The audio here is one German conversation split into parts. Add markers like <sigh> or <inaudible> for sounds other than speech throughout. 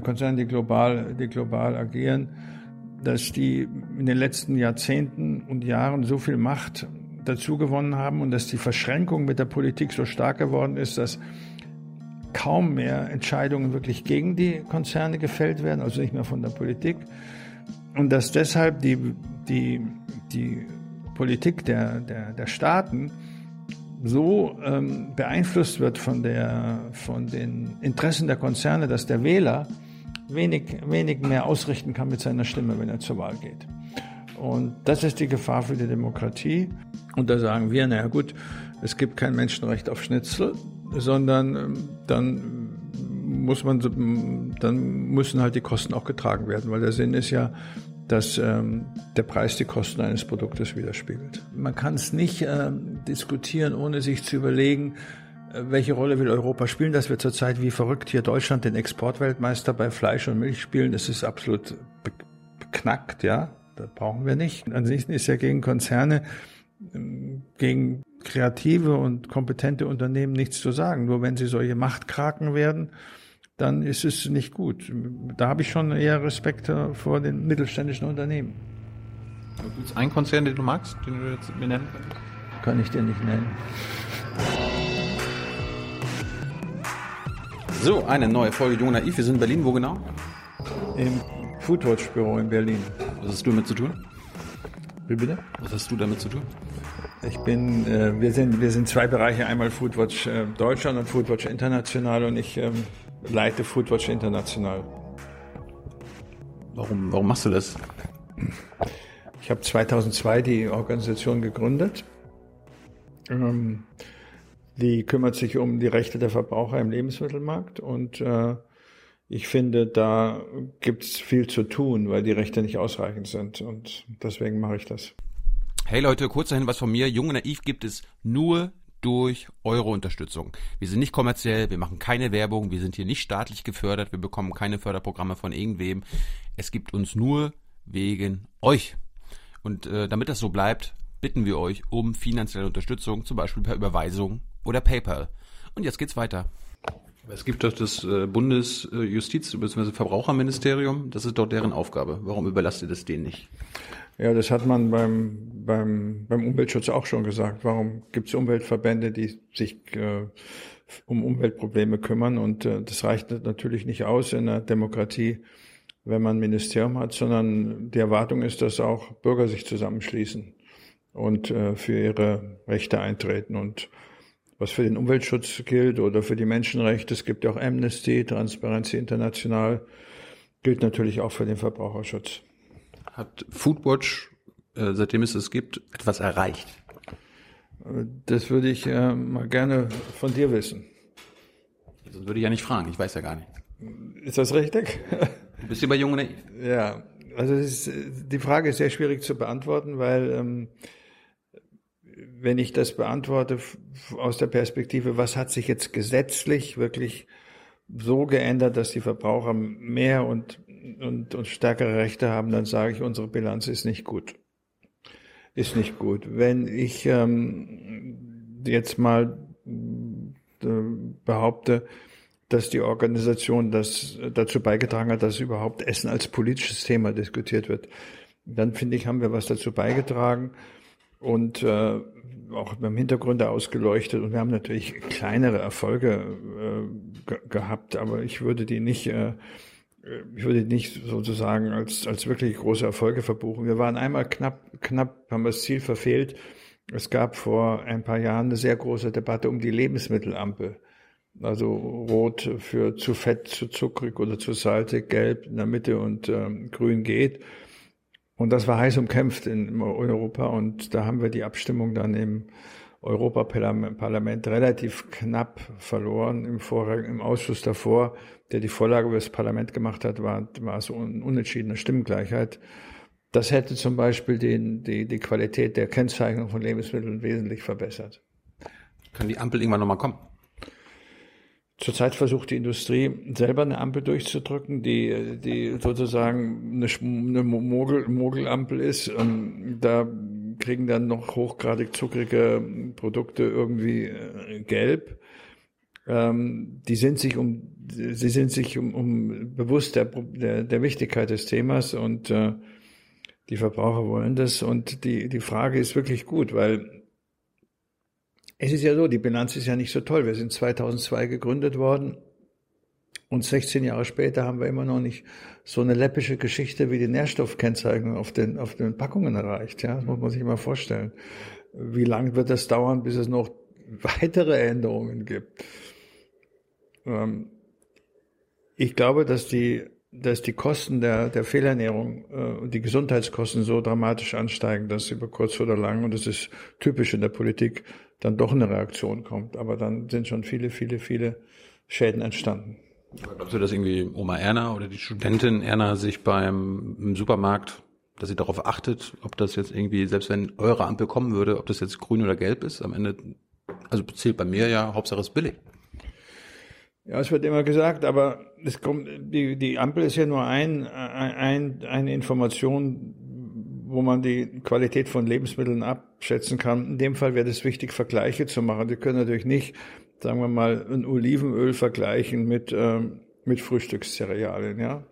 Konzerne, die global, die global agieren, dass die in den letzten Jahrzehnten und Jahren so viel Macht dazu gewonnen haben und dass die Verschränkung mit der Politik so stark geworden ist, dass kaum mehr Entscheidungen wirklich gegen die Konzerne gefällt werden, also nicht mehr von der Politik. Und dass deshalb die, die, die Politik der, der, der Staaten so ähm, beeinflusst wird von, der, von den Interessen der Konzerne, dass der Wähler wenig, wenig mehr ausrichten kann mit seiner Stimme, wenn er zur Wahl geht. Und das ist die Gefahr für die Demokratie. Und da sagen wir, naja gut, es gibt kein Menschenrecht auf Schnitzel, sondern ähm, dann muss man, dann müssen halt die Kosten auch getragen werden, weil der Sinn ist ja, dass ähm, der Preis die Kosten eines Produktes widerspiegelt. Man kann es nicht äh, diskutieren, ohne sich zu überlegen, welche Rolle will Europa spielen, dass wir zurzeit wie verrückt hier Deutschland den Exportweltmeister bei Fleisch und Milch spielen. Das ist absolut beknackt, ja. Das brauchen wir nicht. Ansonsten ist ja gegen Konzerne, ähm, gegen kreative und kompetente Unternehmen nichts zu sagen. Nur wenn sie solche Machtkraken werden, dann ist es nicht gut. Da habe ich schon eher Respekt vor den mittelständischen Unternehmen. Gibt es einen Konzern, den du magst, den du jetzt mir nennen kannst? Kann ich dir nicht nennen. So, eine neue Folge Jung Naiv. Wir sind in Berlin. Wo genau? Im Foodwatch-Büro in Berlin. Was hast du damit zu tun? Wie bitte? Was hast du damit zu tun? Ich bin, äh, wir sind, wir sind zwei Bereiche, einmal Foodwatch äh, Deutschland und Foodwatch International und ich ähm, leite Foodwatch International. Warum, warum machst du das? Ich habe 2002 die Organisation gegründet. Ähm, die kümmert sich um die Rechte der Verbraucher im Lebensmittelmarkt und äh, ich finde, da gibt es viel zu tun, weil die Rechte nicht ausreichend sind und deswegen mache ich das. Hey Leute, kurzer Hinweis von mir. Junge Naiv gibt es nur durch eure Unterstützung. Wir sind nicht kommerziell, wir machen keine Werbung, wir sind hier nicht staatlich gefördert, wir bekommen keine Förderprogramme von irgendwem. Es gibt uns nur wegen euch. Und äh, damit das so bleibt, bitten wir euch um finanzielle Unterstützung, zum Beispiel per Überweisung oder PayPal. Und jetzt geht's weiter. Es gibt doch das äh, Bundesjustiz- bzw. Verbraucherministerium, das ist doch deren Aufgabe. Warum überlasst ihr das denen nicht? Ja, das hat man beim, beim, beim Umweltschutz auch schon gesagt. Warum gibt es Umweltverbände, die sich äh, um Umweltprobleme kümmern? Und äh, das reicht natürlich nicht aus in einer Demokratie, wenn man ein Ministerium hat, sondern die Erwartung ist, dass auch Bürger sich zusammenschließen und äh, für ihre Rechte eintreten. Und was für den Umweltschutz gilt oder für die Menschenrechte, es gibt ja auch Amnesty, Transparency International, gilt natürlich auch für den Verbraucherschutz. Hat Foodwatch, äh, seitdem es es gibt, etwas erreicht? Das würde ich äh, mal gerne von dir wissen. Das würde ich ja nicht fragen, ich weiß ja gar nicht. Ist das richtig? Du bist hier bei Junge Naiv. Ja, also ist, die Frage ist sehr schwierig zu beantworten, weil ähm, wenn ich das beantworte aus der Perspektive, was hat sich jetzt gesetzlich wirklich so geändert, dass die Verbraucher mehr und und, und stärkere Rechte haben, dann sage ich, unsere Bilanz ist nicht gut. Ist nicht gut. Wenn ich ähm, jetzt mal äh, behaupte, dass die Organisation das dazu beigetragen hat, dass überhaupt Essen als politisches Thema diskutiert wird, dann finde ich, haben wir was dazu beigetragen und äh, auch beim Hintergrund ausgeleuchtet. Und wir haben natürlich kleinere Erfolge äh, gehabt, aber ich würde die nicht äh, ich würde nicht sozusagen als, als wirklich große Erfolge verbuchen. Wir waren einmal knapp, knapp haben wir das Ziel verfehlt. Es gab vor ein paar Jahren eine sehr große Debatte um die Lebensmittelampel. Also rot für zu fett, zu zuckrig oder zu salzig, gelb in der Mitte und ähm, grün geht. Und das war heiß umkämpft in, Europa und da haben wir die Abstimmung dann im Europaparlament relativ knapp verloren. Im, Vorrang, im Ausschuss davor, der die Vorlage über das Parlament gemacht hat, war, war es eine unentschiedene Stimmengleichheit. Das hätte zum Beispiel den, die, die Qualität der Kennzeichnung von Lebensmitteln wesentlich verbessert. Kann die Ampel irgendwann nochmal kommen? Zurzeit versucht die Industrie selber eine Ampel durchzudrücken, die, die sozusagen eine, eine Mogel, Mogelampel ist. Und da kriegen dann noch hochgradig zuckrige Produkte irgendwie äh, gelb. ähm, die sind sich um, sie sind sich um, um bewusst der, der, der Wichtigkeit des Themas und äh, die Verbraucher wollen das. Und die, die Frage ist wirklich gut, weil es ist ja so, die Bilanz ist ja nicht so toll. Wir sind 2002 gegründet worden und 16 Jahre später haben wir immer noch nicht so eine läppische Geschichte wie die Nährstoffkennzeichnung auf den, auf den Packungen erreicht. Ja, das muss man sich mal vorstellen. Wie lange wird das dauern, bis es noch weitere Änderungen gibt? Ähm, ich glaube, dass die, dass die Kosten der, der Fehlernährung äh, und die Gesundheitskosten so dramatisch ansteigen, dass über kurz oder lang, und das ist typisch in der Politik, dann doch eine Reaktion kommt. Aber dann sind schon viele, viele, viele Schäden entstanden. Glaubst du, dass irgendwie Oma Erna oder die Studentin Erna sich beim im Supermarkt, dass sie darauf achtet, ob das jetzt irgendwie, selbst wenn eure Ampel kommen würde, ob das jetzt grün oder gelb ist, am Ende, also zählt bei mir ja, Hauptsache es ist billig. Ja, es wird immer gesagt, aber es kommt, die, die Ampel ist ja nur ein, ein, eine Information, wo man die Qualität von Lebensmitteln abschätzen kann. In dem Fall wäre es wichtig, Vergleiche zu machen. Die können natürlich nicht sagen wir mal, ein Olivenöl vergleichen mit, äh, mit Frühstückscerealien, ja.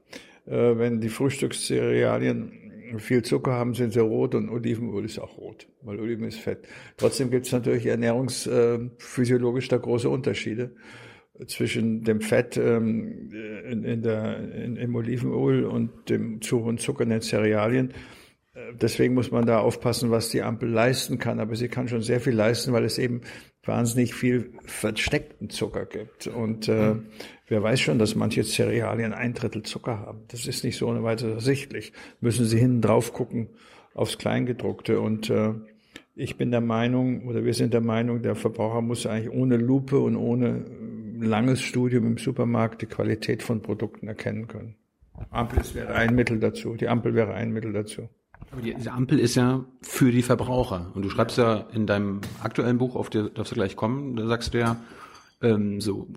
Äh, wenn die Frühstückscerealien viel Zucker haben, sind sie rot und Olivenöl ist auch rot, weil Oliven ist Fett. Trotzdem gibt es natürlich ernährungsphysiologisch äh, da große Unterschiede zwischen dem Fett ähm, in, in der, in, im Olivenöl und dem zu hohen Zucker in den Cerealien. Äh, deswegen muss man da aufpassen, was die Ampel leisten kann. Aber sie kann schon sehr viel leisten, weil es eben wahnsinnig viel versteckten Zucker gibt. Und äh, wer weiß schon, dass manche Cerealien ein Drittel Zucker haben. Das ist nicht so ohne weiteres ersichtlich. Müssen Sie hinten drauf gucken aufs Kleingedruckte. Und äh, ich bin der Meinung, oder wir sind der Meinung, der Verbraucher muss eigentlich ohne Lupe und ohne langes Studium im Supermarkt die Qualität von Produkten erkennen können. Ampel wäre ein Mittel dazu. Die Ampel wäre ein Mittel dazu. Aber die, diese Ampel ist ja für die Verbraucher. Und du schreibst ja in deinem aktuellen Buch, auf der darfst du gleich kommen, da sagst du ja, ähm, so,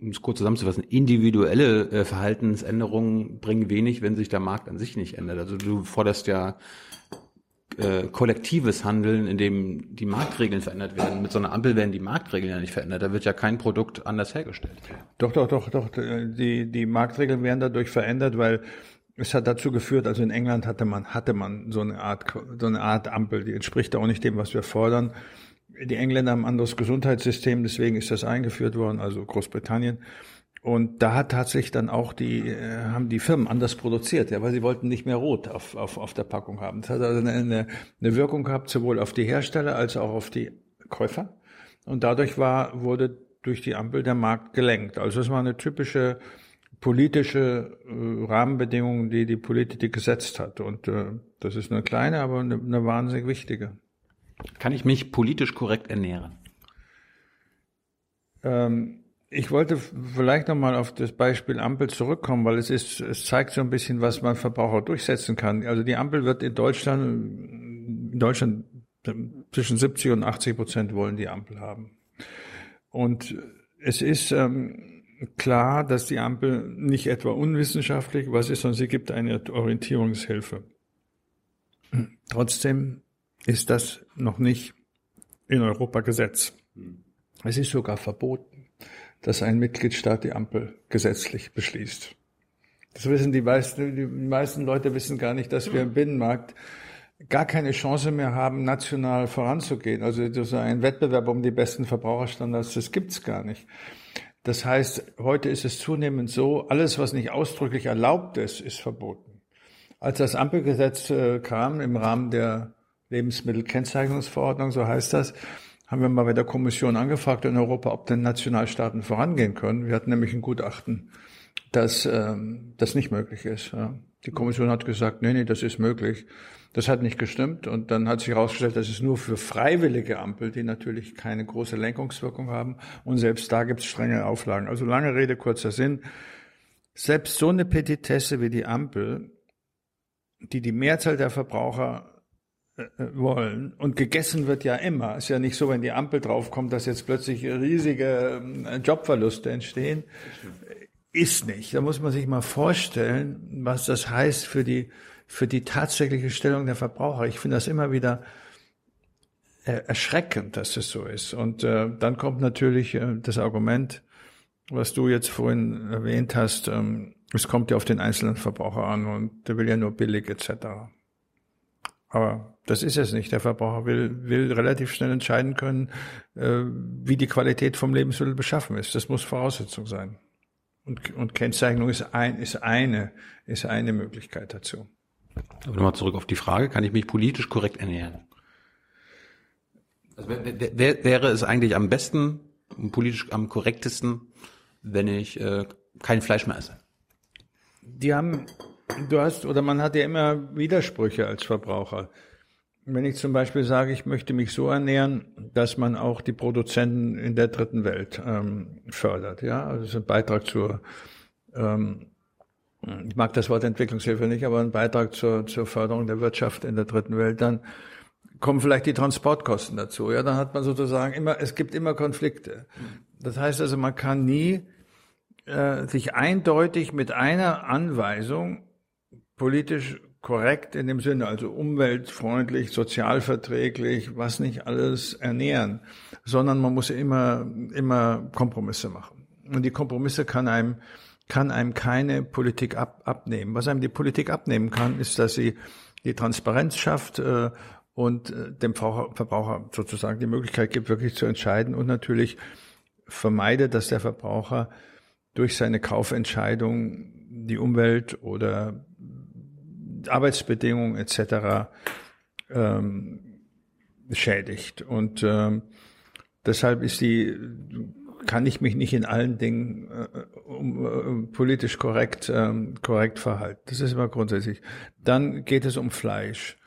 um es kurz zusammenzufassen, individuelle äh, Verhaltensänderungen bringen wenig, wenn sich der Markt an sich nicht ändert. Also du forderst ja äh, kollektives Handeln, in dem die Marktregeln verändert werden. Mit so einer Ampel werden die Marktregeln ja nicht verändert. Da wird ja kein Produkt anders hergestellt. Doch, doch, doch, doch. Die, die Marktregeln werden dadurch verändert, weil es hat dazu geführt, also in England hatte man, hatte man so eine Art, so eine Art Ampel, die entspricht auch nicht dem, was wir fordern. Die Engländer haben ein anderes Gesundheitssystem, deswegen ist das eingeführt worden, also Großbritannien. Und da hat tatsächlich dann auch die, äh, haben die Firmen anders produziert, ja, weil sie wollten nicht mehr rot auf, auf, auf der Packung haben. Das hat also eine, eine, Wirkung gehabt, sowohl auf die Hersteller als auch auf die Käufer. Und dadurch war, wurde durch die Ampel der Markt gelenkt. Also es war eine typische politische äh, Rahmenbedingungen, die die Politik gesetzt hat. Und äh, das ist eine kleine, aber eine, eine wahnsinnig wichtige. Kann ich mich politisch korrekt ernähren? Ähm, ich wollte vielleicht nochmal auf das Beispiel Ampel zurückkommen, weil es ist, es zeigt so ein bisschen, was man Verbraucher durchsetzen kann. Also die Ampel wird in Deutschland, in Deutschland zwischen 70 und 80 Prozent wollen die Ampel haben. Und es ist, ähm, klar, dass die Ampel nicht etwa unwissenschaftlich was ist, sondern sie gibt eine Orientierungshilfe. Trotzdem ist das noch nicht in Europa Gesetz. Es ist sogar verboten, dass ein Mitgliedstaat die Ampel gesetzlich beschließt. Das wissen die meisten, die meisten Leute wissen gar nicht, dass wir im Binnenmarkt gar keine Chance mehr haben, national voranzugehen. Also so ein Wettbewerb um die besten Verbraucherstandards, das gibt's gar nicht. Das heißt, heute ist es zunehmend so, alles, was nicht ausdrücklich erlaubt ist, ist verboten. Als das Ampelgesetz äh, kam im Rahmen der Lebensmittelkennzeichnungsverordnung, so heißt das, haben wir mal bei der Kommission angefragt in Europa, ob denn Nationalstaaten vorangehen können. Wir hatten nämlich ein Gutachten, dass ähm, das nicht möglich ist. Ja. Die Kommission hat gesagt, nee, nee, das ist möglich. Das hat nicht gestimmt und dann hat sich herausgestellt, das ist nur für freiwillige Ampel, die natürlich keine große Lenkungswirkung haben und selbst da gibt es strenge Auflagen. Also lange Rede, kurzer Sinn. Selbst so eine Petitesse wie die Ampel, die die Mehrzahl der Verbraucher äh, äh, wollen und gegessen wird ja immer. Ist ja nicht so, wenn die Ampel draufkommt, dass jetzt plötzlich riesige äh, Jobverluste entstehen. Ist nicht. Da muss man sich mal vorstellen, was das heißt für die für die tatsächliche Stellung der Verbraucher. Ich finde das immer wieder erschreckend, dass es so ist. Und äh, dann kommt natürlich äh, das Argument, was du jetzt vorhin erwähnt hast, ähm, es kommt ja auf den einzelnen Verbraucher an und der will ja nur billig etc. Aber das ist es nicht. Der Verbraucher will, will relativ schnell entscheiden können, äh, wie die Qualität vom Lebensmittel beschaffen ist. Das muss Voraussetzung sein. Und, und Kennzeichnung ist, ein, ist, eine, ist eine Möglichkeit dazu. Aber nochmal zurück auf die Frage, kann ich mich politisch korrekt ernähren? Also wäre es eigentlich am besten, politisch am korrektesten, wenn ich äh, kein Fleisch mehr esse? Die haben, du hast, oder man hat ja immer Widersprüche als Verbraucher. Wenn ich zum Beispiel sage, ich möchte mich so ernähren, dass man auch die Produzenten in der dritten Welt ähm, fördert, ja, also das ist ein Beitrag zur, ähm, ich mag das Wort Entwicklungshilfe nicht, aber ein Beitrag zur, zur Förderung der Wirtschaft in der dritten Welt, dann kommen vielleicht die Transportkosten dazu. Ja, dann hat man sozusagen immer, es gibt immer Konflikte. Das heißt also, man kann nie äh, sich eindeutig mit einer Anweisung politisch korrekt in dem Sinne, also umweltfreundlich, sozialverträglich, was nicht alles ernähren, sondern man muss immer, immer Kompromisse machen. Und die Kompromisse kann einem, kann einem keine Politik ab, abnehmen. Was einem die Politik abnehmen kann, ist, dass sie die Transparenz schafft äh, und äh, dem Verbraucher sozusagen die Möglichkeit gibt, wirklich zu entscheiden und natürlich vermeidet, dass der Verbraucher durch seine Kaufentscheidung die Umwelt oder Arbeitsbedingungen etc. Ähm, schädigt. Und ähm, deshalb ist die, kann ich mich nicht in allen Dingen äh, um, äh, politisch korrekt, ähm, korrekt verhalten. Das ist immer grundsätzlich. Dann geht es um Fleisch.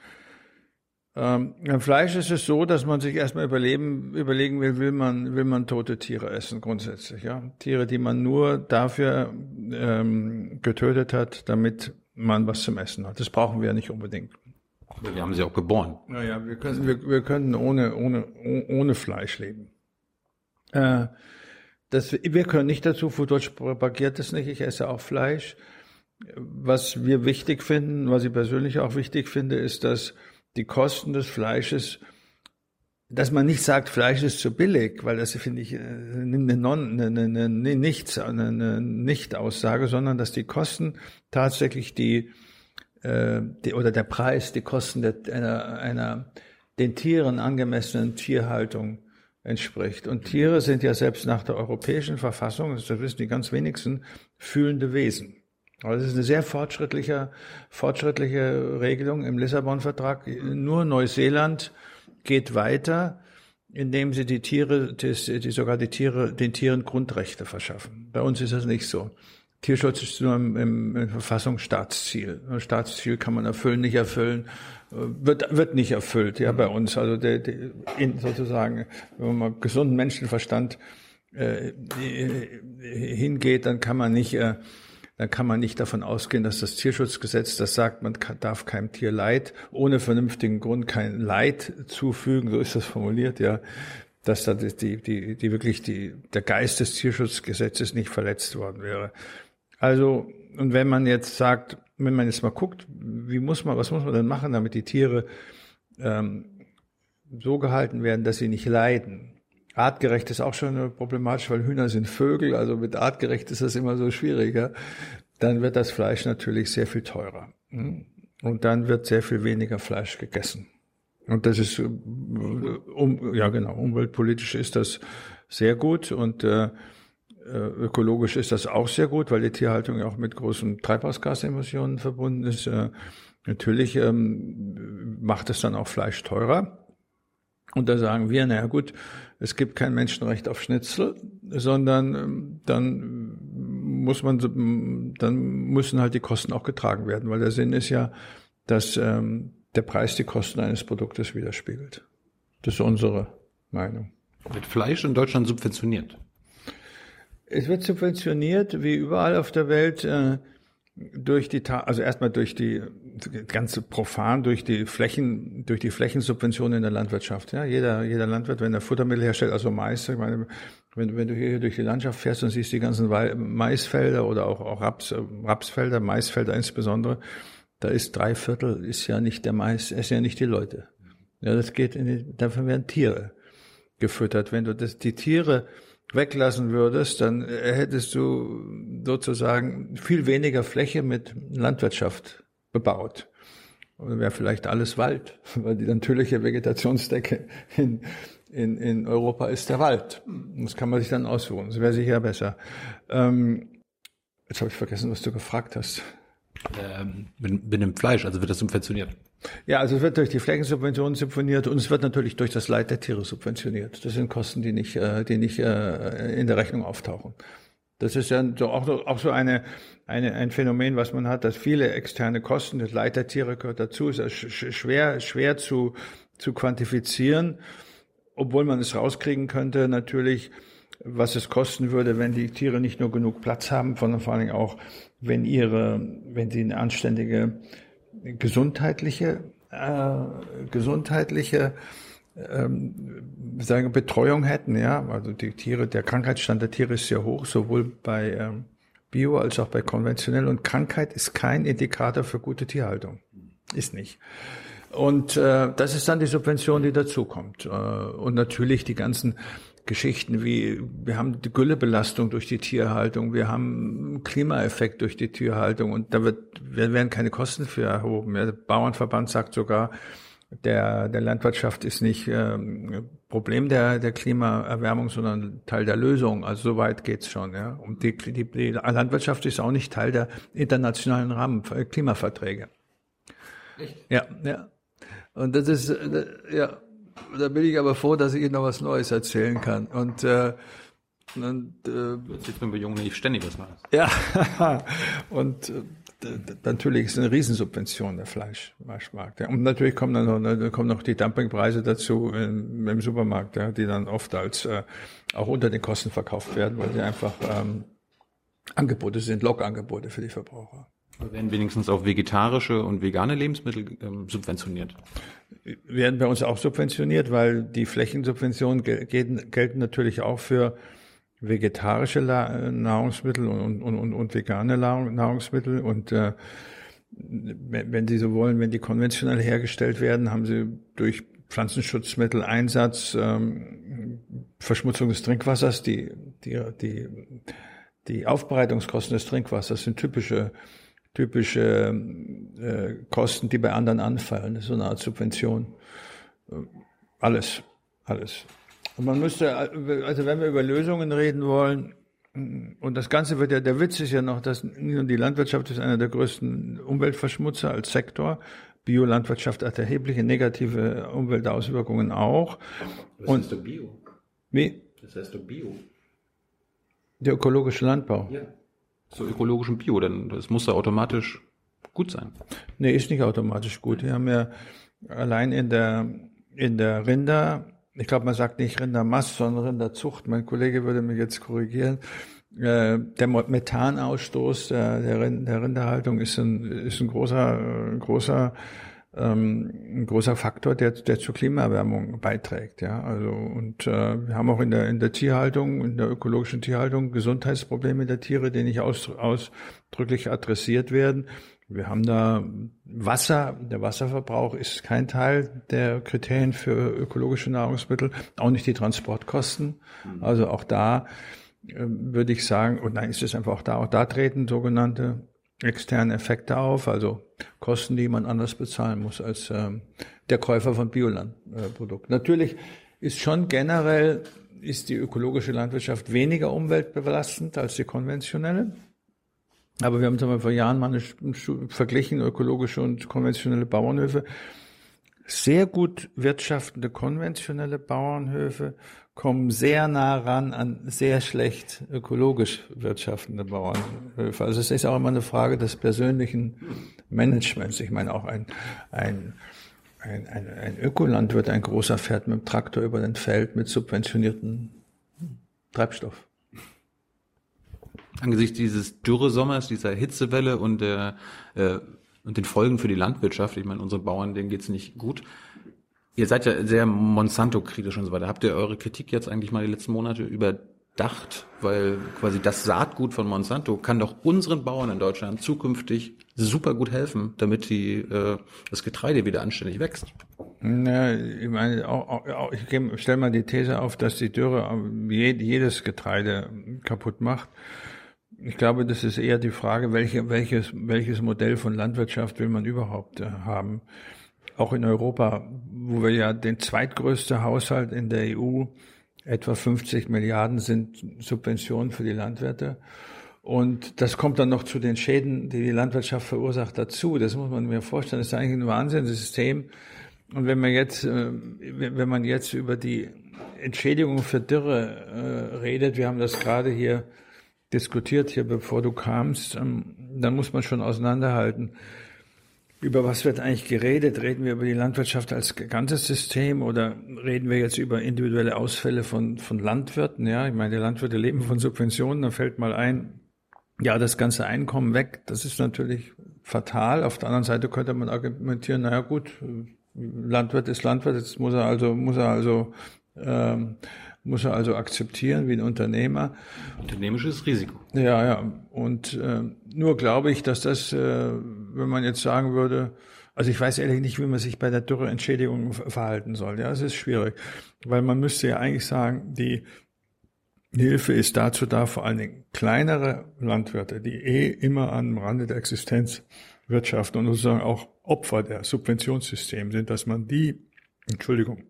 Ähm, beim Fleisch ist es so, dass man sich erstmal überleben, überlegen will, will man, will man tote Tiere essen, grundsätzlich, ja. Tiere, die man nur dafür ähm, getötet hat, damit man was zum Essen hat. Das brauchen wir ja nicht unbedingt. Wir haben sie auch geboren. Naja, wir können, wir, wir können ohne, ohne, ohne Fleisch leben. Äh, das, wir können nicht dazu, Foodwatch propagiert es nicht, ich esse auch Fleisch. Was wir wichtig finden, was ich persönlich auch wichtig finde, ist, dass die Kosten des Fleisches, dass man nicht sagt, Fleisch ist zu billig, weil das finde ich eine, non, eine, eine, eine, Nichts, eine, eine Nicht-Aussage, sondern dass die Kosten tatsächlich die, äh, die oder der Preis, die Kosten der, einer, einer den Tieren angemessenen Tierhaltung entspricht. Und Tiere sind ja selbst nach der europäischen Verfassung, das wissen die ganz wenigsten, fühlende Wesen. Aber das ist eine sehr fortschrittliche, fortschrittliche Regelung im Lissabon-Vertrag. Nur Neuseeland geht weiter, indem sie die Tiere, die sogar die Tiere, den Tieren Grundrechte verschaffen. Bei uns ist das nicht so. Tierschutz ist nur im, im, im Verfassungsstaatsziel. Staatsziel kann man erfüllen, nicht erfüllen, wird, wird nicht erfüllt, ja, bei uns. Also der, der, in, sozusagen, wenn man mal gesunden Menschenverstand äh, hingeht, dann kann man nicht äh, dann kann man nicht davon ausgehen, dass das Tierschutzgesetz, das sagt, man darf keinem Tier Leid, ohne vernünftigen Grund kein Leid zufügen, so ist das formuliert, ja, dass da die, die, die wirklich die, der Geist des Tierschutzgesetzes nicht verletzt worden wäre. Also, und wenn man jetzt sagt, wenn man jetzt mal guckt, wie muss man, was muss man denn machen, damit die Tiere ähm, so gehalten werden, dass sie nicht leiden? Artgerecht ist auch schon problematisch, weil Hühner sind Vögel, also mit artgerecht ist das immer so schwieriger. Dann wird das Fleisch natürlich sehr viel teurer. Hm? Und dann wird sehr viel weniger Fleisch gegessen. Und das ist, um, ja genau, umweltpolitisch ist das sehr gut und äh, äh, ökologisch ist das auch sehr gut, weil die Tierhaltung ja auch mit großen Treibhausgasemissionen verbunden ist. Äh, natürlich ähm, macht es dann auch Fleisch teurer. Und da sagen wir, naja gut, es gibt kein Menschenrecht auf Schnitzel, sondern ähm, dann muss man, dann müssen halt die Kosten auch getragen werden, weil der Sinn ist ja, dass ähm, der Preis die Kosten eines Produktes widerspiegelt. Das ist unsere Meinung. Wird Fleisch in Deutschland subventioniert? Es wird subventioniert, wie überall auf der Welt. Äh, durch die, also erstmal durch die ganze profan durch die Flächen, durch die Flächensubventionen in der Landwirtschaft. Ja, jeder, jeder Landwirt, wenn er Futtermittel herstellt, also Mais, ich meine, wenn, wenn du hier durch die Landschaft fährst und siehst die ganzen Maisfelder oder auch, auch Raps, Rapsfelder, Maisfelder insbesondere, da ist drei Viertel ist ja nicht der Mais, ist ja nicht die Leute. Ja, das geht in die, dafür werden Tiere gefüttert. Wenn du das, die Tiere weglassen würdest, dann hättest du sozusagen viel weniger Fläche mit Landwirtschaft bebaut. Oder wäre vielleicht alles Wald, <laughs> weil die natürliche Vegetationsdecke in, in, in Europa ist der Wald. Das kann man sich dann aussuchen. Das wäre sicher besser. Ähm, jetzt habe ich vergessen, was du gefragt hast. Ähm, mit, mit dem Fleisch, also wird das subventioniert? Ja, also es wird durch die Flächensubventionen subventioniert und es wird natürlich durch das Leid der Tiere subventioniert. Das sind Kosten, die nicht, äh, die nicht äh, in der Rechnung auftauchen. Das ist ja so auch, so eine, eine, ein Phänomen, was man hat, dass viele externe Kosten, das Leid der Tiere gehört dazu, ist schwer, schwer zu, zu quantifizieren, obwohl man es rauskriegen könnte, natürlich, was es kosten würde, wenn die Tiere nicht nur genug Platz haben, sondern vor allen Dingen auch, wenn ihre, wenn sie eine anständige gesundheitliche, äh, gesundheitliche ähm, sagen Betreuung hätten, ja, also die Tiere, der Krankheitsstand der Tiere ist sehr hoch, sowohl bei ähm, Bio als auch bei konventionell und Krankheit ist kein Indikator für gute Tierhaltung, ist nicht. Und äh, das ist dann die Subvention, die dazukommt. Äh, und natürlich die ganzen Geschichten wie, wir haben die Güllebelastung durch die Tierhaltung, wir haben Klimaeffekt durch die Tierhaltung und da wird, werden keine Kosten für erhoben. Der Bauernverband sagt sogar, der, der Landwirtschaft ist nicht ähm, Problem der, der Klimaerwärmung, sondern Teil der Lösung. Also so weit geht's schon. Ja. Und die, die, die Landwirtschaft ist auch nicht Teil der internationalen Rahmen, äh, Klimaverträge. Echt? Ja, ja. Und das ist, äh, ja, da bin ich aber froh, dass ich Ihnen noch was Neues erzählen kann. Und, äh, und äh, jetzt bin ich jung nicht ständig was Neues. Ja, <laughs> und äh, natürlich ist es eine Riesensubvention der Fleischmarkt. Ja. Und natürlich kommen dann noch, ne, kommen noch die Dumpingpreise dazu im, im Supermarkt, ja, die dann oft als äh, auch unter den Kosten verkauft werden, weil sie einfach ähm, Angebote sind, Lockangebote für die Verbraucher. Werden wenigstens auch vegetarische und vegane Lebensmittel ähm, subventioniert? Werden bei uns auch subventioniert, weil die Flächensubventionen gelten, gelten natürlich auch für vegetarische Nahrungsmittel und, und, und, und vegane Nahrungsmittel. Und äh, wenn Sie so wollen, wenn die konventionell hergestellt werden, haben Sie durch Pflanzenschutzmitteleinsatz, ähm, Verschmutzung des Trinkwassers, die, die, die, die Aufbereitungskosten des Trinkwassers sind typische typische äh, Kosten, die bei anderen anfallen. So eine Art Subvention. Äh, alles, alles. Und man müsste, also wenn wir über Lösungen reden wollen, und das Ganze wird ja, der Witz ist ja noch, dass die Landwirtschaft ist einer der größten Umweltverschmutzer als Sektor. Biolandwirtschaft hat erhebliche negative Umweltauswirkungen auch. Was und heißt doch Bio? Wie? Das heißt doch Bio. Der ökologische Landbau. Ja so ökologisch und bio, denn das muss ja automatisch gut sein. Nee, ist nicht automatisch gut. Wir haben ja allein in der, in der Rinder, ich glaube, man sagt nicht Rindermast, sondern Rinderzucht. Mein Kollege würde mich jetzt korrigieren. Äh, der Methanausstoß der, der, der Rinderhaltung ist ein, ist ein großer, ein großer ähm, ein großer Faktor, der, der zur Klimaerwärmung beiträgt. Ja, also und äh, wir haben auch in der in der Tierhaltung, in der ökologischen Tierhaltung Gesundheitsprobleme der Tiere, die nicht aus, ausdrücklich adressiert werden. Wir haben da Wasser, der Wasserverbrauch ist kein Teil der Kriterien für ökologische Nahrungsmittel, auch nicht die Transportkosten. Mhm. Also auch da äh, würde ich sagen, und nein, ist es einfach auch da, auch da treten sogenannte externe Effekte auf, also Kosten, die man anders bezahlen muss als ähm, der Käufer von Biolandprodukten. Äh, Natürlich ist schon generell ist die ökologische Landwirtschaft weniger umweltbelastend als die konventionelle. Aber wir haben zum Beispiel vor Jahren mal eine, verglichen, ökologische und konventionelle Bauernhöfe. Sehr gut wirtschaftende konventionelle Bauernhöfe kommen sehr nah ran an sehr schlecht ökologisch wirtschaftende Bauernhöfe. Also es ist auch immer eine Frage des persönlichen Managements. Ich meine auch ein, ein, ein, ein, ein Ökolandwirt, ein großer fährt mit dem Traktor über den Feld mit subventionierten Treibstoff. Angesichts dieses Dürresommers, dieser Hitzewelle und der äh, und den Folgen für die Landwirtschaft, ich meine, unsere Bauern, denen geht's nicht gut, Ihr seid ja sehr Monsanto-kritisch und so weiter. Habt ihr eure Kritik jetzt eigentlich mal die letzten Monate überdacht? Weil quasi das Saatgut von Monsanto kann doch unseren Bauern in Deutschland zukünftig super gut helfen, damit die, äh, das Getreide wieder anständig wächst. Na, ich meine, auch, auch, ich stelle mal die These auf, dass die Dürre jedes Getreide kaputt macht. Ich glaube, das ist eher die Frage, welche, welches, welches Modell von Landwirtschaft will man überhaupt äh, haben. Auch in Europa, wo wir ja den zweitgrößte Haushalt in der EU, etwa 50 Milliarden sind Subventionen für die Landwirte. Und das kommt dann noch zu den Schäden, die die Landwirtschaft verursacht, dazu. Das muss man mir vorstellen. Das ist eigentlich ein Wahnsinnssystem. Und wenn man jetzt, äh, wenn man jetzt über die Entschädigung für Dürre äh, redet, wir haben das gerade hier diskutiert, hier bevor du kamst, ähm, dann muss man schon auseinanderhalten. Über was wird eigentlich geredet? Reden wir über die Landwirtschaft als ganzes System oder reden wir jetzt über individuelle Ausfälle von, von Landwirten? Ja, ich meine, die Landwirte leben von Subventionen, da fällt mal ein, ja, das ganze Einkommen weg. Das ist natürlich fatal. Auf der anderen Seite könnte man argumentieren, naja gut, Landwirt ist Landwirt, jetzt muss er also, muss er also, ähm, muss er also akzeptieren wie ein Unternehmer. Unternehmisches Risiko. Ja, ja. Und äh, nur glaube ich, dass das, äh, wenn man jetzt sagen würde, also ich weiß ehrlich nicht, wie man sich bei der Dürreentschädigung verhalten soll. Ja, es ist schwierig, weil man müsste ja eigentlich sagen, die Hilfe ist dazu da, vor allen Dingen kleinere Landwirte, die eh immer am Rande der Existenz wirtschaften und sozusagen auch Opfer der Subventionssysteme sind, dass man die, Entschuldigung,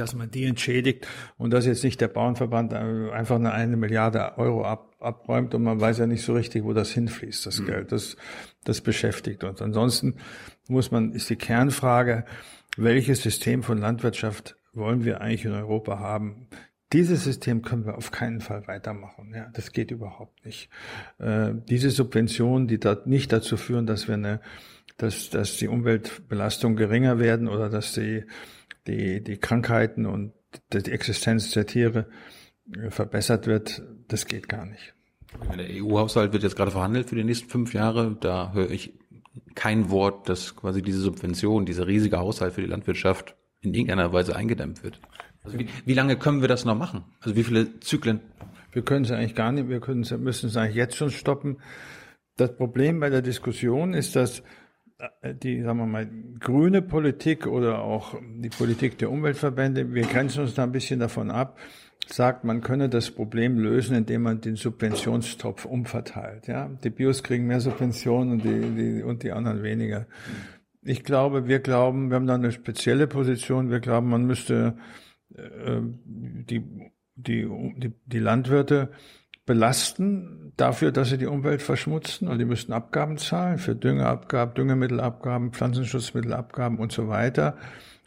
dass man die entschädigt und dass jetzt nicht der Bauernverband einfach eine, eine Milliarde Euro ab, abräumt und man weiß ja nicht so richtig, wo das hinfließt, das mhm. Geld. Das, das beschäftigt uns. Ansonsten muss man, ist die Kernfrage, welches System von Landwirtschaft wollen wir eigentlich in Europa haben? Dieses System können wir auf keinen Fall weitermachen. Ja, das geht überhaupt nicht. Äh, diese Subventionen, die da nicht dazu führen, dass wir eine, dass, dass die Umweltbelastung geringer werden oder dass die, die, die Krankheiten und die Existenz der Tiere äh, verbessert wird, das geht gar nicht. Der EU-Haushalt wird jetzt gerade verhandelt für die nächsten fünf Jahre. Da höre ich kein Wort, dass quasi diese Subvention, dieser riesige Haushalt für die Landwirtschaft in irgendeiner Weise eingedämmt wird. Also wie, wie lange können wir das noch machen? Also wie viele Zyklen? Wir können es eigentlich gar nicht, wir können es, müssen es eigentlich jetzt schon stoppen. Das Problem bei der Diskussion ist, dass die, sagen wir mal, grüne Politik oder auch die Politik der Umweltverbände, wir grenzen uns da ein bisschen davon ab, sagt, man könne das Problem lösen, indem man den Subventionstopf umverteilt. Ja, die Bios kriegen mehr Subventionen und die, die, und die anderen weniger. Ich glaube, wir glauben, wir haben da eine spezielle Position. Wir glauben, man müsste äh, die, die, die, die Landwirte belasten dafür, dass sie die Umwelt verschmutzen und die müssten Abgaben zahlen für Düngeabgaben, Düngemittelabgaben, Pflanzenschutzmittelabgaben und so weiter,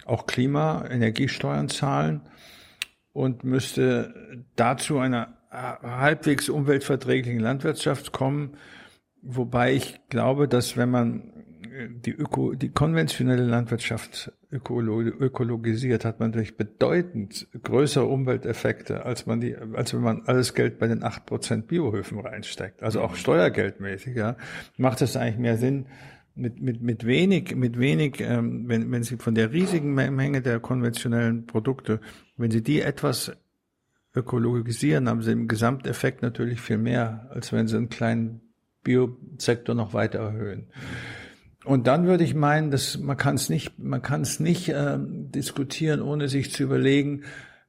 auch Klima, Energiesteuern zahlen und müsste dazu einer halbwegs umweltverträglichen Landwirtschaft kommen, wobei ich glaube, dass wenn man die, Öko, die konventionelle Landwirtschaft ökolo, ökologisiert, hat man natürlich bedeutend größere Umwelteffekte, als man die, als wenn man alles Geld bei den acht Prozent Biohöfen reinsteckt. Also auch steuergeldmäßig, ja, macht es eigentlich mehr Sinn, mit, mit, mit wenig, mit wenig, ähm, wenn, wenn Sie von der riesigen Menge der konventionellen Produkte, wenn Sie die etwas ökologisieren, haben Sie im Gesamteffekt natürlich viel mehr, als wenn Sie einen kleinen Biosektor noch weiter erhöhen. Und dann würde ich meinen, dass man kann es nicht, man kann es nicht äh, diskutieren, ohne sich zu überlegen,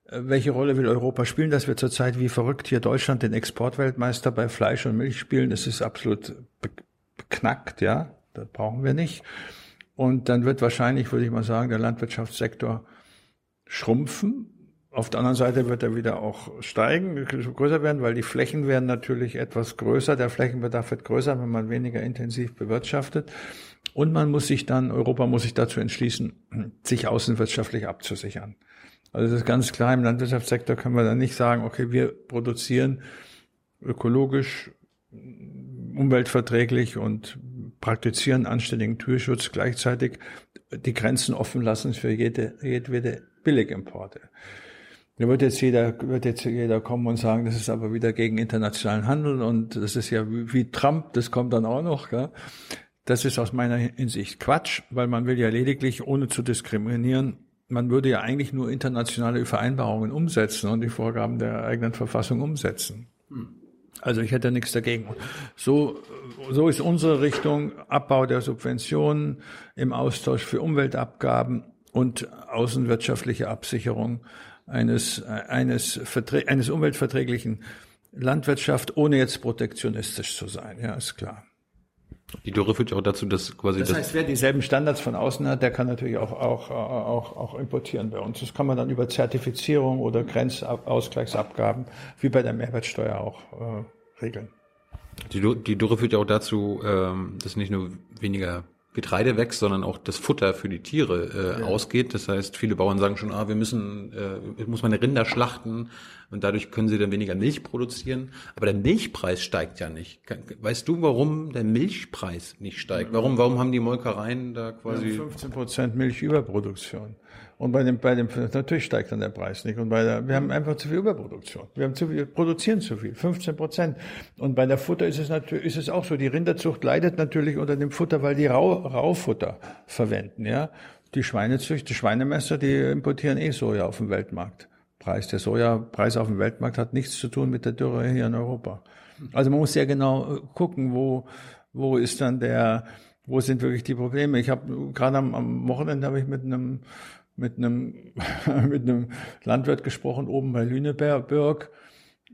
äh, welche Rolle will Europa spielen, dass wir zurzeit wie verrückt hier Deutschland den Exportweltmeister bei Fleisch und Milch spielen. Das ist absolut beknackt, ja. Das brauchen wir nicht. Und dann wird wahrscheinlich, würde ich mal sagen, der Landwirtschaftssektor schrumpfen. Auf der anderen Seite wird er wieder auch steigen, größer werden, weil die Flächen werden natürlich etwas größer. Der Flächenbedarf wird größer, wenn man weniger intensiv bewirtschaftet. Und man muss sich dann, Europa muss sich dazu entschließen, <clears throat> sich außenwirtschaftlich abzusichern. Also das ist ganz klar, im Landwirtschaftssektor können wir dann nicht sagen, okay, wir produzieren ökologisch, umweltverträglich und praktizieren anständigen Tierschutz, gleichzeitig die Grenzen offen lassen für jede, jedwede Billigimporte. Da wird jetzt jeder, wird jetzt jeder kommen und sagen, das ist aber wieder gegen internationalen Handel und das ist ja wie, wie Trump, das kommt dann auch noch. Gell? Das ist aus meiner Hinsicht Quatsch, weil man will ja lediglich, ohne zu diskriminieren, man würde ja eigentlich nur internationale Vereinbarungen umsetzen und die Vorgaben der eigenen Verfassung umsetzen. Also ich hätte nichts dagegen. So, so ist unsere Richtung Abbau der Subventionen im Austausch für Umweltabgaben und außenwirtschaftliche Absicherung eines, eines, eines umweltverträglichen Landwirtschaft, ohne jetzt protektionistisch zu sein. Ja, ist klar. Die Dürre führt ja auch dazu, dass quasi das heißt, wer dieselben Standards von außen hat, der kann natürlich auch, auch, auch, auch importieren bei uns. Das kann man dann über Zertifizierung oder Grenzausgleichsabgaben, wie bei der Mehrwertsteuer auch äh, regeln. Die, die Dürre führt ja auch dazu, ähm, dass nicht nur weniger Getreide wächst, sondern auch das Futter für die Tiere äh, ja. ausgeht. Das heißt, viele Bauern sagen schon, ah, wir müssen, äh, muss man Rinder schlachten und dadurch können sie dann weniger Milch produzieren. Aber der Milchpreis steigt ja nicht. Weißt du, warum der Milchpreis nicht steigt? Warum, warum haben die Molkereien da quasi 15 Prozent Milchüberproduktion? Und bei dem, bei dem, natürlich steigt dann der Preis nicht. Und bei der, wir haben einfach zu viel Überproduktion. Wir haben zu viel, produzieren zu viel. 15 Prozent. Und bei der Futter ist es natürlich, ist es auch so. Die Rinderzucht leidet natürlich unter dem Futter, weil die Rau, Raufutter verwenden, ja. Die Schweinezucht, die Schweinemesser, die importieren eh Soja auf dem Weltmarkt. Preis. Der Sojapreis auf dem Weltmarkt hat nichts zu tun mit der Dürre hier in Europa. Also man muss sehr genau gucken, wo, wo ist dann der, wo sind wirklich die Probleme. Ich habe gerade am, am Wochenende habe ich mit einem mit einem, <laughs> mit einem Landwirt gesprochen, oben bei Lüneburg.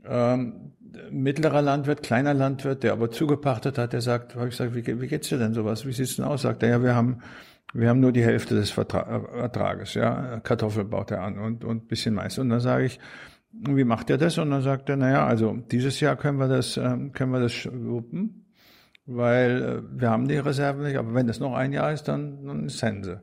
Ähm, mittlerer Landwirt, kleiner Landwirt, der aber zugepachtet hat, der sagt, habe ich gesagt, wie, wie geht's dir denn sowas? Wie sieht's denn aus? Sagt er, ja, wir haben, wir haben nur die Hälfte des Vertra Ertrages, ja. Kartoffel baut er an und, und bisschen Mais. Und dann sage ich, wie macht er das? Und dann sagt er, naja, also dieses Jahr können wir das, ähm, können wir das wuppen, weil äh, wir haben die Reserven nicht, aber wenn das noch ein Jahr ist, dann, dann ist Sense.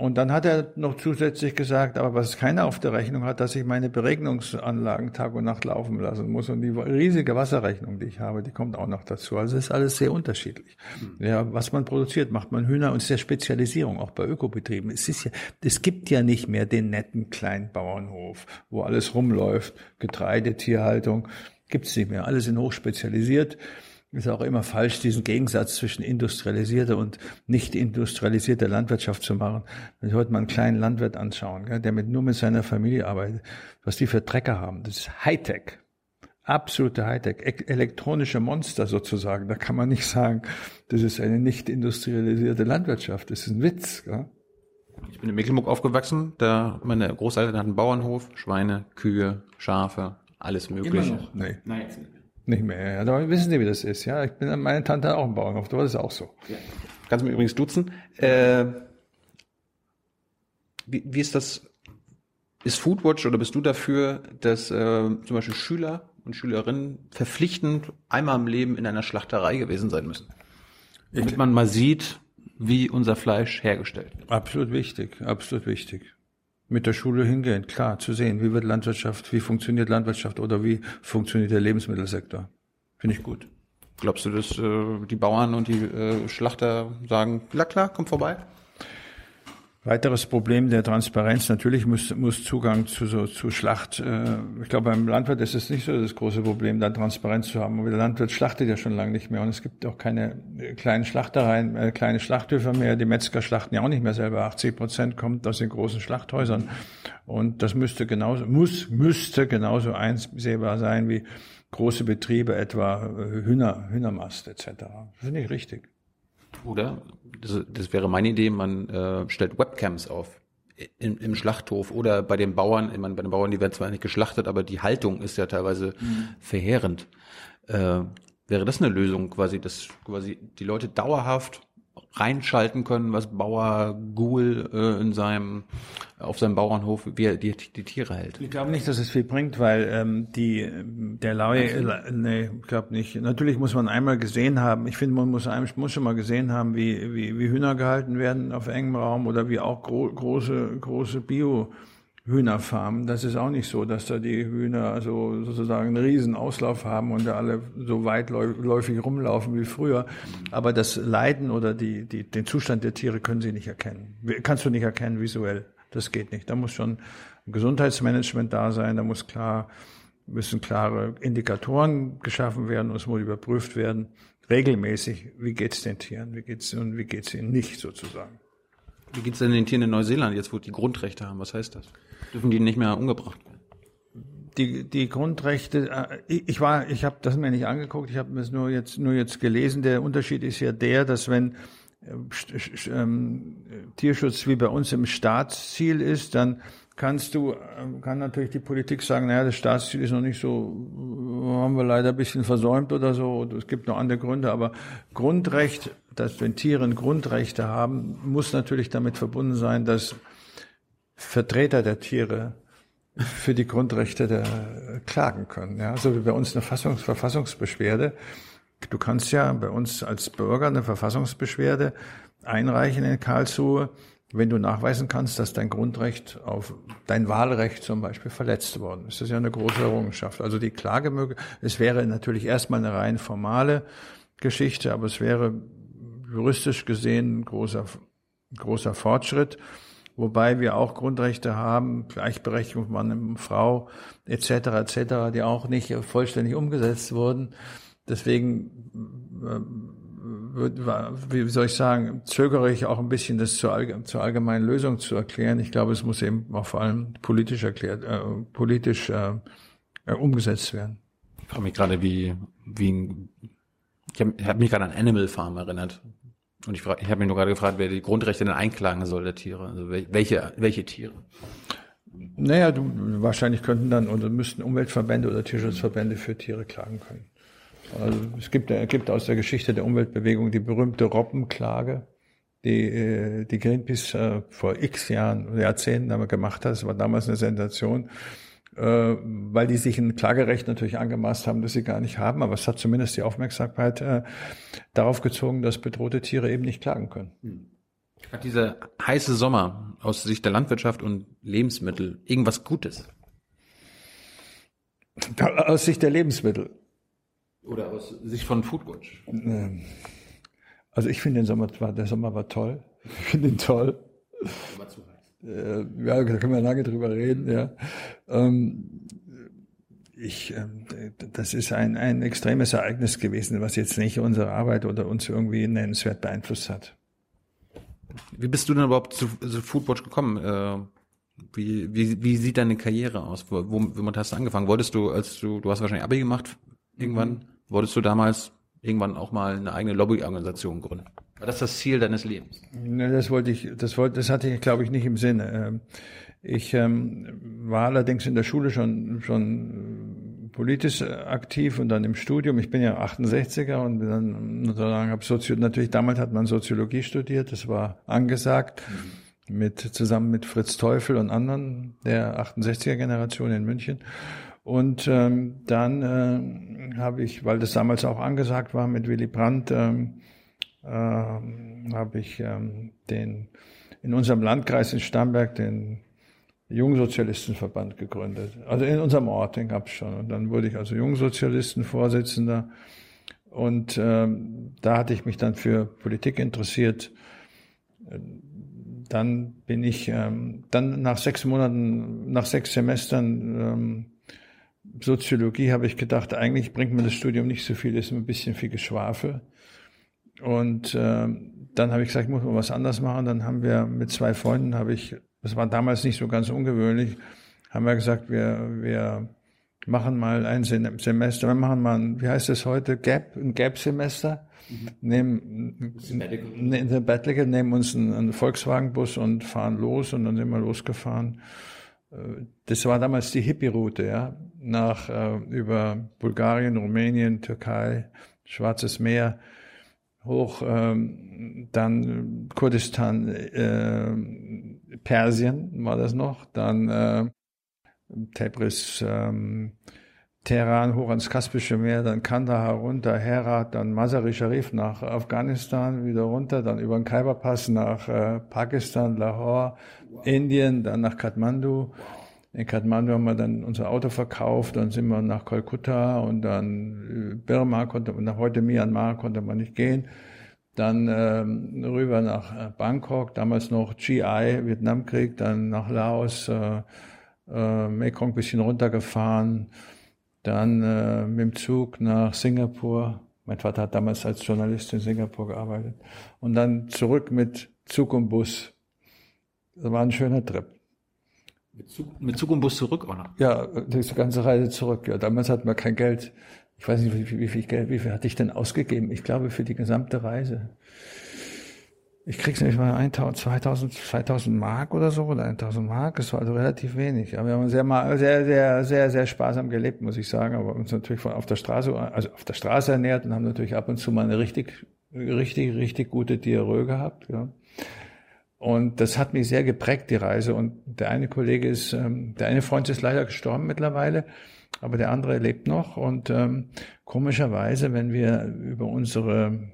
Und dann hat er noch zusätzlich gesagt, aber was keiner auf der Rechnung hat, dass ich meine Beregnungsanlagen Tag und Nacht laufen lassen muss. Und die riesige Wasserrechnung, die ich habe, die kommt auch noch dazu. Also es ist alles sehr unterschiedlich. Mhm. Ja, was man produziert, macht man Hühner und es ist ja Spezialisierung, auch bei Ökobetrieben. Es ist ja, es gibt ja nicht mehr den netten kleinen Bauernhof, wo alles rumläuft, Getreide, Tierhaltung, gibt's nicht mehr. Alles sind hochspezialisiert ist auch immer falsch, diesen Gegensatz zwischen industrialisierter und nicht industrialisierter Landwirtschaft zu machen. Wenn Sie heute mal einen kleinen Landwirt anschauen, der mit, nur mit seiner Familie arbeitet, was die für Trecker haben, das ist Hightech. Absolute Hightech, elektronische Monster sozusagen. Da kann man nicht sagen, das ist eine nicht industrialisierte Landwirtschaft. Das ist ein Witz. Gell? Ich bin in Mecklenburg aufgewachsen. Da meine Großeltern hatten einen Bauernhof, Schweine, Kühe, Schafe, alles Mögliche. Immer noch? Nee. Nein, jetzt nicht mehr. Nicht mehr, ja. Aber wissen Sie, wie das ist, ja. Ich bin meine Tante auch im Bauernhof, da war das auch so. Ja. Kannst du mich übrigens duzen. Äh, wie, wie ist das? Ist Foodwatch oder bist du dafür, dass äh, zum Beispiel Schüler und Schülerinnen verpflichtend einmal im Leben in einer Schlachterei gewesen sein müssen? Damit man mal sieht, wie unser Fleisch hergestellt wird. Absolut wichtig, absolut wichtig mit der Schule hingehen, klar, zu sehen, wie wird Landwirtschaft, wie funktioniert Landwirtschaft oder wie funktioniert der Lebensmittelsektor. Finde ich gut. Glaubst du, dass äh, die Bauern und die äh, Schlachter sagen, na klar, komm vorbei? Weiteres Problem der Transparenz, natürlich muss, muss Zugang zu, so, zu Schlacht, äh, ich glaube beim Landwirt ist es nicht so das große Problem, da Transparenz zu haben, aber der Landwirt schlachtet ja schon lange nicht mehr und es gibt auch keine äh, kleinen Schlachtereien, äh, kleine Schlachthöfe mehr, die Metzger schlachten ja auch nicht mehr selber, 80 Prozent kommt aus den großen Schlachthäusern und das müsste genauso, muss, müsste genauso einsehbar sein wie große Betriebe, etwa äh, Hühner, Hühnermast etc. Finde ich richtig. Oder, das, das wäre meine Idee, man äh, stellt Webcams auf im, im Schlachthof oder bei den Bauern, ich meine, bei den Bauern, die werden zwar nicht geschlachtet, aber die Haltung ist ja teilweise mhm. verheerend. Äh, wäre das eine Lösung, quasi, dass quasi die Leute dauerhaft reinschalten können, was Bauer Gul äh, in seinem auf seinem Bauernhof, wie er die, die Tiere hält. Ich glaube nicht, dass es viel bringt, weil ähm, die der Laue, äh, nee, ich glaube nicht. Natürlich muss man einmal gesehen haben. Ich finde, man muss, muss schon mal gesehen haben, wie, wie, wie Hühner gehalten werden auf engem Raum oder wie auch gro große große Bio Hühnerfarmen. Das ist auch nicht so, dass da die Hühner also sozusagen einen riesen Auslauf haben und da alle so weitläufig rumlaufen wie früher. Aber das Leiden oder die, die, den Zustand der Tiere können sie nicht erkennen. Kannst du nicht erkennen visuell. Das geht nicht. Da muss schon ein Gesundheitsmanagement da sein. Da muss klar, müssen klare Indikatoren geschaffen werden und es muss überprüft werden. Regelmäßig, wie geht's den Tieren? Wie geht's und wie geht's ihnen nicht sozusagen? Wie geht's denn den Tieren in Neuseeland jetzt, wo die Grundrechte haben? Was heißt das? Dürfen die nicht mehr umgebracht werden? Die, die Grundrechte, äh, ich war, ich habe das mir nicht angeguckt, ich habe es nur jetzt nur jetzt gelesen. Der Unterschied ist ja der, dass wenn ähm, Tierschutz wie bei uns im Staatsziel ist, dann kannst du, ähm, kann natürlich die Politik sagen, naja, das Staatsziel ist noch nicht so, haben wir leider ein bisschen versäumt oder so, es gibt noch andere Gründe, aber Grundrecht, dass wenn Tiere Grundrechte haben, muss natürlich damit verbunden sein, dass Vertreter der Tiere für die Grundrechte der, klagen können. Ja, so wie bei uns eine Fassungs Verfassungsbeschwerde. Du kannst ja bei uns als Bürger eine Verfassungsbeschwerde einreichen in Karlsruhe, wenn du nachweisen kannst, dass dein Grundrecht auf dein Wahlrecht zum Beispiel verletzt worden ist. Das ist ja eine große Errungenschaft. Also die Klagemöglichkeit, es wäre natürlich erstmal eine rein formale Geschichte, aber es wäre juristisch gesehen ein großer, großer Fortschritt wobei wir auch Grundrechte haben, Gleichberechtigung Mann und Frau etc. etc., die auch nicht vollständig umgesetzt wurden. Deswegen äh, wie soll ich sagen, zögere ich auch ein bisschen, das zur, allgemeinen Lösung zu erklären. Ich glaube, es muss eben auch vor allem politisch erklärt, äh, politisch äh, äh umgesetzt werden. Ich frage mich gerade, wie, wie ich habe hab mich gerade an Animal Farm erinnert. Und ich, ich habe mich nur gerade gefragt, wer die Grundrechte denn einklagen soll der Tiere. Also welche, welche Tiere? Naja, du, wahrscheinlich könnten dann oder müssten Umweltverbände oder Tierschutzverbände für Tiere klagen können. Also es gibt, es gibt aus der Geschichte der Umweltbewegung die berühmte Robbenklage, die, äh, die Greenpeace äh, vor x Jahren, Jahrzehnten aber gemacht hat. Das war damals eine Sensation äh, weil die sich ein Klagerecht natürlich angemaßt haben, das sie gar nicht haben. Aber es hat zumindest die Aufmerksamkeit äh, darauf gezogen, dass bedrohte Tiere eben nicht klagen können. Hm. Hat dieser heiße Sommer aus Sicht der Landwirtschaft und Lebensmittel irgendwas Gutes? Aus Sicht der Lebensmittel. Oder aus Sicht von Foodwatch? Ähm, also ich finde den Sommer, der Sommer war toll. Ich finde ihn toll. War zu äh, ja, da können wir lange drüber reden, ja. Ähm, ich, äh, das ist ein, ein extremes Ereignis gewesen, was jetzt nicht unsere Arbeit oder uns irgendwie nennenswert beeinflusst hat. Wie bist du denn überhaupt zu, zu Foodwatch gekommen? Äh, wie, wie, wie sieht deine Karriere aus? Wo, womit hast du angefangen? Wolltest du, als du, du hast wahrscheinlich Abi gemacht irgendwann, mhm. wolltest du damals irgendwann auch mal eine eigene Lobbyorganisation gründen? War das das Ziel deines Lebens? Ne, das wollte ich, das wollte, das hatte ich, glaube ich, nicht im Sinne. Ähm, ich ähm, war allerdings in der Schule schon schon politisch aktiv und dann im Studium. Ich bin ja 68er und dann sozusagen habe Sozio natürlich damals hat man Soziologie studiert. Das war angesagt mit zusammen mit Fritz Teufel und anderen der 68er Generation in München. Und ähm, dann äh, habe ich, weil das damals auch angesagt war mit Willy Brandt. Ähm, habe ich ähm, den in unserem Landkreis in Starnberg den Jungsozialistenverband gegründet. Also in unserem Ort, den gab es schon. Und dann wurde ich also Jungsozialistenvorsitzender. Und ähm, da hatte ich mich dann für Politik interessiert. Dann bin ich, ähm, dann nach sechs Monaten, nach sechs Semestern ähm, Soziologie habe ich gedacht, eigentlich bringt mir das Studium nicht so viel, ist ein bisschen viel Geschwafel. Und äh, dann habe ich gesagt, ich muss mal was anderes machen. Dann haben wir mit zwei Freunden, habe ich, das war damals nicht so ganz ungewöhnlich, haben wir gesagt, wir, wir machen mal ein Semester, wir machen mal, ein, wie heißt das heute, Gap, ein Gap-Semester. Mhm. Nehmen, ein Sabbatical, nehmen uns einen, einen Volkswagen-Bus und fahren los und dann sind wir losgefahren. Äh, das war damals die Hippie-Route, ja, nach, äh, über Bulgarien, Rumänien, Türkei, Schwarzes Meer, hoch, ähm, dann Kurdistan, äh, Persien war das noch, dann äh, Tebris, ähm, Teheran hoch ans Kaspische Meer, dann Kandahar runter, Herat, dann Mazar-i Sharif nach Afghanistan, wieder runter, dann über den Khyberpass nach äh, Pakistan, Lahore, Indien, dann nach Kathmandu. In Kathmandu haben wir dann unser Auto verkauft, dann sind wir nach Kolkutta und dann äh, Burma konnte nach heute Myanmar konnte man nicht gehen. Dann ähm, rüber nach äh, Bangkok, damals noch GI, Vietnamkrieg, dann nach Laos, äh, äh, Mekong bisschen runtergefahren, dann äh, mit dem Zug nach Singapur. Mein Vater hat damals als Journalist in Singapur gearbeitet. Und dann zurück mit Zug und Bus. Das war ein schöner Trip. Mit Zug, mit Zug und Bus zurück, oder? Ja, die ganze Reise zurück. Ja, damals hatten wir kein Geld. Ich weiß nicht, wie, wie, wie viel Geld, wie viel hatte ich denn ausgegeben? Ich glaube, für die gesamte Reise. ich krieg's nicht mal 1000, 2000, 2000 Mark oder so, oder 1000 Mark, das war also relativ wenig. Aber wir haben sehr, sehr, sehr, sehr, sehr sparsam gelebt, muss ich sagen, aber uns natürlich von auf der Straße, also auf der Straße ernährt und haben natürlich ab und zu mal eine richtig, richtig, richtig gute Diarrhoe gehabt, ja. Und das hat mich sehr geprägt, die Reise. Und der eine Kollege ist, ähm, der eine Freund ist leider gestorben mittlerweile, aber der andere lebt noch. Und ähm, komischerweise, wenn wir über unsere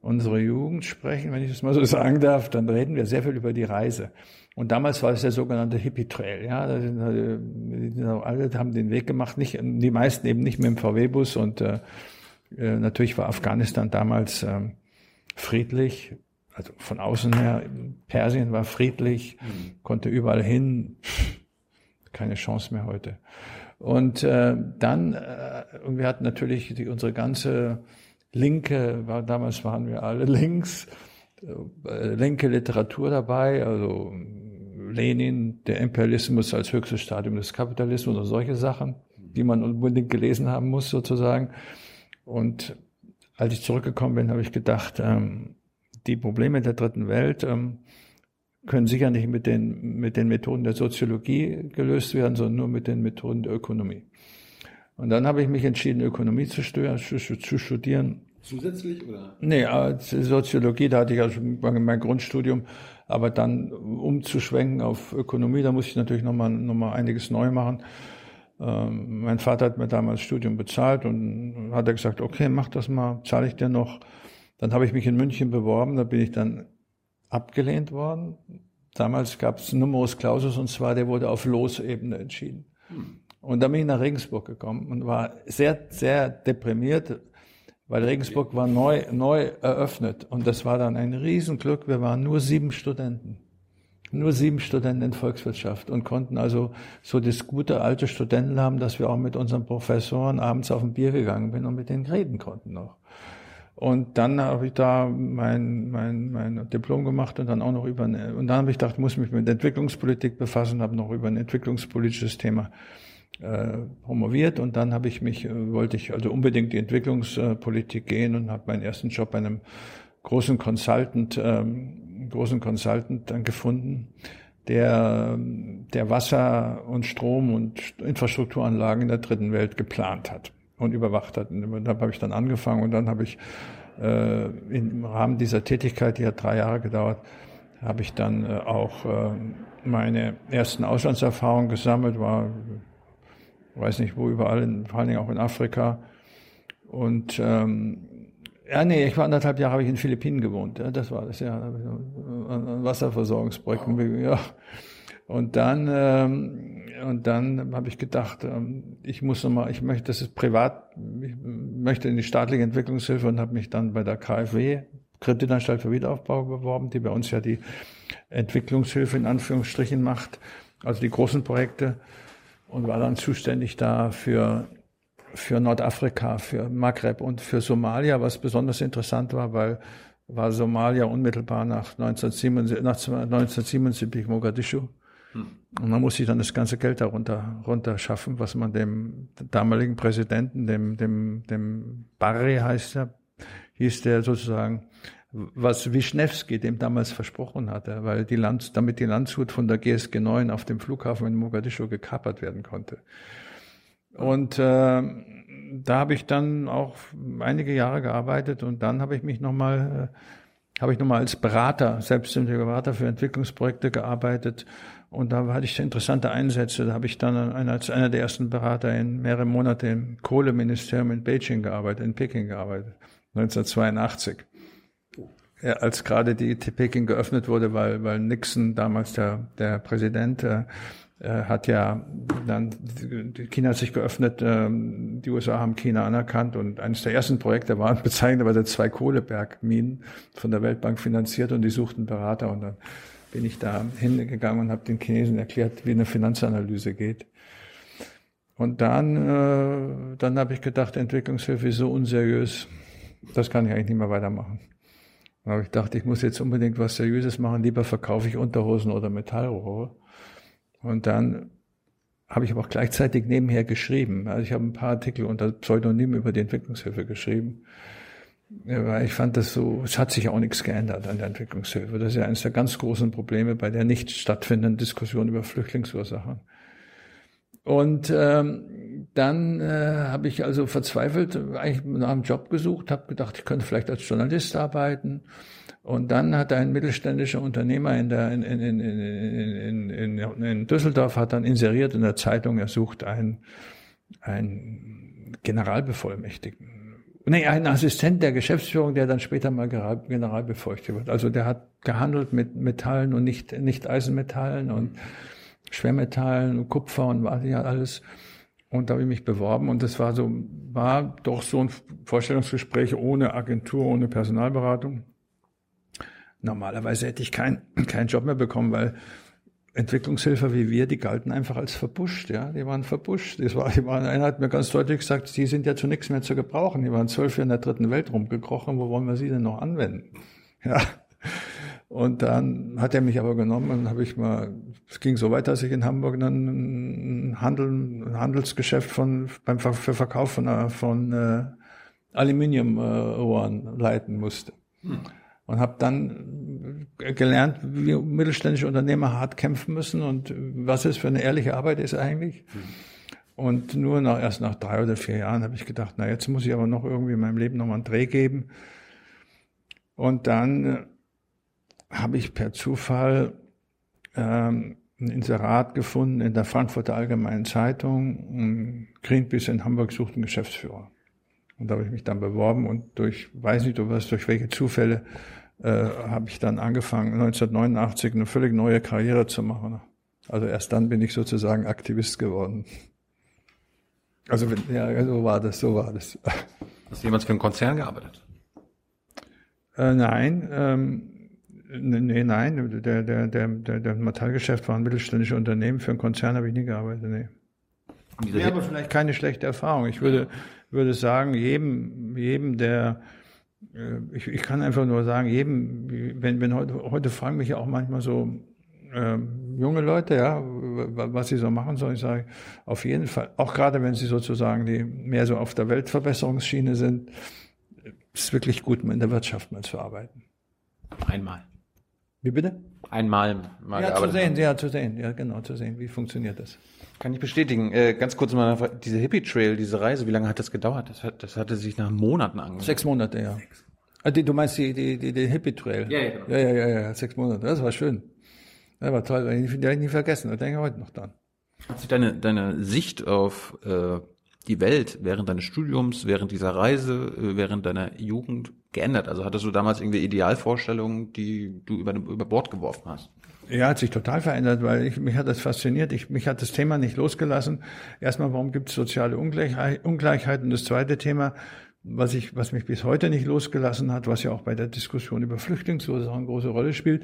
unsere Jugend sprechen, wenn ich das mal so <laughs> sagen darf, dann reden wir sehr viel über die Reise. Und damals war es der sogenannte Hippie Trail. Ja, da sind, äh, alle haben den Weg gemacht, nicht die meisten eben nicht mit dem VW-Bus. Und äh, äh, natürlich war Afghanistan damals äh, friedlich also von außen her, Persien war friedlich, mhm. konnte überall hin, keine Chance mehr heute. Und äh, dann, äh, wir hatten natürlich die, unsere ganze linke, war, damals waren wir alle <laughs> links, äh, linke Literatur dabei, also Lenin, der Imperialismus als höchstes Stadium des Kapitalismus oder solche Sachen, die man unbedingt gelesen haben muss sozusagen. Und als ich zurückgekommen bin, habe ich gedacht, ähm, die Probleme der dritten Welt ähm, können sicher nicht mit den, mit den Methoden der Soziologie gelöst werden, sondern nur mit den Methoden der Ökonomie. Und dann habe ich mich entschieden, Ökonomie zu, studieren. Zusätzlich oder? Nee, Soziologie, da hatte ich also mein Grundstudium, aber dann umzuschwenken auf Ökonomie, da muss ich natürlich nochmal noch mal einiges neu machen. Ähm, mein Vater hat mir damals Studium bezahlt und hat er gesagt, okay, mach das mal, zahle ich dir noch. Dann habe ich mich in München beworben, da bin ich dann abgelehnt worden. Damals gab es Numerus Clausus und zwar der wurde auf Losebene entschieden. Und dann bin ich nach Regensburg gekommen und war sehr, sehr deprimiert, weil Regensburg war neu, neu eröffnet und das war dann ein Riesenglück. Wir waren nur sieben Studenten. Nur sieben Studenten in Volkswirtschaft und konnten also so das gute alte Studenten haben, dass wir auch mit unseren Professoren abends auf ein Bier gegangen sind und mit denen reden konnten noch. Und dann habe ich da mein, mein, mein Diplom gemacht und dann auch noch über, eine, und dann habe ich gedacht, muss mich mit Entwicklungspolitik befassen, habe noch über ein entwicklungspolitisches Thema äh, promoviert. Und dann habe ich mich, äh, wollte ich also unbedingt die Entwicklungspolitik gehen und habe meinen ersten Job bei einem großen Consultant, ähm, großen Consultant dann gefunden, der, der Wasser und Strom und Infrastrukturanlagen in der dritten Welt geplant hat und überwacht hat. Und da habe ich dann angefangen und dann habe ich äh, im Rahmen dieser Tätigkeit, die hat drei Jahre gedauert, habe ich dann äh, auch äh, meine ersten Auslandserfahrungen gesammelt, war, weiß nicht wo, überall, in, vor allen Dingen auch in Afrika. Und ähm, ja, nee, ich war anderthalb Jahre habe ich in den Philippinen gewohnt. Ja, das war das ja, ein Wasserversorgungsprojekt. Ja. Und dann, ähm, und dann habe ich gedacht, ähm, ich muss nochmal, ich möchte, das ist privat, ich möchte in die staatliche Entwicklungshilfe und habe mich dann bei der KfW, Kreditanstalt für Wiederaufbau, beworben, die bei uns ja die Entwicklungshilfe in Anführungsstrichen macht, also die großen Projekte und war dann zuständig da für für Nordafrika, für Maghreb und für Somalia, was besonders interessant war, weil war Somalia unmittelbar nach 1977, nach 1977 Mogadischu und man muss sich dann das ganze Geld darunter runter schaffen, was man dem damaligen Präsidenten, dem, dem, dem Barre heißt er, hieß der sozusagen, was Wischnewski dem damals versprochen hatte, weil die Land, damit die Landshut von der GSG 9 auf dem Flughafen in Mogadischu gekapert werden konnte. Und äh, da habe ich dann auch einige Jahre gearbeitet und dann habe ich mich nochmal, äh, habe ich nochmal als Berater, selbstständiger Berater für Entwicklungsprojekte gearbeitet und da hatte ich interessante Einsätze. Da habe ich dann als einer der ersten Berater in mehrere Monate im Kohleministerium in Beijing gearbeitet, in Peking gearbeitet, 1982. Ja, als gerade die Peking geöffnet wurde, weil, weil Nixon, damals der, der Präsident, äh, äh hat ja dann, China hat sich geöffnet, äh, die USA haben China anerkannt und eines der ersten Projekte waren <laughs> bezeichnet, weil zwei Kohlebergminen von der Weltbank finanziert und die suchten Berater und dann bin ich da hingegangen und habe den Chinesen erklärt, wie eine Finanzanalyse geht. Und dann, äh, dann habe ich gedacht, Entwicklungshilfe ist so unseriös, das kann ich eigentlich nicht mehr weitermachen. Dann habe ich gedacht, ich muss jetzt unbedingt was Seriöses machen, lieber verkaufe ich Unterhosen oder Metallrohre. Und dann habe ich aber auch gleichzeitig nebenher geschrieben. Also ich habe ein paar Artikel unter Pseudonym über die Entwicklungshilfe geschrieben. Weil ich fand das so, es hat sich auch nichts geändert an der Entwicklungshilfe. Das ist ja eines der ganz großen Probleme bei der nicht stattfindenden Diskussion über Flüchtlingsursachen. Und ähm, dann äh, habe ich also verzweifelt eigentlich nach einem Job gesucht, habe gedacht, ich könnte vielleicht als Journalist arbeiten. Und dann hat ein mittelständischer Unternehmer in, der, in, in, in, in, in, in Düsseldorf hat dann inseriert in der Zeitung, er sucht einen, einen Generalbevollmächtigten. Nee, einen Assistent der Geschäftsführung, der dann später mal Generalbevollmächtigter wird. Also der hat gehandelt mit Metallen und nicht, nicht Eisenmetallen und Schwermetallen und Kupfer und was ja alles. Und da habe ich mich beworben und das war so, war doch so ein Vorstellungsgespräch ohne Agentur, ohne Personalberatung. Normalerweise hätte ich keinen keinen Job mehr bekommen, weil Entwicklungshilfe wie wir, die galten einfach als verbuscht, ja. Die waren verbuscht. Das war, die waren, einer hat mir ganz deutlich gesagt, die sind ja zu nichts mehr zu gebrauchen. Die waren zwölf Jahre in der dritten Welt rumgekrochen. Wo wollen wir sie denn noch anwenden? <laughs> Ja. Und dann hat er mich aber genommen und habe ich mal, es ging so weiter, dass ich in Hamburg dann ein, Handel, ein Handelsgeschäft von, beim für Verkauf von, äh, von äh, Aluminiumrohren leiten musste. Hm. Und habe dann gelernt, wie mittelständische Unternehmer hart kämpfen müssen und was es für eine ehrliche Arbeit ist eigentlich. Und nur nach, erst nach drei oder vier Jahren habe ich gedacht, na jetzt muss ich aber noch irgendwie in meinem Leben nochmal einen Dreh geben. Und dann äh, habe ich per Zufall ähm, ein Inserat gefunden in der Frankfurter Allgemeinen Zeitung. Greenpeace in Hamburg sucht einen Geschäftsführer. Und da habe ich mich dann beworben und durch, weiß nicht, durch welche Zufälle, äh, habe ich dann angefangen, 1989 eine völlig neue Karriere zu machen. Also erst dann bin ich sozusagen Aktivist geworden. Also ja, so war das, so war das. Hast du jemals für einen Konzern gearbeitet? Äh, nein, ähm, Nee, nein, der, der, der, der, der Metallgeschäft war ein mittelständisches Unternehmen. Für einen Konzern habe ich nie gearbeitet, nee. Wäre aber vielleicht keine schlechte Erfahrung. Ich würde, würde sagen, jedem, jedem, der, ich, ich kann einfach nur sagen, jedem, wenn, wenn heute, heute fragen mich ja auch manchmal so, äh, junge Leute, ja, was sie so machen sollen, ich sage, auf jeden Fall, auch gerade wenn sie sozusagen die mehr so auf der Weltverbesserungsschiene sind, ist es wirklich gut, in der Wirtschaft mal zu arbeiten. Einmal. Wie bitte? Einmal mal Ja, zu sehen, ja, zu sehen, ja, genau, zu sehen, wie funktioniert das. Kann ich bestätigen. Äh, ganz kurz mal, diese Hippie Trail, diese Reise, wie lange hat das gedauert? Das, hat, das hatte sich nach Monaten angefangen. Sechs Monate, ja. Sechs. Ah, du meinst die, die, die, die Hippie Trail? Ja, ja, genau. ja, ja, ja, ja, sechs Monate. Das war schön. Das war toll, ich, den habe ich nie vergessen. Da denke ich heute noch dran. Hat sich deine, deine Sicht auf äh, die Welt während deines Studiums, während dieser Reise, äh, während deiner Jugend geändert? Also hattest du damals irgendwie Idealvorstellungen, die du über, über Bord geworfen hast? Ja, hat sich total verändert, weil ich, mich hat das fasziniert. Ich, mich hat das Thema nicht losgelassen. Erstmal, warum gibt es soziale Ungleichheit, Ungleichheit? Und das zweite Thema, was ich, was mich bis heute nicht losgelassen hat, was ja auch bei der Diskussion über Flüchtlingsursachen eine große Rolle spielt.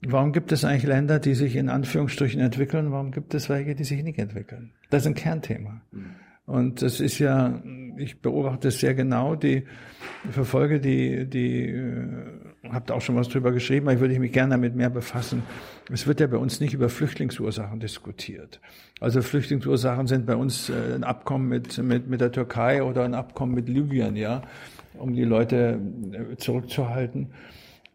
Warum gibt es eigentlich Länder, die sich in Anführungsstrichen entwickeln? Warum gibt es welche, die sich nicht entwickeln? Das ist ein Kernthema. Mhm. Und das ist ja, ich beobachte es sehr genau, die verfolge die, die, äh, habt auch schon was drüber geschrieben, aber ich würde mich gerne damit mehr befassen. Es wird ja bei uns nicht über Flüchtlingsursachen diskutiert. Also Flüchtlingsursachen sind bei uns äh, ein Abkommen mit, mit, mit der Türkei oder ein Abkommen mit Libyen, ja, um die Leute äh, zurückzuhalten.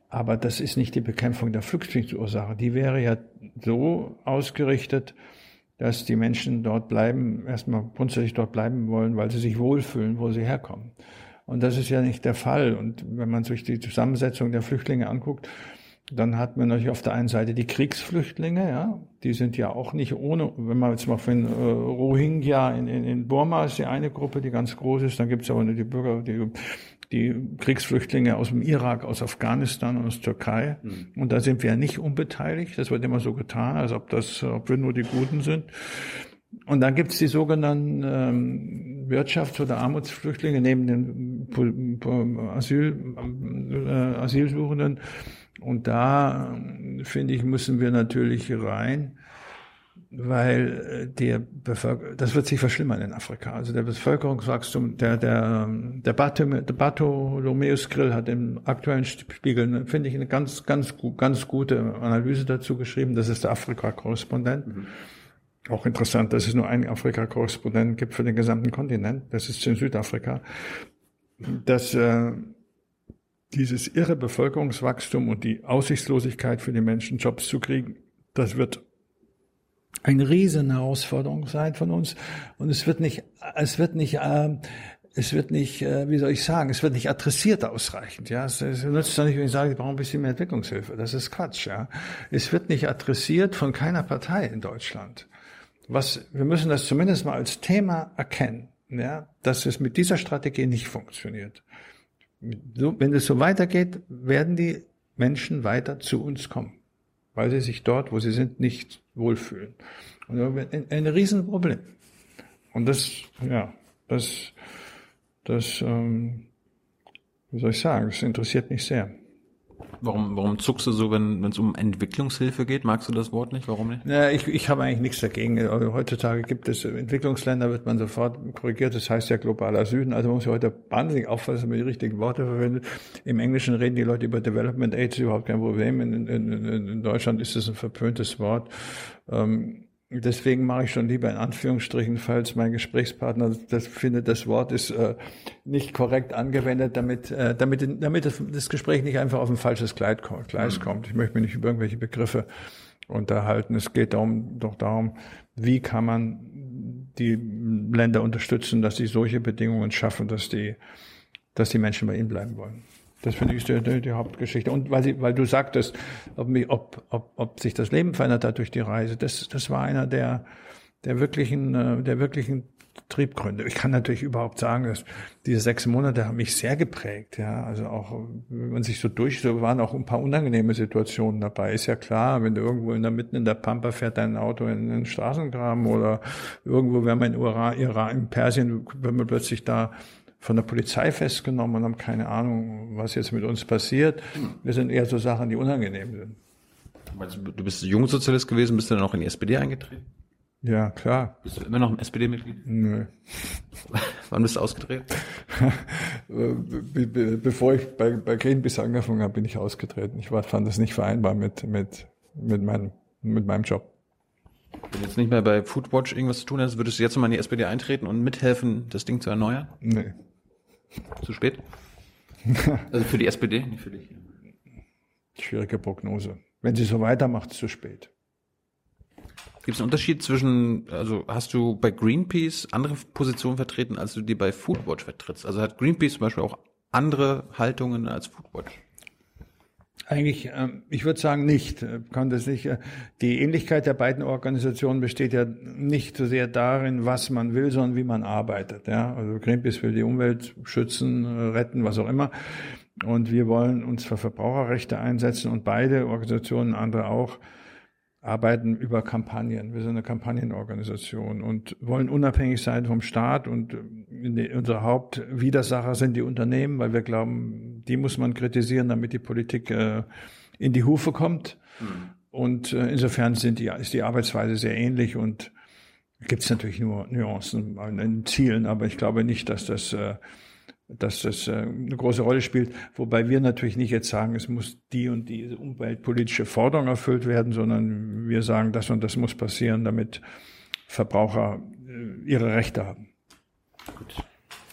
Aber das ist nicht die Bekämpfung der Flüchtlingsursache. Die wäre ja so ausgerichtet, dass die Menschen dort bleiben, erstmal grundsätzlich dort bleiben wollen, weil sie sich wohlfühlen, wo sie herkommen. Und das ist ja nicht der Fall. Und wenn man sich die Zusammensetzung der Flüchtlinge anguckt, dann hat man natürlich auf der einen Seite die Kriegsflüchtlinge, ja, die sind ja auch nicht ohne, wenn man jetzt mal von äh, Rohingya in, in, in Burma ist die eine Gruppe, die ganz groß ist, dann gibt es aber nur die Bürger, die die Kriegsflüchtlinge aus dem Irak, aus Afghanistan und aus Türkei. Mhm. Und da sind wir nicht unbeteiligt. Das wird immer so getan, als ob das, ob wir nur die Guten sind. Und dann gibt es die sogenannten ähm, Wirtschafts- oder Armutsflüchtlinge neben den Asyl, äh, Asylsuchenden. Und da, finde ich, müssen wir natürlich rein weil äh, der Bevölker das wird sich verschlimmern in Afrika. Also der Bevölkerungswachstum, der der der, Bartholomäus Grill hat im aktuellen Spiegel, finde ich, eine ganz ganz ganz gute Analyse dazu geschrieben. Das ist der Afrika-Korrespondent. Mhm. Auch interessant, dass es nur einen Afrika-Korrespondent gibt für den gesamten Kontinent. Das ist in Südafrika. Dass äh, dieses irre Bevölkerungswachstum und die Aussichtslosigkeit für die Menschen, Jobs zu kriegen, das wird eine riesen Herausforderung sein von uns. Und es wird nicht, es wird nicht, äh, es wird nicht, äh, wie soll ich sagen, es wird nicht adressiert ausreichend. Ja, es, es nützt doch nicht, wenn ich sage, ich brauche ein bisschen mehr Entwicklungshilfe. Das ist Quatsch. Ja, es wird nicht adressiert von keiner Partei in Deutschland. Was wir müssen das zumindest mal als Thema erkennen, ja, dass es mit dieser Strategie nicht funktioniert. Wenn es so weitergeht, werden die Menschen weiter zu uns kommen, weil sie sich dort, wo sie sind, nicht wohlfühlen. Und ein, ein Riesenproblem. Und das, ja, das, das, ähm, wie soll ich sagen, das interessiert mich sehr. Warum, warum zuckst du so, wenn es um Entwicklungshilfe geht? Magst du das Wort nicht? Warum nicht? Ja, ich, ich habe eigentlich nichts dagegen. Heutzutage gibt es Entwicklungsländer, wird man sofort korrigiert. Das heißt ja globaler Süden. Also man muss ja heute wahnsinnig aufpassen, dass man die richtigen Worte verwendet. Im Englischen reden die Leute über Development Aid, ist überhaupt kein Problem. In, in, in Deutschland ist das ein verpöntes Wort. Ähm, Deswegen mache ich schon lieber in Anführungsstrichen, falls mein Gesprächspartner das findet, das Wort ist äh, nicht korrekt angewendet, damit, äh, damit, damit das, das, Gespräch nicht einfach auf ein falsches Gleis mhm. kommt. Ich möchte mich nicht über irgendwelche Begriffe unterhalten. Es geht darum, doch darum, wie kann man die Länder unterstützen, dass sie solche Bedingungen schaffen, dass die, dass die Menschen bei ihnen bleiben wollen. Das finde ich die, die, Hauptgeschichte. Und weil, sie, weil du sagtest, ob, ob, ob, ob sich das Leben verändert hat durch die Reise, das, das war einer der, der wirklichen, äh, der wirklichen Triebgründe. Ich kann natürlich überhaupt sagen, dass diese sechs Monate haben mich sehr geprägt. Ja, also auch wenn man sich so durch, so waren auch ein paar unangenehme Situationen dabei. Ist ja klar, wenn du irgendwo in der mitten in der Pampa fährt dein Auto in den Straßengraben oder irgendwo, wenn man in Iran, Iran, in Persien, wenn man plötzlich da von der Polizei festgenommen und haben keine Ahnung, was jetzt mit uns passiert. Wir sind eher so Sachen, die unangenehm sind. Du bist Jungsozialist gewesen, bist du dann auch in die SPD eingetreten? Ja, klar. Bist du immer noch ein SPD-Mitglied? Nö. <laughs> Wann bist du ausgetreten? <laughs> Bevor ich bei, bei Greenpeace angefangen habe, bin ich ausgetreten. Ich war, fand das nicht vereinbar mit, mit, mit, meinem, mit meinem Job. Wenn du jetzt nicht mehr bei Foodwatch irgendwas zu tun hast, würdest du jetzt mal in die SPD eintreten und mithelfen, das Ding zu erneuern? Nee. Zu spät? <laughs> also für die SPD, nicht für dich. Schwierige Prognose. Wenn sie so weitermacht, zu spät. Gibt es einen Unterschied zwischen, also hast du bei Greenpeace andere Positionen vertreten, als du die bei Foodwatch vertrittst? Also hat Greenpeace zum Beispiel auch andere Haltungen als Foodwatch? Eigentlich, ähm, ich würde sagen nicht, äh, kann das nicht. Äh, die Ähnlichkeit der beiden Organisationen besteht ja nicht so sehr darin, was man will, sondern wie man arbeitet. Ja, also Greenpeace will die Umwelt schützen, äh, retten, was auch immer. Und wir wollen uns für Verbraucherrechte einsetzen und beide Organisationen, andere auch, arbeiten über Kampagnen. Wir sind eine Kampagnenorganisation und wollen unabhängig sein vom Staat und äh, unser Hauptwidersacher sind die Unternehmen, weil wir glauben, die muss man kritisieren, damit die Politik äh, in die Hufe kommt. Mhm. Und äh, insofern sind die, ist die Arbeitsweise sehr ähnlich und gibt es natürlich nur Nuancen in den Zielen, aber ich glaube nicht, dass das dass das äh, eine große Rolle spielt. Wobei wir natürlich nicht jetzt sagen, es muss die und die umweltpolitische Forderung erfüllt werden, sondern wir sagen, das und das muss passieren, damit Verbraucher äh, ihre Rechte haben. Gut.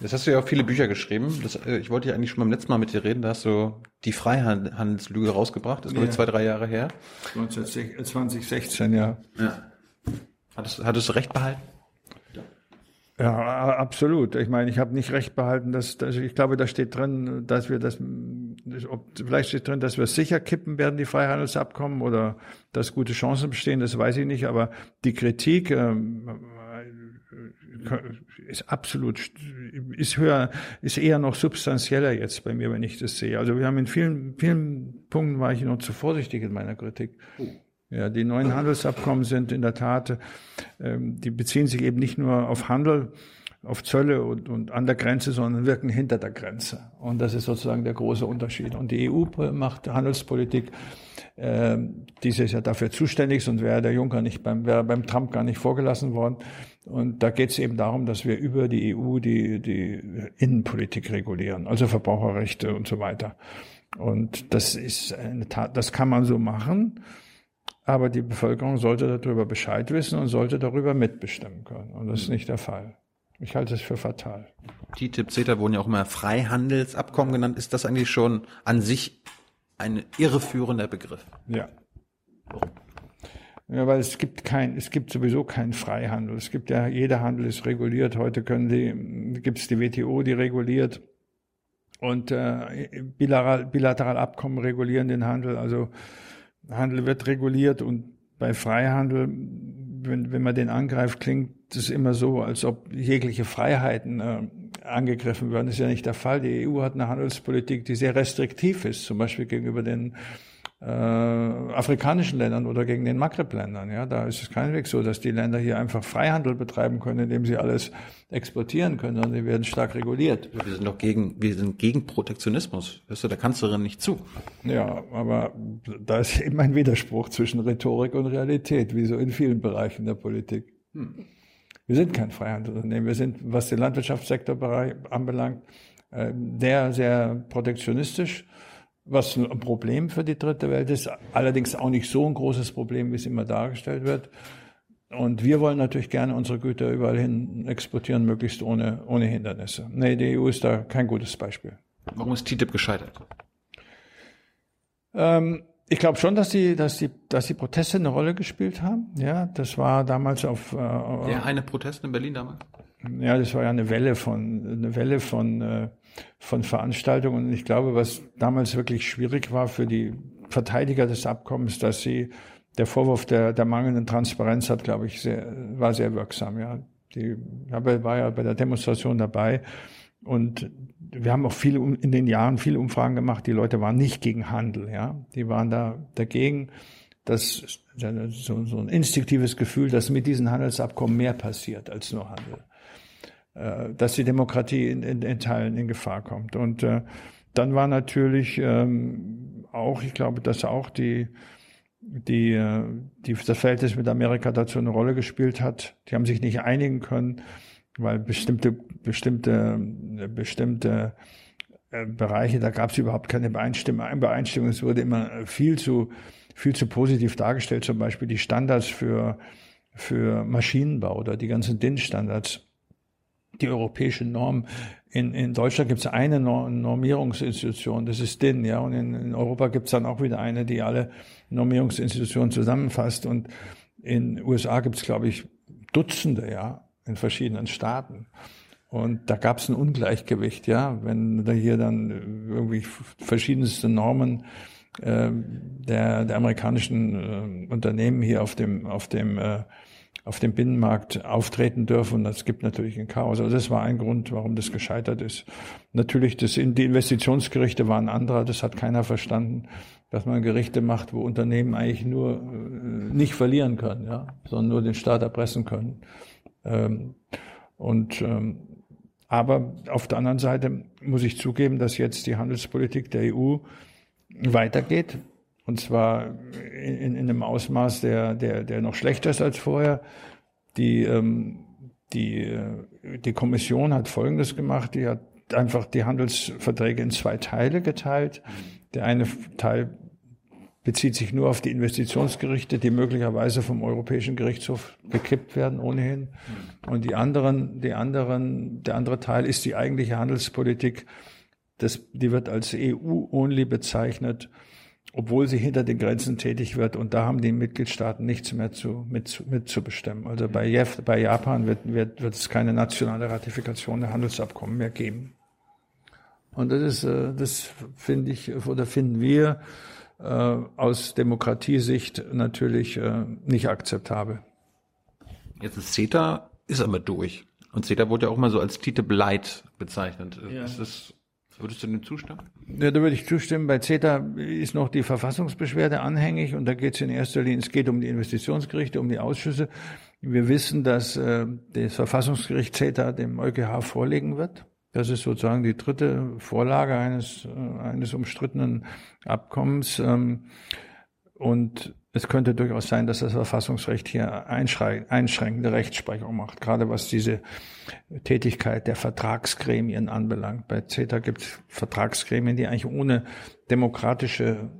Jetzt hast du ja auch viele Bücher geschrieben. Das, äh, ich wollte ja eigentlich schon beim letzten Mal mit dir reden. Da hast du die Freihandelslüge rausgebracht. Das ist, glaube ich, zwei, drei Jahre her. 2016, ja. ja. Hattest, hattest du recht behalten? Ja, absolut. Ich meine, ich habe nicht recht behalten, dass, dass ich glaube, da steht drin, dass wir das, ob, vielleicht steht drin, dass wir sicher kippen werden, die Freihandelsabkommen, oder dass gute Chancen bestehen, das weiß ich nicht. Aber die Kritik ähm, ist absolut, ist höher, ist eher noch substanzieller jetzt bei mir, wenn ich das sehe. Also wir haben in vielen, vielen Punkten war ich noch zu vorsichtig in meiner Kritik. Oh. Ja, die neuen Handelsabkommen sind in der Tat, ähm, die beziehen sich eben nicht nur auf Handel, auf Zölle und, und an der Grenze, sondern wirken hinter der Grenze. Und das ist sozusagen der große Unterschied. Und die EU macht Handelspolitik, äh, diese ist ja dafür zuständig, sonst wäre der Juncker nicht beim, wäre beim Trump gar nicht vorgelassen worden. Und da geht es eben darum, dass wir über die EU die, die Innenpolitik regulieren, also Verbraucherrechte und so weiter. Und das ist eine Tat, das kann man so machen. Aber die Bevölkerung sollte darüber Bescheid wissen und sollte darüber mitbestimmen können. Und das ist nicht der Fall. Ich halte es für fatal. TTIP, CETA wurden ja auch immer Freihandelsabkommen genannt. Ist das eigentlich schon an sich ein irreführender Begriff? Ja. Warum? Ja, weil es gibt kein, es gibt sowieso keinen Freihandel. Es gibt ja, jeder Handel ist reguliert. Heute können die, gibt es die WTO, die reguliert. Und äh, bilateral, bilateral Abkommen regulieren den Handel. Also Handel wird reguliert und bei Freihandel, wenn, wenn man den angreift, klingt es immer so, als ob jegliche Freiheiten äh, angegriffen werden. Das ist ja nicht der Fall. Die EU hat eine Handelspolitik, die sehr restriktiv ist, zum Beispiel gegenüber den äh, afrikanischen Ländern oder gegen den Maghreb-Ländern. Ja, da ist es keineswegs so, dass die Länder hier einfach Freihandel betreiben können, indem sie alles exportieren können, sondern sie werden stark reguliert. Wir sind doch gegen, wir sind gegen Protektionismus. Hörst du der Kanzlerin nicht zu? Ja, aber da ist eben ein Widerspruch zwischen Rhetorik und Realität, wie so in vielen Bereichen der Politik. Hm. Wir sind kein Freihandelsunternehmen. Wir sind, was den Landwirtschaftssektor anbelangt, äh, sehr, sehr protektionistisch was ein Problem für die dritte Welt ist, allerdings auch nicht so ein großes Problem, wie es immer dargestellt wird. Und wir wollen natürlich gerne unsere Güter überall hin exportieren, möglichst ohne, ohne Hindernisse. Nee, die EU ist da kein gutes Beispiel. Warum ist TTIP gescheitert? Ähm, ich glaube schon, dass die, dass die, dass die Proteste eine Rolle gespielt haben. Ja, das war damals auf. Äh, Der eine Protest in Berlin damals? Ja, das war ja eine Welle von, eine Welle von, äh, von Veranstaltungen. Und ich glaube, was damals wirklich schwierig war für die Verteidiger des Abkommens, dass sie, der Vorwurf der, der mangelnden Transparenz hat, glaube ich, sehr, war sehr wirksam, ja. Die, ich war ja bei der Demonstration dabei. Und wir haben auch viel in den Jahren viele Umfragen gemacht. Die Leute waren nicht gegen Handel, ja. Die waren da dagegen, dass so, so ein instinktives Gefühl, dass mit diesen Handelsabkommen mehr passiert als nur Handel. Äh, dass die Demokratie in, in, in Teilen in Gefahr kommt. Und äh, dann war natürlich ähm, auch, ich glaube, dass auch die, die, äh, die, das Verhältnis mit Amerika dazu eine Rolle gespielt hat. Die haben sich nicht einigen können, weil bestimmte, bestimmte, bestimmte äh, Bereiche, da gab es überhaupt keine Übereinstimmung. Übereinstimmung. Es wurde immer viel zu, viel zu positiv dargestellt, zum Beispiel die Standards für, für Maschinenbau oder die ganzen DIN-Standards die europäische Norm. In, in Deutschland gibt es eine Normierungsinstitution, das ist DIN, ja, und in, in Europa gibt es dann auch wieder eine, die alle Normierungsinstitutionen zusammenfasst. Und in USA gibt es, glaube ich, Dutzende, ja, in verschiedenen Staaten. Und da gab es ein Ungleichgewicht, ja, wenn da hier dann irgendwie verschiedenste Normen äh, der, der amerikanischen äh, Unternehmen hier auf dem auf dem äh, auf dem Binnenmarkt auftreten dürfen. Und das gibt natürlich ein Chaos. Also das war ein Grund, warum das gescheitert ist. Natürlich, das, die Investitionsgerichte waren anderer. Das hat keiner verstanden, dass man Gerichte macht, wo Unternehmen eigentlich nur äh, nicht verlieren können, ja, sondern nur den Staat erpressen können. Ähm, und ähm, aber auf der anderen Seite muss ich zugeben, dass jetzt die Handelspolitik der EU weitergeht. Und zwar in, in einem Ausmaß, der, der, der noch schlechter ist als vorher. Die, ähm, die, die Kommission hat Folgendes gemacht. Die hat einfach die Handelsverträge in zwei Teile geteilt. Der eine Teil bezieht sich nur auf die Investitionsgerichte, die möglicherweise vom Europäischen Gerichtshof gekippt werden ohnehin. Und die anderen, die anderen, der andere Teil ist die eigentliche Handelspolitik. Das, die wird als EU-only bezeichnet obwohl sie hinter den Grenzen tätig wird. Und da haben die Mitgliedstaaten nichts mehr zu, mit, mitzubestimmen. Also bei, Jef, bei Japan wird, wird, wird es keine nationale Ratifikation der Handelsabkommen mehr geben. Und das ist, äh, das finde ich, oder finden wir äh, aus Demokratiesicht natürlich äh, nicht akzeptabel. Jetzt ist CETA, ist aber durch. Und CETA wurde ja auch mal so als TTIP Light bezeichnet. Ja. Ist das Würdest du dem zustimmen? Ja, da würde ich zustimmen. Bei CETA ist noch die Verfassungsbeschwerde anhängig und da geht es in erster Linie, es geht um die Investitionsgerichte, um die Ausschüsse. Wir wissen, dass äh, das Verfassungsgericht CETA dem EuGH vorlegen wird. Das ist sozusagen die dritte Vorlage eines, äh, eines umstrittenen Abkommens. Ähm, und es könnte durchaus sein, dass das Verfassungsrecht hier einschränkende Rechtsprechung macht, gerade was diese Tätigkeit der Vertragsgremien anbelangt. Bei CETA gibt es Vertragsgremien, die eigentlich ohne demokratische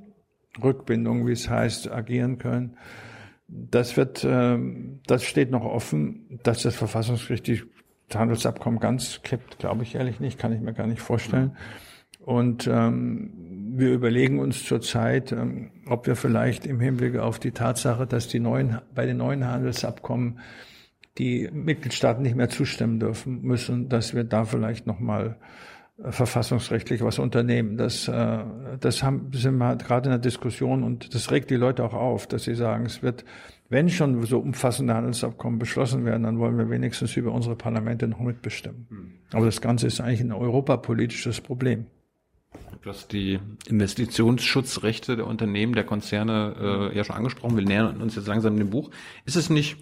Rückbindung, wie es heißt, agieren können. Das wird, ähm, das steht noch offen, dass das Verfassungsgericht die Handelsabkommen ganz kippt, glaube ich ehrlich nicht, kann ich mir gar nicht vorstellen. Und ähm, wir überlegen uns zurzeit, ähm, ob wir vielleicht im Hinblick auf die Tatsache, dass die neuen, bei den neuen Handelsabkommen die Mitgliedstaaten nicht mehr zustimmen dürfen müssen, dass wir da vielleicht nochmal äh, verfassungsrechtlich was unternehmen. Das, äh, das haben, sind wir gerade in der Diskussion und das regt die Leute auch auf, dass sie sagen, es wird, wenn schon so umfassende Handelsabkommen beschlossen werden, dann wollen wir wenigstens über unsere Parlamente noch mitbestimmen. Hm. Aber das Ganze ist eigentlich ein europapolitisches Problem. Du hast die Investitionsschutzrechte der Unternehmen, der Konzerne äh, ja schon angesprochen. Wir nähern uns jetzt langsam dem Buch. Ist es nicht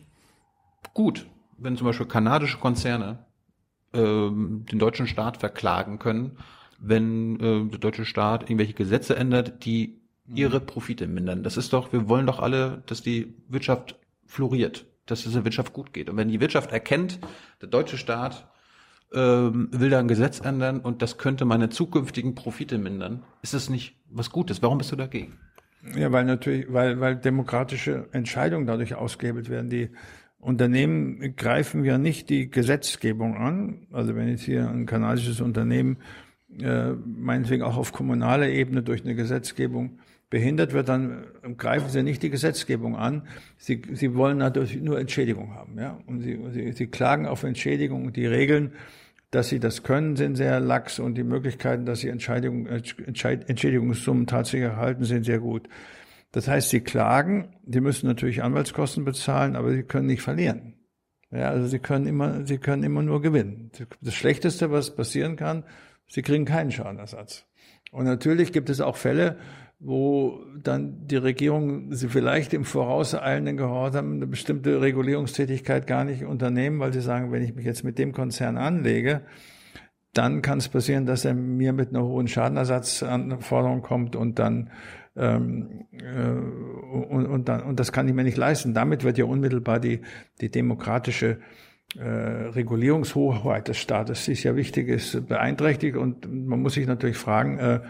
gut, wenn zum Beispiel kanadische Konzerne ähm, den deutschen Staat verklagen können, wenn äh, der deutsche Staat irgendwelche Gesetze ändert, die ihre Profite mindern. Das ist doch, wir wollen doch alle, dass die Wirtschaft floriert, dass es der Wirtschaft gut geht. Und wenn die Wirtschaft erkennt, der deutsche Staat ähm, will da ein Gesetz ändern und das könnte meine zukünftigen Profite mindern, ist das nicht was Gutes? Warum bist du dagegen? Ja, weil natürlich, weil, weil demokratische Entscheidungen dadurch ausgehebelt werden. Die Unternehmen greifen ja nicht die Gesetzgebung an. Also wenn jetzt hier ein kanadisches Unternehmen äh, meinetwegen auch auf kommunaler Ebene durch eine Gesetzgebung behindert wird, dann greifen sie nicht die Gesetzgebung an. Sie, sie wollen natürlich nur Entschädigung haben. Ja? Und sie, sie, sie klagen auf Entschädigung. Die Regeln, dass sie das können, sind sehr lax und die Möglichkeiten, dass sie Entscheidung, Entschädigungssummen tatsächlich erhalten, sind sehr gut. Das heißt, sie klagen, die müssen natürlich Anwaltskosten bezahlen, aber sie können nicht verlieren. Ja, also sie können immer, sie können immer nur gewinnen. Das Schlechteste, was passieren kann, sie kriegen keinen Schadenersatz. Und natürlich gibt es auch Fälle, wo dann die Regierung sie vielleicht im vorauseilenden Gehorsam eine bestimmte Regulierungstätigkeit gar nicht unternehmen, weil sie sagen, wenn ich mich jetzt mit dem Konzern anlege, dann kann es passieren, dass er mir mit einer hohen Schadenersatzanforderung kommt und dann ähm, äh, und, und, dann, und das kann ich mir nicht leisten. Damit wird ja unmittelbar die, die demokratische äh, Regulierungshoheit des Staates, die ist ja wichtig, ist beeinträchtigt und man muss sich natürlich fragen, äh,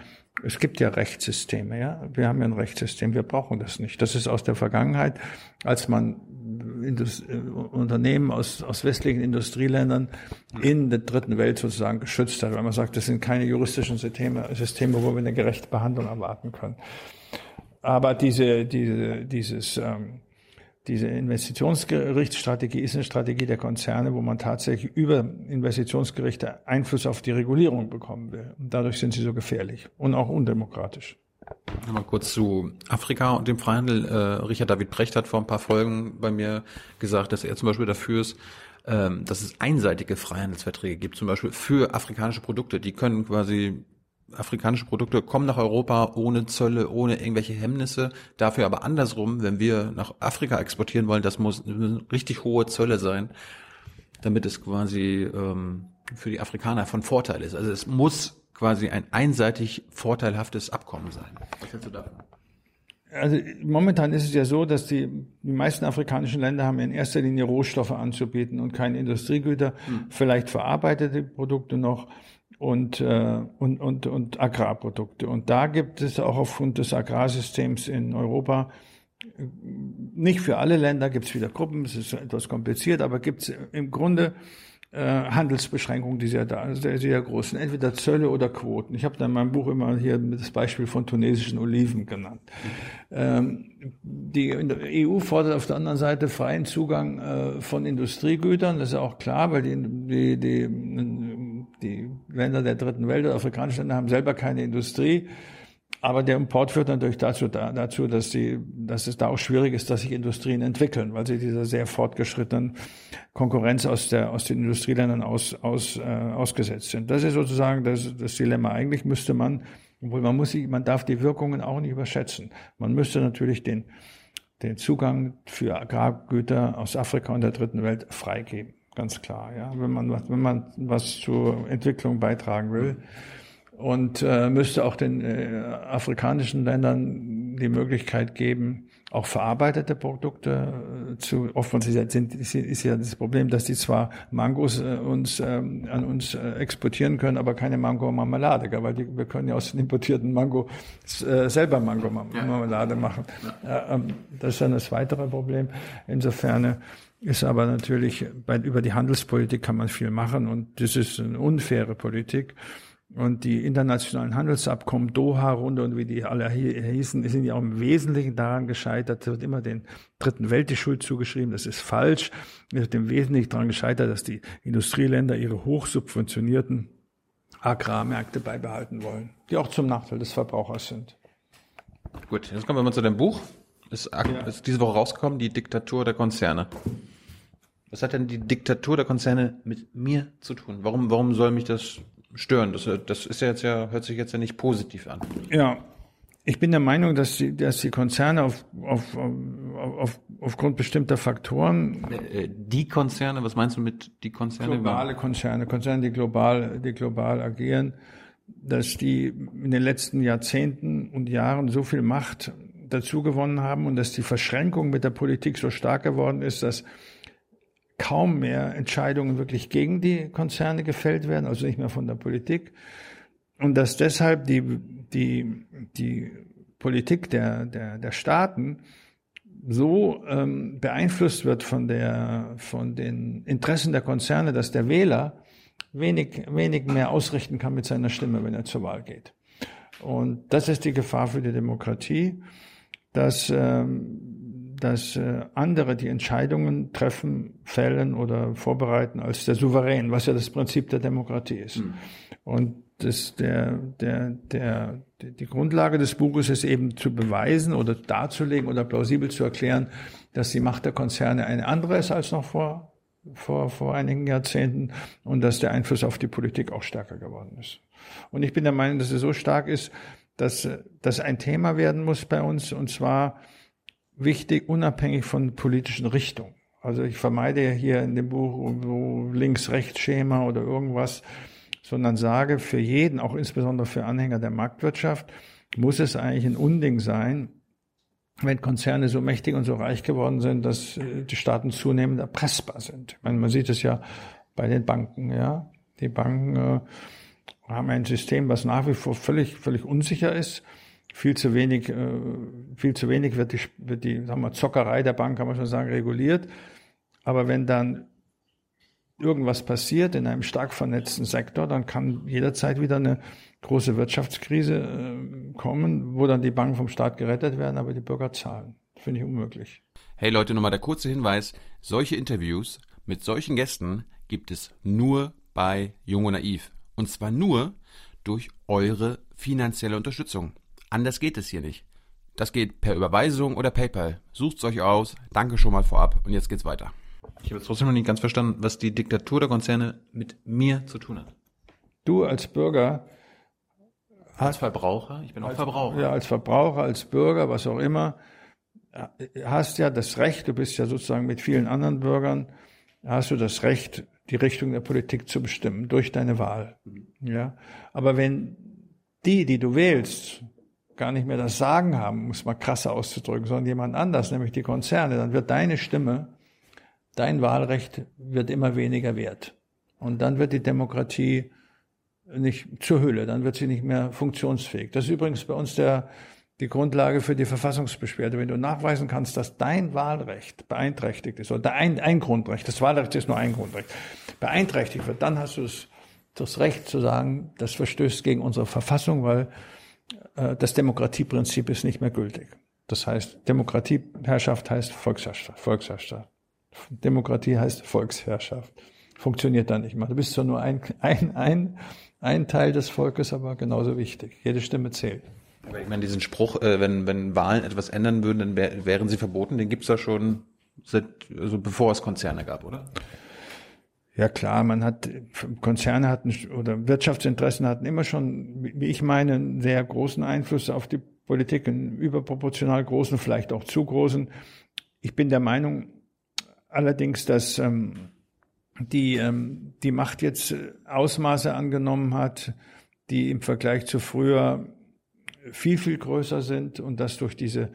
es gibt ja Rechtssysteme, ja. Wir haben ja ein Rechtssystem, wir brauchen das nicht. Das ist aus der Vergangenheit, als man Indust äh, Unternehmen aus, aus westlichen Industrieländern in der dritten Welt sozusagen geschützt hat, weil man sagt, das sind keine juristischen Systeme, Systeme, wo wir eine gerechte Behandlung erwarten können. Aber diese, diese, dieses, ähm, diese Investitionsgerichtsstrategie ist eine Strategie der Konzerne, wo man tatsächlich über Investitionsgerichte Einfluss auf die Regulierung bekommen will. Und dadurch sind sie so gefährlich und auch undemokratisch. Mal kurz zu Afrika und dem Freihandel. Äh, Richard David Precht hat vor ein paar Folgen bei mir gesagt, dass er zum Beispiel dafür ist, ähm, dass es einseitige Freihandelsverträge gibt, zum Beispiel für afrikanische Produkte. Die können quasi afrikanische Produkte kommen nach Europa ohne Zölle, ohne irgendwelche Hemmnisse. Dafür aber andersrum, wenn wir nach Afrika exportieren wollen, das muss richtig hohe Zölle sein, damit es quasi ähm, für die Afrikaner von Vorteil ist. Also es muss quasi ein einseitig vorteilhaftes Abkommen sein. Was hältst du davon? Also momentan ist es ja so, dass die, die meisten afrikanischen Länder haben in erster Linie Rohstoffe anzubieten und keine Industriegüter, hm. vielleicht verarbeitete Produkte noch und, äh, und, und, und Agrarprodukte. Und da gibt es auch aufgrund des Agrarsystems in Europa, nicht für alle Länder gibt es wieder Gruppen, es ist etwas kompliziert, aber gibt es im Grunde äh, Handelsbeschränkungen, die sehr da sehr, sehr groß sind, entweder Zölle oder Quoten. Ich habe da in meinem Buch immer hier das Beispiel von tunesischen Oliven genannt. Ähm, die EU fordert auf der anderen Seite freien Zugang äh, von Industriegütern, das ist auch klar, weil die, die die Länder der dritten Welt, oder afrikanische Länder haben selber keine Industrie. Aber der Import führt natürlich dazu, dazu dass, die, dass es da auch schwierig ist, dass sich Industrien entwickeln, weil sie dieser sehr fortgeschrittenen Konkurrenz aus, der, aus den Industrieländern aus, aus, äh, ausgesetzt sind. Das ist sozusagen das, das Dilemma. Eigentlich müsste man, obwohl man muss, man darf die Wirkungen auch nicht überschätzen. Man müsste natürlich den, den Zugang für Agrargüter aus Afrika und der dritten Welt freigeben ganz klar, ja, wenn man was, wenn man was zur Entwicklung beitragen will. Und äh, müsste auch den äh, afrikanischen Ländern die Möglichkeit geben, auch verarbeitete Produkte äh, zu. Oftmals ja, sind, ist ja das Problem, dass die zwar Mangos äh, uns ähm, an uns äh, exportieren können, aber keine Mango-Marmelade, weil die, wir können ja aus den importierten Mango äh, selber Mango-Marmelade machen. Ja. Ähm, das ist dann das weitere Problem. Insofern ist aber natürlich, bei, über die Handelspolitik kann man viel machen und das ist eine unfaire Politik. Und die internationalen Handelsabkommen, Doha-Runde und wie die alle hießen, sind ja auch im Wesentlichen daran gescheitert, wird immer den dritten Welt die Schuld zugeschrieben. Das ist falsch. Es wird im Wesentlichen daran gescheitert, dass die Industrieländer ihre hochsubventionierten Agrarmärkte beibehalten wollen, die auch zum Nachteil des Verbrauchers sind. Gut, jetzt kommen wir mal zu dem Buch. Ist, ja. ist diese Woche rausgekommen, die Diktatur der Konzerne. Was hat denn die Diktatur der Konzerne mit mir zu tun? Warum, warum soll mich das stören? Das, das ist ja jetzt ja, hört sich jetzt ja nicht positiv an. Ja, ich bin der Meinung, dass die, dass die Konzerne auf, auf, auf, aufgrund bestimmter Faktoren. Äh, die Konzerne, was meinst du mit die Konzerne? Globale Konzerne, Konzerne, die global, die global agieren, dass die in den letzten Jahrzehnten und Jahren so viel Macht dazu gewonnen haben und dass die Verschränkung mit der Politik so stark geworden ist, dass kaum mehr Entscheidungen wirklich gegen die Konzerne gefällt werden, also nicht mehr von der Politik. Und dass deshalb die, die, die Politik der, der, der Staaten so ähm, beeinflusst wird von, der, von den Interessen der Konzerne, dass der Wähler wenig, wenig mehr ausrichten kann mit seiner Stimme, wenn er zur Wahl geht. Und das ist die Gefahr für die Demokratie, dass ähm, dass äh, andere die Entscheidungen treffen, fällen oder vorbereiten als der Souverän, was ja das Prinzip der Demokratie ist. Mhm. Und das, der, der, der, die Grundlage des Buches ist eben zu beweisen oder darzulegen oder plausibel zu erklären, dass die Macht der Konzerne eine andere ist als noch vor, vor, vor einigen Jahrzehnten und dass der Einfluss auf die Politik auch stärker geworden ist. Und ich bin der Meinung, dass es so stark ist, dass das ein Thema werden muss bei uns und zwar wichtig, unabhängig von politischen Richtungen. Also ich vermeide hier in dem Buch Links-Rechts-Schema oder irgendwas, sondern sage für jeden, auch insbesondere für Anhänger der Marktwirtschaft, muss es eigentlich ein Unding sein, wenn Konzerne so mächtig und so reich geworden sind, dass äh, die Staaten zunehmend erpressbar sind. Ich meine, man sieht es ja bei den Banken, ja. Die Banken äh, haben ein System, was nach wie vor völlig, völlig unsicher ist viel zu wenig, äh, viel zu wenig wird die, wird die sagen wir, Zockerei der Bank, kann man schon sagen, reguliert. Aber wenn dann irgendwas passiert in einem stark vernetzten Sektor, dann kann jederzeit wieder eine große Wirtschaftskrise äh, kommen, wo dann die Banken vom Staat gerettet werden, aber die Bürger zahlen. Finde ich unmöglich. Hey Leute, nochmal der kurze Hinweis. Solche Interviews mit solchen Gästen gibt es nur bei Jung und Naiv. Und zwar nur durch eure finanzielle Unterstützung. Anders geht es hier nicht. Das geht per Überweisung oder PayPal. Sucht's euch aus. Danke schon mal vorab. Und jetzt geht's weiter. Ich habe jetzt trotzdem noch nicht ganz verstanden, was die Diktatur der Konzerne mit mir zu tun hat. Du als Bürger als Verbraucher? Ich bin auch als, Verbraucher. Ja, als Verbraucher, als Bürger, was auch immer, hast ja das Recht, du bist ja sozusagen mit vielen anderen Bürgern, hast du das Recht, die Richtung der Politik zu bestimmen durch deine Wahl. Mhm. Ja, aber wenn die, die du wählst, gar nicht mehr das Sagen haben, muss man krasser auszudrücken, sondern jemand anders, nämlich die Konzerne, dann wird deine Stimme, dein Wahlrecht wird immer weniger wert. Und dann wird die Demokratie nicht zur Hülle, dann wird sie nicht mehr funktionsfähig. Das ist übrigens bei uns der, die Grundlage für die Verfassungsbeschwerde. Wenn du nachweisen kannst, dass dein Wahlrecht beeinträchtigt ist, oder ein, ein Grundrecht, das Wahlrecht ist nur ein Grundrecht, beeinträchtigt wird, dann hast du das, das Recht zu sagen, das verstößt gegen unsere Verfassung, weil das Demokratieprinzip ist nicht mehr gültig. Das heißt, Demokratieherrschaft heißt Volksherrschaft. Volksherrschaft. Demokratie heißt Volksherrschaft. Funktioniert da nicht mehr. Du bist zwar nur ein, ein, ein, ein Teil des Volkes, aber genauso wichtig. Jede Stimme zählt. Aber ich meine, diesen Spruch, äh, wenn, wenn Wahlen etwas ändern würden, dann wär, wären sie verboten, den gibt's da schon seit, also bevor es Konzerne gab, oder? Ja klar, man hat Konzerne hatten oder Wirtschaftsinteressen hatten immer schon, wie ich meine, einen sehr großen Einfluss auf die Politik, einen überproportional großen, vielleicht auch zu großen. Ich bin der Meinung allerdings, dass ähm, die ähm, die Macht jetzt Ausmaße angenommen hat, die im Vergleich zu früher viel viel größer sind und dass durch diese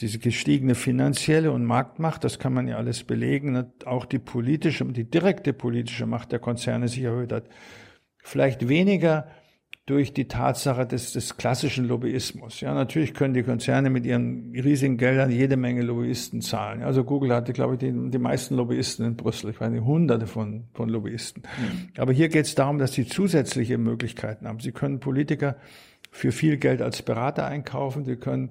diese gestiegene finanzielle und Marktmacht, das kann man ja alles belegen, auch die politische, die direkte politische Macht der Konzerne sich erhöht hat. Vielleicht weniger durch die Tatsache des, des klassischen Lobbyismus. Ja, natürlich können die Konzerne mit ihren riesigen Geldern jede Menge Lobbyisten zahlen. Also Google hatte, glaube ich, die, die meisten Lobbyisten in Brüssel. Ich meine, hunderte von, von Lobbyisten. Mhm. Aber hier geht es darum, dass sie zusätzliche Möglichkeiten haben. Sie können Politiker für viel Geld als Berater einkaufen. Sie können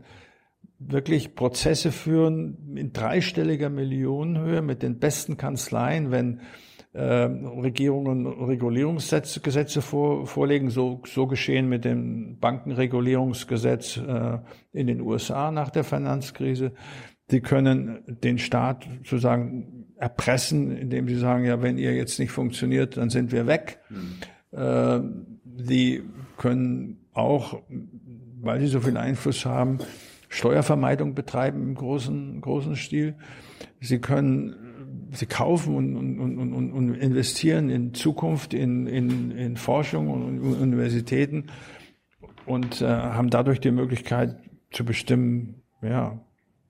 wirklich Prozesse führen in dreistelliger Millionenhöhe mit den besten Kanzleien, wenn äh, Regierungen Regulierungsgesetze vor, vorlegen. So, so geschehen mit dem Bankenregulierungsgesetz äh, in den USA nach der Finanzkrise. Sie können den Staat sozusagen erpressen, indem sie sagen, ja, wenn ihr jetzt nicht funktioniert, dann sind wir weg. Mhm. Äh, sie können auch, weil sie so viel Einfluss haben, Steuervermeidung betreiben im großen, großen Stil. Sie können sie kaufen und, und, und, und investieren in Zukunft, in, in, in Forschung und Universitäten und äh, haben dadurch die Möglichkeit zu bestimmen, ja,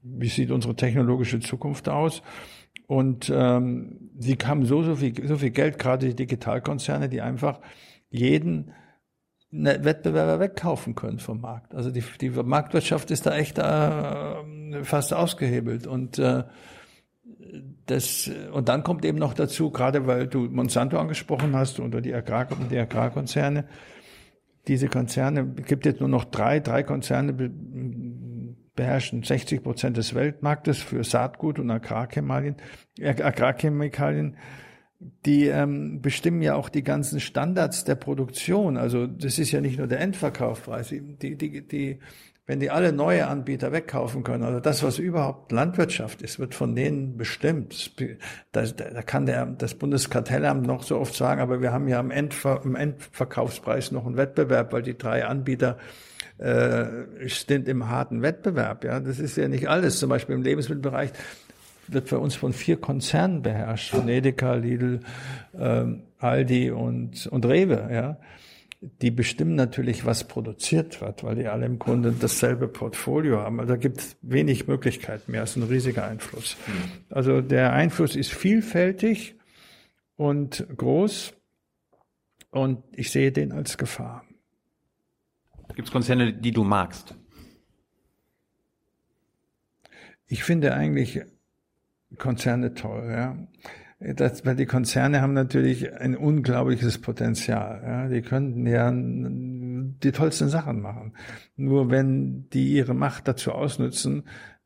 wie sieht unsere technologische Zukunft aus. Und ähm, sie haben so, so viel, so viel Geld, gerade die Digitalkonzerne, die einfach jeden Wettbewerber wegkaufen können vom Markt. Also die, die Marktwirtschaft ist da echt äh, fast ausgehebelt. Und äh, das, und dann kommt eben noch dazu, gerade weil du Monsanto angesprochen hast oder die, Agrar, die Agrarkonzerne, diese Konzerne, gibt jetzt nur noch drei, drei Konzerne beherrschen 60 Prozent des Weltmarktes für Saatgut und Agrarchemikalien, Agrarchemikalien. Die ähm, bestimmen ja auch die ganzen Standards der Produktion. Also das ist ja nicht nur der Endverkaufspreis. Die, die, die wenn die alle neue Anbieter wegkaufen können, also das, was überhaupt Landwirtschaft ist, wird von denen bestimmt. Da, da kann der, das Bundeskartellamt noch so oft sagen, aber wir haben ja am, Endver, am Endverkaufspreis noch einen Wettbewerb, weil die drei Anbieter äh, sind im harten Wettbewerb. Ja, das ist ja nicht alles. Zum Beispiel im Lebensmittelbereich wird bei uns von vier Konzernen beherrscht, von Edeka, Lidl, ähm, Aldi und, und Rewe. Ja, die bestimmen natürlich, was produziert wird, weil die alle im Grunde dasselbe Portfolio haben. Also da gibt es wenig Möglichkeiten mehr. Es ist ein riesiger Einfluss. Mhm. Also der Einfluss ist vielfältig und groß und ich sehe den als Gefahr. Gibt es Konzerne, die du magst? Ich finde eigentlich Konzerne toll, ja das, weil die Konzerne haben natürlich ein unglaubliches Potenzial. Ja. Die könnten ja die tollsten Sachen machen. Nur wenn die ihre Macht dazu ausnutzen,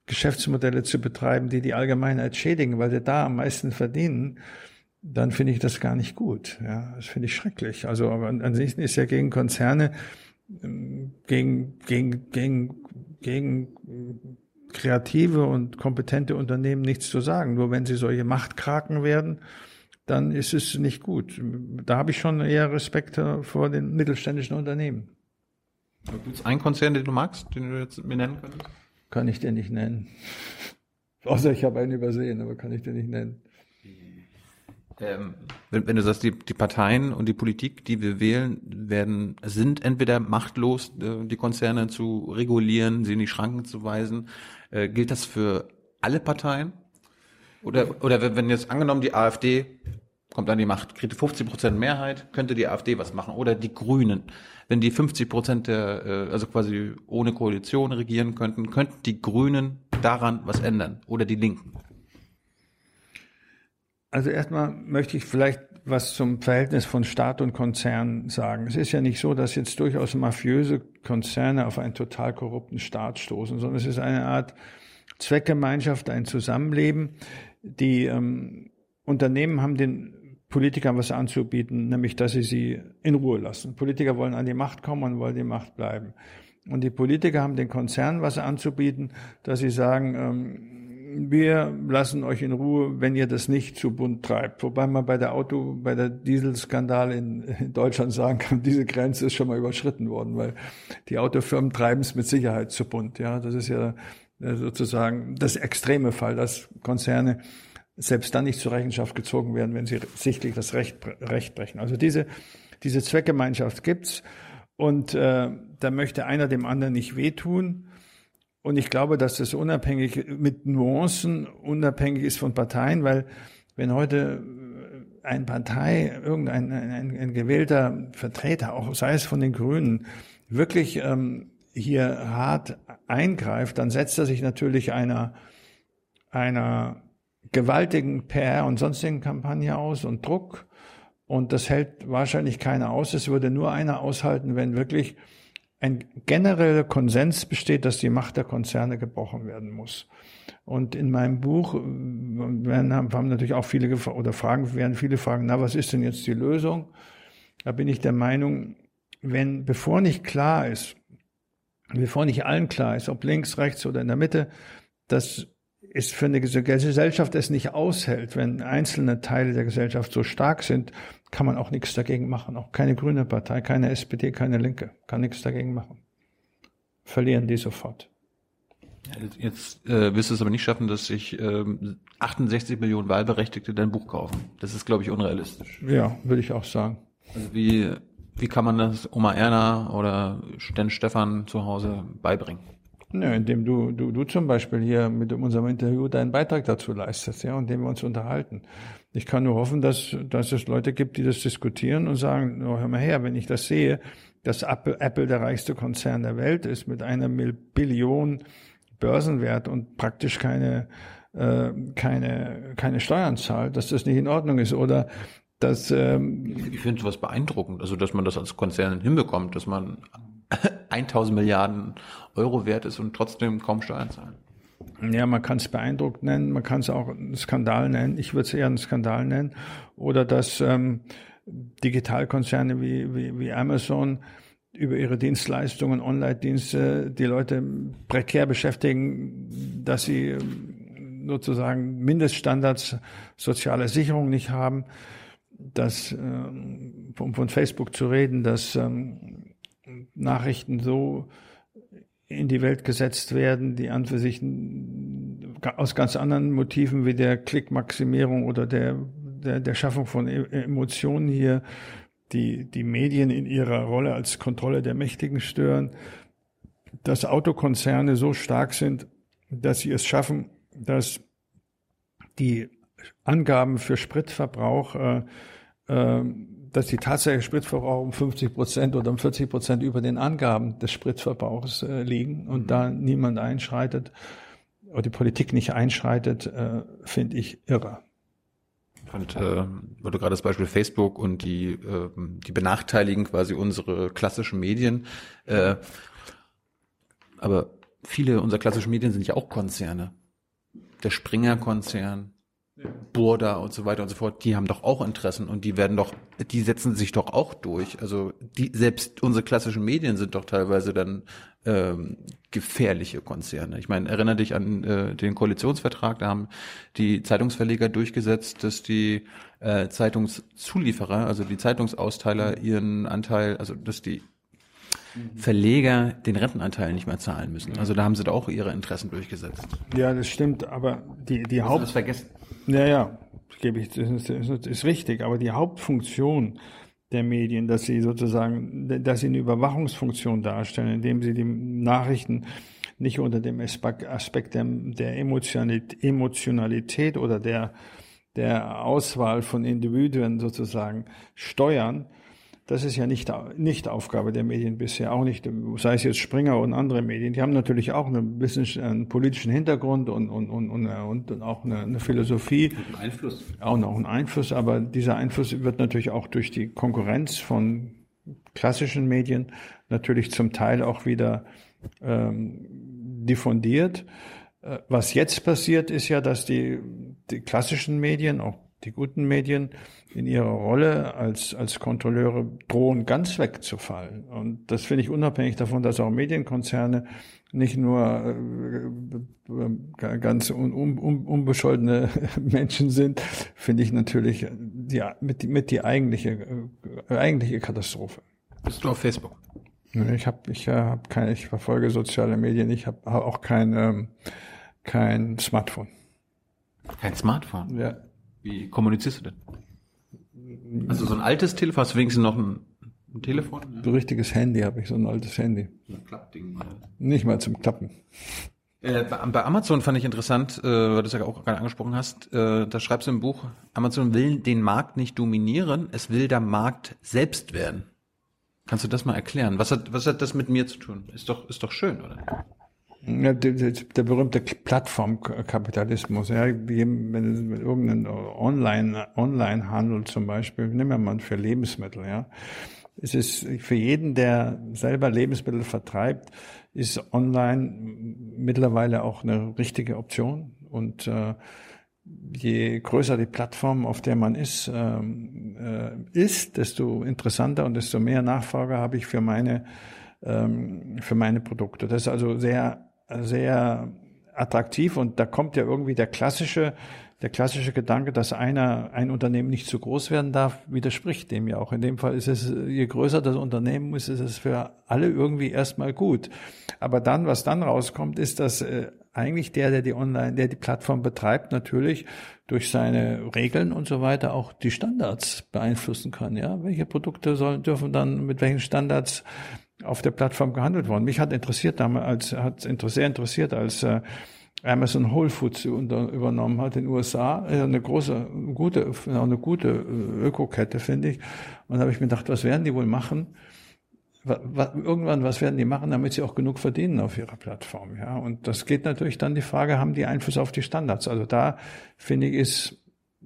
Geschäftsmodelle zu betreiben, die die Allgemeinheit schädigen, weil sie da am meisten verdienen, dann finde ich das gar nicht gut. Ja, das finde ich schrecklich. Also aber an sich ist ja gegen Konzerne, ähm, gegen, gegen, gegen, gegen kreative und kompetente Unternehmen nichts zu sagen. Nur wenn sie solche Machtkraken werden, dann ist es nicht gut. Da habe ich schon eher Respekt vor den mittelständischen Unternehmen. Gibt es einen Konzern, den du magst, den du jetzt mir nennen könntest? Kann ich dir nicht nennen. <laughs> Außer ich habe einen übersehen, aber kann ich dir nicht nennen. Ähm, wenn, wenn, du sagst, die, die Parteien und die Politik, die wir wählen, werden, sind entweder machtlos, äh, die Konzerne zu regulieren, sie in die Schranken zu weisen, äh, gilt das für alle Parteien? Oder, oder wenn jetzt angenommen die AfD kommt an die Macht, kriegt 50 Prozent Mehrheit, könnte die AfD was machen. Oder die Grünen, wenn die 50 Prozent der, äh, also quasi ohne Koalition regieren könnten, könnten die Grünen daran was ändern. Oder die Linken. Also erstmal möchte ich vielleicht was zum Verhältnis von Staat und Konzern sagen. Es ist ja nicht so, dass jetzt durchaus mafiöse Konzerne auf einen total korrupten Staat stoßen, sondern es ist eine Art Zweckgemeinschaft, ein Zusammenleben. Die ähm, Unternehmen haben den Politikern was anzubieten, nämlich dass sie sie in Ruhe lassen. Politiker wollen an die Macht kommen und wollen die Macht bleiben. Und die Politiker haben den Konzernen was anzubieten, dass sie sagen, ähm, wir lassen euch in Ruhe, wenn ihr das nicht zu bunt treibt. Wobei man bei der Auto, bei der Dieselskandal in, Deutschland sagen kann, <laughs> diese Grenze ist schon mal überschritten worden, weil die Autofirmen treiben es mit Sicherheit zu bunt. Ja, das ist ja äh, sozusagen das extreme Fall, dass Konzerne selbst dann nicht zur Rechenschaft gezogen werden, wenn sie sichtlich das Recht, Recht brechen. Also diese, diese Zweckgemeinschaft gibt's und äh, da möchte einer dem anderen nicht wehtun. Und ich glaube, dass das unabhängig mit Nuancen unabhängig ist von Parteien, weil wenn heute ein Partei, irgendein ein, ein gewählter Vertreter, auch sei es von den Grünen, wirklich ähm, hier hart eingreift, dann setzt er sich natürlich einer, einer gewaltigen PR und sonstigen Kampagne aus und Druck. Und das hält wahrscheinlich keiner aus. Es würde nur einer aushalten, wenn wirklich ein genereller Konsens besteht, dass die Macht der Konzerne gebrochen werden muss. Und in meinem Buch werden, haben natürlich auch viele oder Fragen werden viele fragen, na, was ist denn jetzt die Lösung? Da bin ich der Meinung, wenn bevor nicht klar ist, bevor nicht allen klar ist, ob links, rechts oder in der Mitte, dass es für eine Gesellschaft es nicht aushält, wenn einzelne Teile der Gesellschaft so stark sind, kann man auch nichts dagegen machen. Auch keine grüne Partei, keine SPD, keine Linke kann nichts dagegen machen. Verlieren die sofort. Jetzt äh, wirst du es aber nicht schaffen, dass sich ähm, 68 Millionen Wahlberechtigte dein Buch kaufen. Das ist, glaube ich, unrealistisch. Ja, würde ich auch sagen. Also wie, wie kann man das Oma Erna oder Sten Stefan zu Hause beibringen? Ja, indem du, du, du zum Beispiel hier mit unserem Interview deinen Beitrag dazu leistest, ja, und indem wir uns unterhalten. Ich kann nur hoffen, dass, dass es Leute gibt, die das diskutieren und sagen, oh, hör mal her, wenn ich das sehe, dass Apple, Apple der reichste Konzern der Welt ist mit einer Billion Börsenwert und praktisch keine, äh, keine, keine Steuern zahlt, dass das nicht in Ordnung ist. Oder dass ähm, ich finde sowas beeindruckend, also dass man das als Konzern hinbekommt, dass man <clears throat> 1000 Milliarden Euro wert ist und trotzdem kaum Steuern zahlen. Ja, man kann es beeindruckt nennen, man kann es auch einen Skandal nennen. Ich würde es eher einen Skandal nennen. Oder dass ähm, Digitalkonzerne wie, wie, wie Amazon über ihre Dienstleistungen, Online-Dienste die Leute prekär beschäftigen, dass sie ähm, sozusagen Mindeststandards soziale Sicherung nicht haben, dass ähm, um von Facebook zu reden, dass ähm, Nachrichten so in die Welt gesetzt werden, die an für sich aus ganz anderen Motiven wie der Klickmaximierung oder der, der, der Schaffung von e-, Emotionen hier die, die Medien in ihrer Rolle als Kontrolle der Mächtigen stören, dass Autokonzerne so stark sind, dass sie es schaffen, dass die Angaben für Spritverbrauch äh, äh, dass die tatsächliche Spritverbrauch um 50 Prozent oder um 40 Prozent über den Angaben des Spritverbrauchs äh, liegen und mhm. da niemand einschreitet oder die Politik nicht einschreitet, äh, finde ich irre. Und äh, weil du gerade das Beispiel Facebook und die, äh, die benachteiligen quasi unsere klassischen Medien. Äh, aber viele unserer klassischen Medien sind ja auch Konzerne. Der Springer-Konzern, Burda und so weiter und so fort, die haben doch auch Interessen und die werden doch, die setzen sich doch auch durch. Also die, selbst unsere klassischen Medien sind doch teilweise dann ähm, gefährliche Konzerne. Ich meine, erinnere dich an äh, den Koalitionsvertrag, da haben die Zeitungsverleger durchgesetzt, dass die äh, Zeitungszulieferer, also die Zeitungsausteiler ihren Anteil, also dass die Verleger den Rentenanteil nicht mehr zahlen müssen. Also da haben sie da auch ihre Interessen durchgesetzt. Ja, das stimmt, aber die, die Haupt... das vergessen? Ja, ja, gebe ich, ist, ist richtig, aber die Hauptfunktion der Medien, dass sie sozusagen, dass sie eine Überwachungsfunktion darstellen, indem sie die Nachrichten nicht unter dem Aspekt der, der Emotionalität oder der, der Auswahl von Individuen sozusagen steuern, das ist ja nicht, nicht Aufgabe der Medien bisher, auch nicht, sei es jetzt Springer und andere Medien. Die haben natürlich auch einen, bisschen, einen politischen Hintergrund und, und, und, und, und auch eine, eine Philosophie. Und einen Einfluss. Auch noch einen Einfluss, aber dieser Einfluss wird natürlich auch durch die Konkurrenz von klassischen Medien natürlich zum Teil auch wieder ähm, diffundiert. Äh, was jetzt passiert, ist ja, dass die, die klassischen Medien, auch die guten Medien in ihrer Rolle als, als Kontrolleure drohen ganz wegzufallen. Und das finde ich unabhängig davon, dass auch Medienkonzerne nicht nur äh, ganz un, un, unbescholtene <laughs> Menschen sind, finde ich natürlich die, mit, mit die eigentliche, äh, eigentliche Katastrophe. Bist du auf Facebook? Ich habe ich äh, hab keine, ich verfolge soziale Medien, ich habe auch kein, ähm, kein Smartphone. Kein Smartphone? Ja. Wie kommunizierst du denn? Also so ein altes Telefon, hast du wenigstens noch ein, ein Telefon? Ein richtiges Handy habe ich, so ein altes Handy. So ein Klappding. Oder? Nicht mal zum Klappen. Äh, bei Amazon fand ich interessant, äh, weil du es ja auch gerade angesprochen hast, äh, da schreibst du im Buch, Amazon will den Markt nicht dominieren, es will der Markt selbst werden. Kannst du das mal erklären? Was hat, was hat das mit mir zu tun? Ist doch, ist doch schön, oder? Ja, der, der, berühmte Plattformkapitalismus, ja, wenn irgendein Online, Online-Handel zum Beispiel, nehmen wir mal für Lebensmittel, ja. Es ist für jeden, der selber Lebensmittel vertreibt, ist online mittlerweile auch eine richtige Option. Und äh, je größer die Plattform, auf der man ist, ähm, äh, ist, desto interessanter und desto mehr Nachfrage habe ich für meine ähm, für meine Produkte. Das ist also sehr sehr attraktiv und da kommt ja irgendwie der klassische der klassische Gedanke, dass einer, ein Unternehmen nicht zu groß werden darf, widerspricht dem ja auch. In dem Fall ist es, je größer das Unternehmen ist, ist es für alle irgendwie erstmal gut. Aber dann, was dann rauskommt, ist, dass äh, eigentlich der, der die Online, der die Plattform betreibt, natürlich durch seine Regeln und so weiter auch die Standards beeinflussen kann. Ja, welche Produkte sollen, dürfen dann mit welchen Standards auf der Plattform gehandelt worden. Mich hat interessiert damals, hat sehr interessiert, als äh, Amazon Whole Foods übernommen hat in den USA. Eine große, gute, eine gute äh, Ökokette, finde ich. Und da habe ich mir gedacht, was werden die wohl machen? Irgendwann, was werden die machen, damit sie auch genug verdienen auf ihrer Plattform? Ja, und das geht natürlich dann die Frage, haben die Einfluss auf die Standards? Also da finde ich, ist,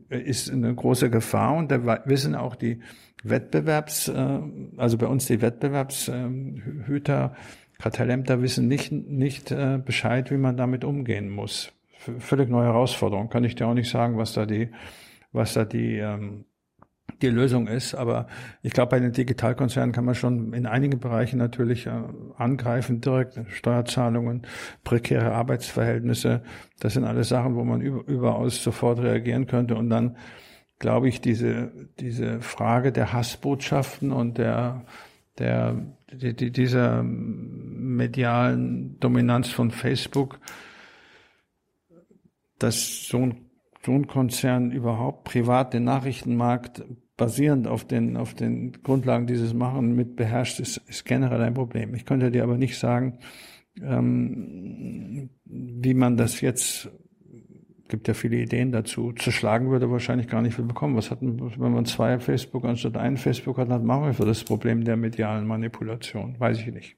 ist eine große Gefahr und da wissen auch die Wettbewerbs, äh, also bei uns die Wettbewerbshüter, Kartellämter wissen nicht, nicht äh, Bescheid, wie man damit umgehen muss. völlig neue Herausforderung. Kann ich dir auch nicht sagen, was da die, was da die, ähm, die Lösung ist. Aber ich glaube, bei den Digitalkonzernen kann man schon in einigen Bereichen natürlich äh, angreifen, direkt Steuerzahlungen, prekäre Arbeitsverhältnisse. Das sind alles Sachen, wo man über, überaus sofort reagieren könnte. Und dann glaube ich, diese, diese Frage der Hassbotschaften und der, der, die, die, dieser medialen Dominanz von Facebook, dass so ein, so ein Konzern überhaupt privat den Nachrichtenmarkt basierend auf den, auf den Grundlagen dieses Machen mit beherrscht, ist, ist generell ein Problem. Ich könnte dir aber nicht sagen, ähm, wie man das jetzt gibt ja viele Ideen dazu. Zerschlagen würde wahrscheinlich gar nicht viel bekommen. Was hatten, wenn man zwei Facebook anstatt einen Facebook hat, dann machen wir für das Problem der medialen Manipulation. Weiß ich nicht.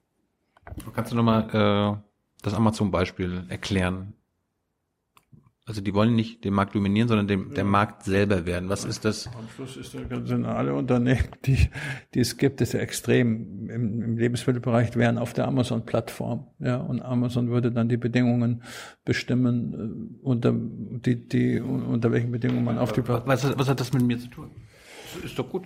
Kannst du nochmal äh, das Amazon-Beispiel erklären? Also die wollen nicht den Markt dominieren, sondern dem, der Markt selber werden. Was ist das? Am Schluss ist, sind alle Unternehmen, die, die es gibt, ist ja extrem. Im, im Lebensmittelbereich wären auf der Amazon-Plattform. Ja, und Amazon würde dann die Bedingungen bestimmen, äh, unter, die, die, unter welchen Bedingungen man auf die Plattform. Was, was hat das mit mir zu tun? Ist doch gut.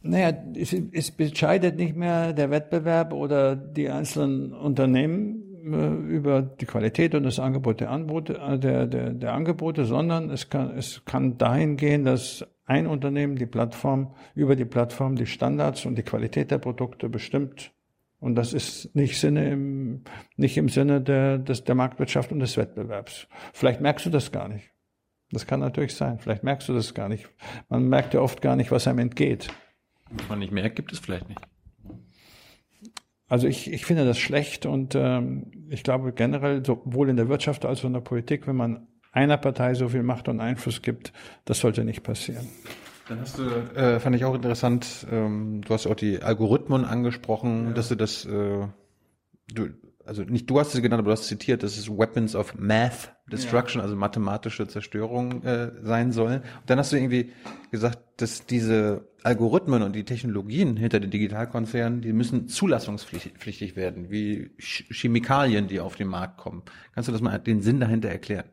Naja, es, es entscheidet nicht mehr der Wettbewerb oder die einzelnen Unternehmen, über die Qualität und das Angebot der, Anbote, äh, der, der, der Angebote, sondern es kann, es kann dahin gehen, dass ein Unternehmen die Plattform, über die Plattform die Standards und die Qualität der Produkte bestimmt. Und das ist nicht Sinne im, nicht im Sinne der, des, der Marktwirtschaft und des Wettbewerbs. Vielleicht merkst du das gar nicht. Das kann natürlich sein. Vielleicht merkst du das gar nicht. Man merkt ja oft gar nicht, was einem entgeht. Was man nicht merkt, gibt es vielleicht nicht. Also ich, ich finde das schlecht und ähm, ich glaube generell sowohl in der Wirtschaft als auch in der Politik, wenn man einer Partei so viel Macht und Einfluss gibt, das sollte nicht passieren. Dann hast du, äh, fand ich auch interessant, ähm, du hast auch die Algorithmen angesprochen, ja. dass du das, äh, du, also nicht du hast sie genannt, aber du hast zitiert, dass es Weapons of Math Destruction, ja. also mathematische Zerstörung äh, sein soll. Und dann hast du irgendwie gesagt, dass diese Algorithmen und die Technologien hinter den Digitalkonzernen, die müssen zulassungspflichtig werden, wie Chemikalien, die auf den Markt kommen. Kannst du das mal den Sinn dahinter erklären?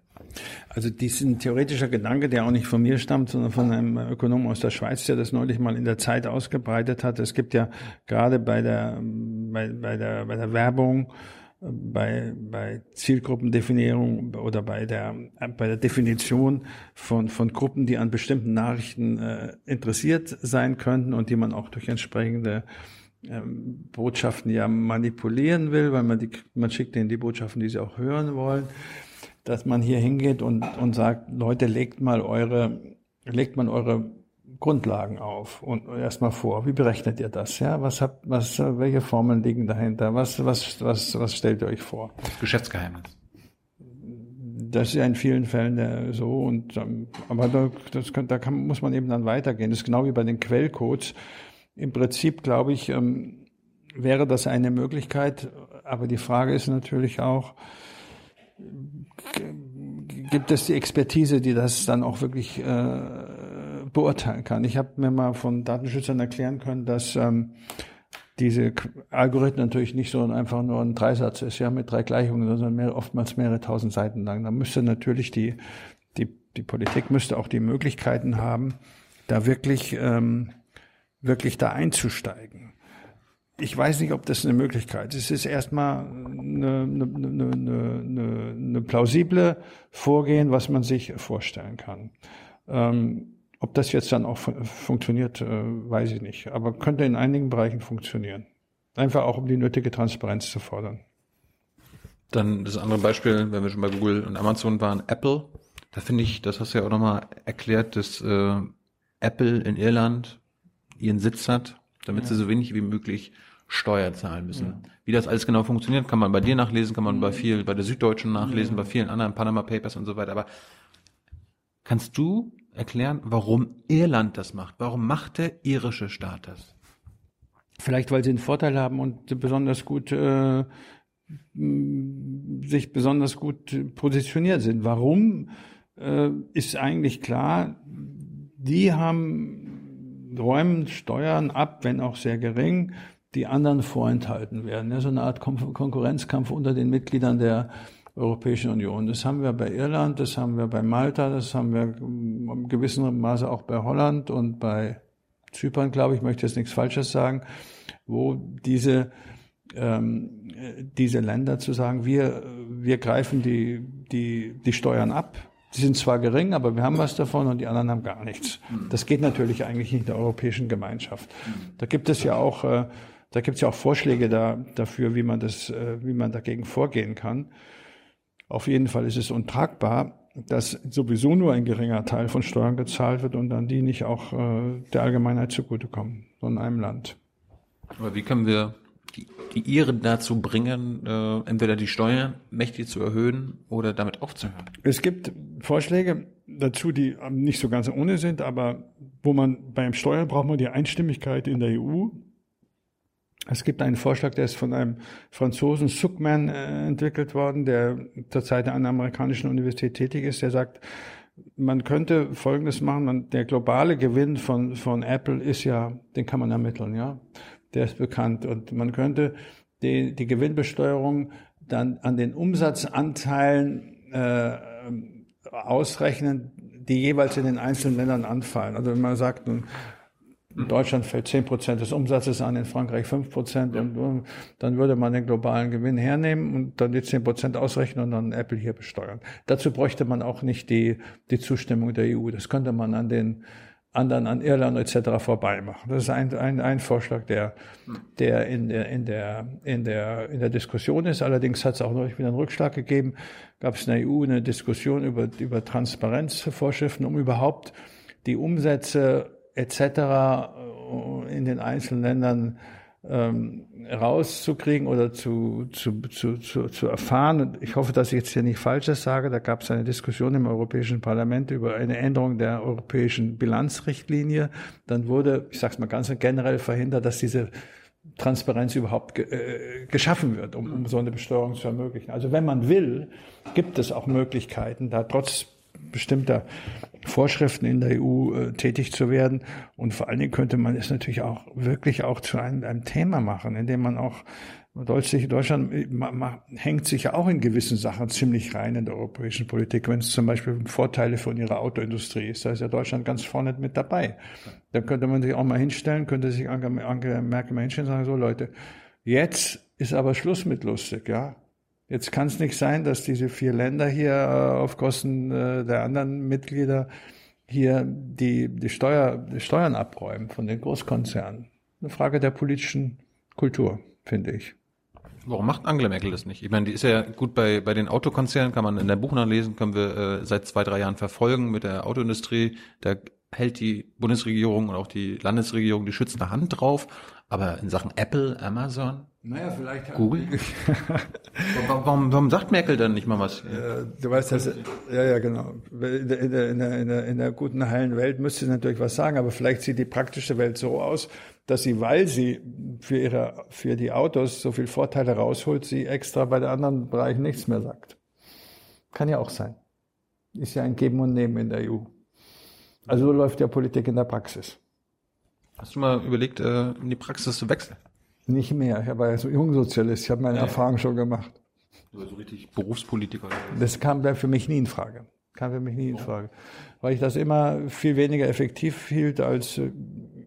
Also diesen theoretischer Gedanke, der auch nicht von mir stammt, sondern von einem Ökonomen aus der Schweiz, der das neulich mal in der Zeit ausgebreitet hat. Es gibt ja gerade bei der, bei, bei der, bei der Werbung bei, bei Zielgruppendefinierung oder bei der, bei der Definition von, von Gruppen, die an bestimmten Nachrichten äh, interessiert sein könnten und die man auch durch entsprechende ähm, Botschaften ja manipulieren will, weil man die, man schickt denen die Botschaften, die sie auch hören wollen, dass man hier hingeht und, und sagt, Leute, legt mal eure, legt mal eure Grundlagen auf und erstmal vor. Wie berechnet ihr das? Ja, was habt, was, welche Formeln liegen dahinter? Was, was, was, was stellt ihr euch vor? Geschäftsgeheimnis. das ist ja in vielen Fällen so. Und ähm, aber da, das da kann, muss man eben dann weitergehen. Das ist genau wie bei den Quellcodes. Im Prinzip glaube ich, ähm, wäre das eine Möglichkeit. Aber die Frage ist natürlich auch, gibt es die Expertise, die das dann auch wirklich äh, beurteilen kann. Ich habe mir mal von Datenschützern erklären können, dass ähm, diese Algorithmen natürlich nicht so einfach nur ein Dreisatz ist, ja, mit drei Gleichungen, sondern mehr, oftmals mehrere tausend Seiten lang. Da müsste natürlich die, die, die Politik müsste auch die Möglichkeiten haben, da wirklich, ähm, wirklich da einzusteigen. Ich weiß nicht, ob das eine Möglichkeit ist. Es ist erstmal eine, eine, eine, eine, eine plausible Vorgehen, was man sich vorstellen kann. Ähm, ob das jetzt dann auch funktioniert, äh, weiß ich nicht. Aber könnte in einigen Bereichen funktionieren. Einfach auch, um die nötige Transparenz zu fordern. Dann das andere Beispiel, wenn wir schon bei Google und Amazon waren, Apple. Da finde ich, das hast du ja auch nochmal erklärt, dass äh, Apple in Irland ihren Sitz hat, damit ja. sie so wenig wie möglich Steuer zahlen müssen. Ja. Wie das alles genau funktioniert, kann man bei dir nachlesen, kann man mhm. bei viel, bei der Süddeutschen nachlesen, ja. bei vielen anderen Panama Papers und so weiter. Aber kannst du erklären, warum Irland das macht. Warum macht der irische Staat das? Vielleicht, weil sie einen Vorteil haben und besonders gut äh, sich besonders gut positioniert sind. Warum äh, ist eigentlich klar, die haben räumen Steuern ab, wenn auch sehr gering, die anderen vorenthalten werden. Ja, so eine Art Kon Konkurrenzkampf unter den Mitgliedern der Europäischen Union. Das haben wir bei Irland, das haben wir bei Malta, das haben wir in gewissem Maße auch bei Holland und bei Zypern, glaube ich, ich möchte jetzt nichts Falsches sagen, wo diese ähm, diese Länder zu sagen, wir wir greifen die die die Steuern ab. Die sind zwar gering, aber wir haben was davon und die anderen haben gar nichts. Das geht natürlich eigentlich nicht in der Europäischen Gemeinschaft. Da gibt es ja auch äh, da gibt es ja auch Vorschläge da, dafür, wie man das, äh, wie man dagegen vorgehen kann. Auf jeden Fall ist es untragbar, dass sowieso nur ein geringer Teil von Steuern gezahlt wird und dann die nicht auch äh, der Allgemeinheit zugutekommen, sondern einem Land. Aber wie können wir die, die Iren dazu bringen, äh, entweder die Steuern mächtig zu erhöhen oder damit aufzuhören? Es gibt Vorschläge dazu, die nicht so ganz ohne sind, aber wo man beim Steuern braucht man die Einstimmigkeit in der EU es gibt einen Vorschlag, der ist von einem Franzosen, Suckman, äh, entwickelt worden, der zurzeit an einer amerikanischen Universität tätig ist. Der sagt, man könnte Folgendes machen. Man, der globale Gewinn von, von Apple ist ja, den kann man ermitteln, ja. Der ist bekannt. Und man könnte die, die Gewinnbesteuerung dann an den Umsatzanteilen äh, ausrechnen, die jeweils in den einzelnen Ländern anfallen. Also wenn man sagt, nun, in Deutschland fällt 10 Prozent des Umsatzes an, in Frankreich 5 Prozent. Und dann würde man den globalen Gewinn hernehmen und dann die 10 Prozent ausrechnen und dann Apple hier besteuern. Dazu bräuchte man auch nicht die, die Zustimmung der EU. Das könnte man an den anderen, an Irland etc. vorbei machen. Das ist ein, ein, ein Vorschlag, der, der in der, in der, in der, in der Diskussion ist. Allerdings hat es auch neulich wieder einen Rückschlag gegeben. Gab es in der EU eine Diskussion über, über Transparenzvorschriften, um überhaupt die Umsätze etc. Äh, in den einzelnen Ländern ähm, rauszukriegen oder zu, zu, zu, zu, zu erfahren. Ich hoffe, dass ich jetzt hier nicht Falsches sage. Da gab es eine Diskussion im Europäischen Parlament über eine Änderung der europäischen Bilanzrichtlinie. Dann wurde, ich sage es mal ganz generell, verhindert, dass diese Transparenz überhaupt ge äh, geschaffen wird, um, um so eine Besteuerung zu ermöglichen. Also wenn man will, gibt es auch Möglichkeiten, da trotz bestimmter Vorschriften in der EU äh, tätig zu werden. Und vor allen Dingen könnte man es natürlich auch wirklich auch zu einem, einem Thema machen, indem man auch Deutschland äh, hängt sich ja auch in gewissen Sachen ziemlich rein in der europäischen Politik, wenn es zum Beispiel Vorteile von ihrer Autoindustrie ist. Da ist ja Deutschland ganz vorne mit dabei. Da könnte man sich auch mal hinstellen, könnte sich Angela Merkel mal hinstellen und sagen, so Leute, jetzt ist aber Schluss mit lustig, ja. Jetzt kann es nicht sein, dass diese vier Länder hier äh, auf Kosten äh, der anderen Mitglieder hier die, die, Steuer, die Steuern abräumen von den Großkonzernen. Eine Frage der politischen Kultur, finde ich. Warum macht Angela Merkel das nicht? Ich meine, die ist ja gut bei, bei den Autokonzernen, kann man in der Buch nachlesen, können wir äh, seit zwei, drei Jahren verfolgen mit der Autoindustrie. Da hält die Bundesregierung und auch die Landesregierung die schützende Hand drauf. Aber in Sachen Apple, Amazon, naja, vielleicht Google? <laughs> warum, warum sagt Merkel dann nicht mal was? Äh, du weißt das, ja, ja, genau. In der, in, der, in, der, in der guten, heilen Welt müsste sie natürlich was sagen, aber vielleicht sieht die praktische Welt so aus, dass sie, weil sie für ihre, für die Autos so viel Vorteile rausholt, sie extra bei den anderen Bereichen nichts mehr sagt. Kann ja auch sein. Ist ja ein Geben und Nehmen in der EU. Also so läuft ja Politik in der Praxis. Hast du mal überlegt, äh, in die Praxis zu wechseln? Nicht mehr. Ich war ja so Jungsozialist. Ich habe meine ja. Erfahrung schon gemacht. Du so richtig Berufspolitiker. Das kam da für mich nie in Frage. Kam für mich nie in Frage. Weil ich das immer viel weniger effektiv hielt als, äh,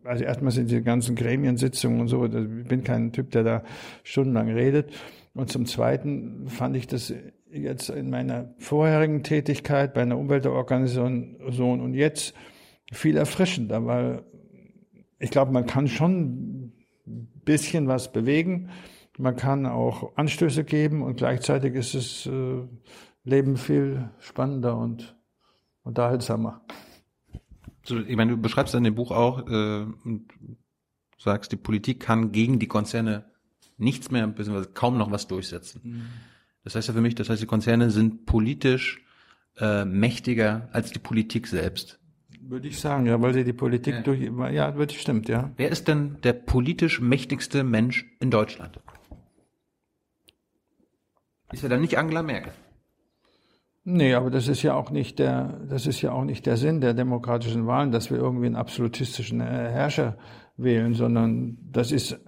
also erstmal sind die ganzen Gremiensitzungen und so. Ich bin kein Typ, der da stundenlang redet. Und zum Zweiten fand ich das jetzt in meiner vorherigen Tätigkeit bei einer Umweltorganisation und jetzt viel erfrischender, weil ich glaube, man kann schon bisschen was bewegen. Man kann auch Anstöße geben und gleichzeitig ist das äh, Leben viel spannender und unterhaltsamer. So, ich meine, du beschreibst in dem Buch auch äh, und sagst, die Politik kann gegen die Konzerne nichts mehr, beziehungsweise kaum noch was durchsetzen. Mhm. Das heißt ja für mich, das heißt, die Konzerne sind politisch äh, mächtiger als die Politik selbst. Würde ich sagen, ja, weil sie die Politik ja. durch, ja, würde stimmt, ja. Wer ist denn der politisch mächtigste Mensch in Deutschland? Ist er dann nicht Angela Merkel? Nee, aber das ist ja auch nicht der, das ist ja auch nicht der Sinn der demokratischen Wahlen, dass wir irgendwie einen absolutistischen äh, Herrscher wählen, sondern das ist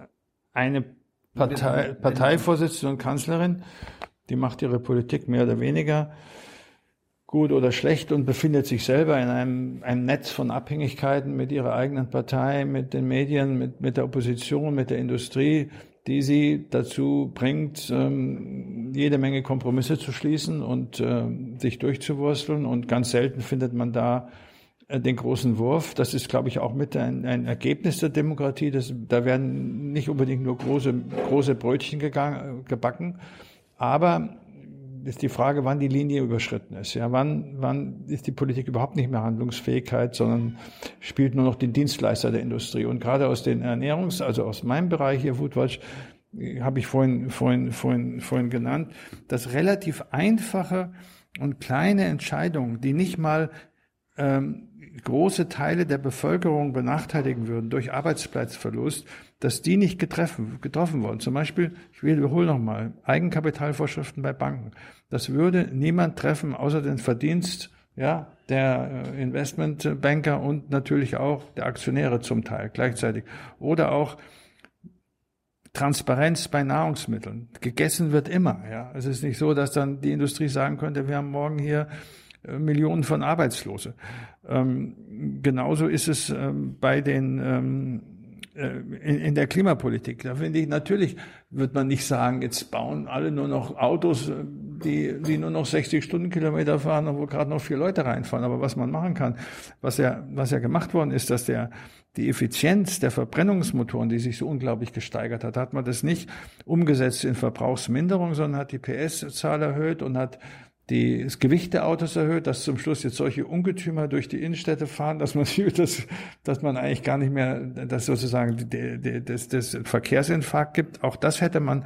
eine Partei, Parteivorsitzende und Kanzlerin, die macht ihre Politik mehr oder weniger gut oder schlecht und befindet sich selber in einem, einem Netz von Abhängigkeiten mit ihrer eigenen Partei, mit den Medien, mit, mit der Opposition, mit der Industrie, die sie dazu bringt, ähm, jede Menge Kompromisse zu schließen und äh, sich durchzuwursteln. Und ganz selten findet man da äh, den großen Wurf. Das ist, glaube ich, auch mit ein, ein Ergebnis der Demokratie. Das, da werden nicht unbedingt nur große, große Brötchen gegangen, gebacken, aber ist die Frage, wann die Linie überschritten ist. Ja, wann, wann ist die Politik überhaupt nicht mehr Handlungsfähigkeit, sondern spielt nur noch den Dienstleister der Industrie. Und gerade aus den Ernährungs-, also aus meinem Bereich hier, Foodwatch, habe ich vorhin, vorhin, vorhin, vorhin genannt, dass relativ einfache und kleine Entscheidungen, die nicht mal ähm, große Teile der Bevölkerung benachteiligen würden durch Arbeitsplatzverlust, dass die nicht getreffen, getroffen wurden. Zum Beispiel, ich wiederhole nochmal, Eigenkapitalvorschriften bei Banken. Das würde niemand treffen, außer den Verdienst ja, der äh, Investmentbanker und natürlich auch der Aktionäre zum Teil gleichzeitig. Oder auch Transparenz bei Nahrungsmitteln. Gegessen wird immer. Ja, es ist nicht so, dass dann die Industrie sagen könnte, wir haben morgen hier Millionen von Arbeitslose. Ähm, genauso ist es ähm, bei den ähm, äh, in, in der Klimapolitik. Da finde ich, natürlich wird man nicht sagen, jetzt bauen alle nur noch Autos, äh, die, die nur noch 60 Stundenkilometer fahren und wo gerade noch vier Leute reinfahren. Aber was man machen kann, was ja, was ja gemacht worden ist, dass der, die Effizienz der Verbrennungsmotoren, die sich so unglaublich gesteigert hat, hat man das nicht umgesetzt in Verbrauchsminderung, sondern hat die PS-Zahl erhöht und hat die, das Gewicht der Autos erhöht, dass zum Schluss jetzt solche Ungetümer durch die Innenstädte fahren, dass man, <laughs> dass, dass man eigentlich gar nicht mehr, dass sozusagen das, das Verkehrsinfarkt gibt. Auch das hätte man,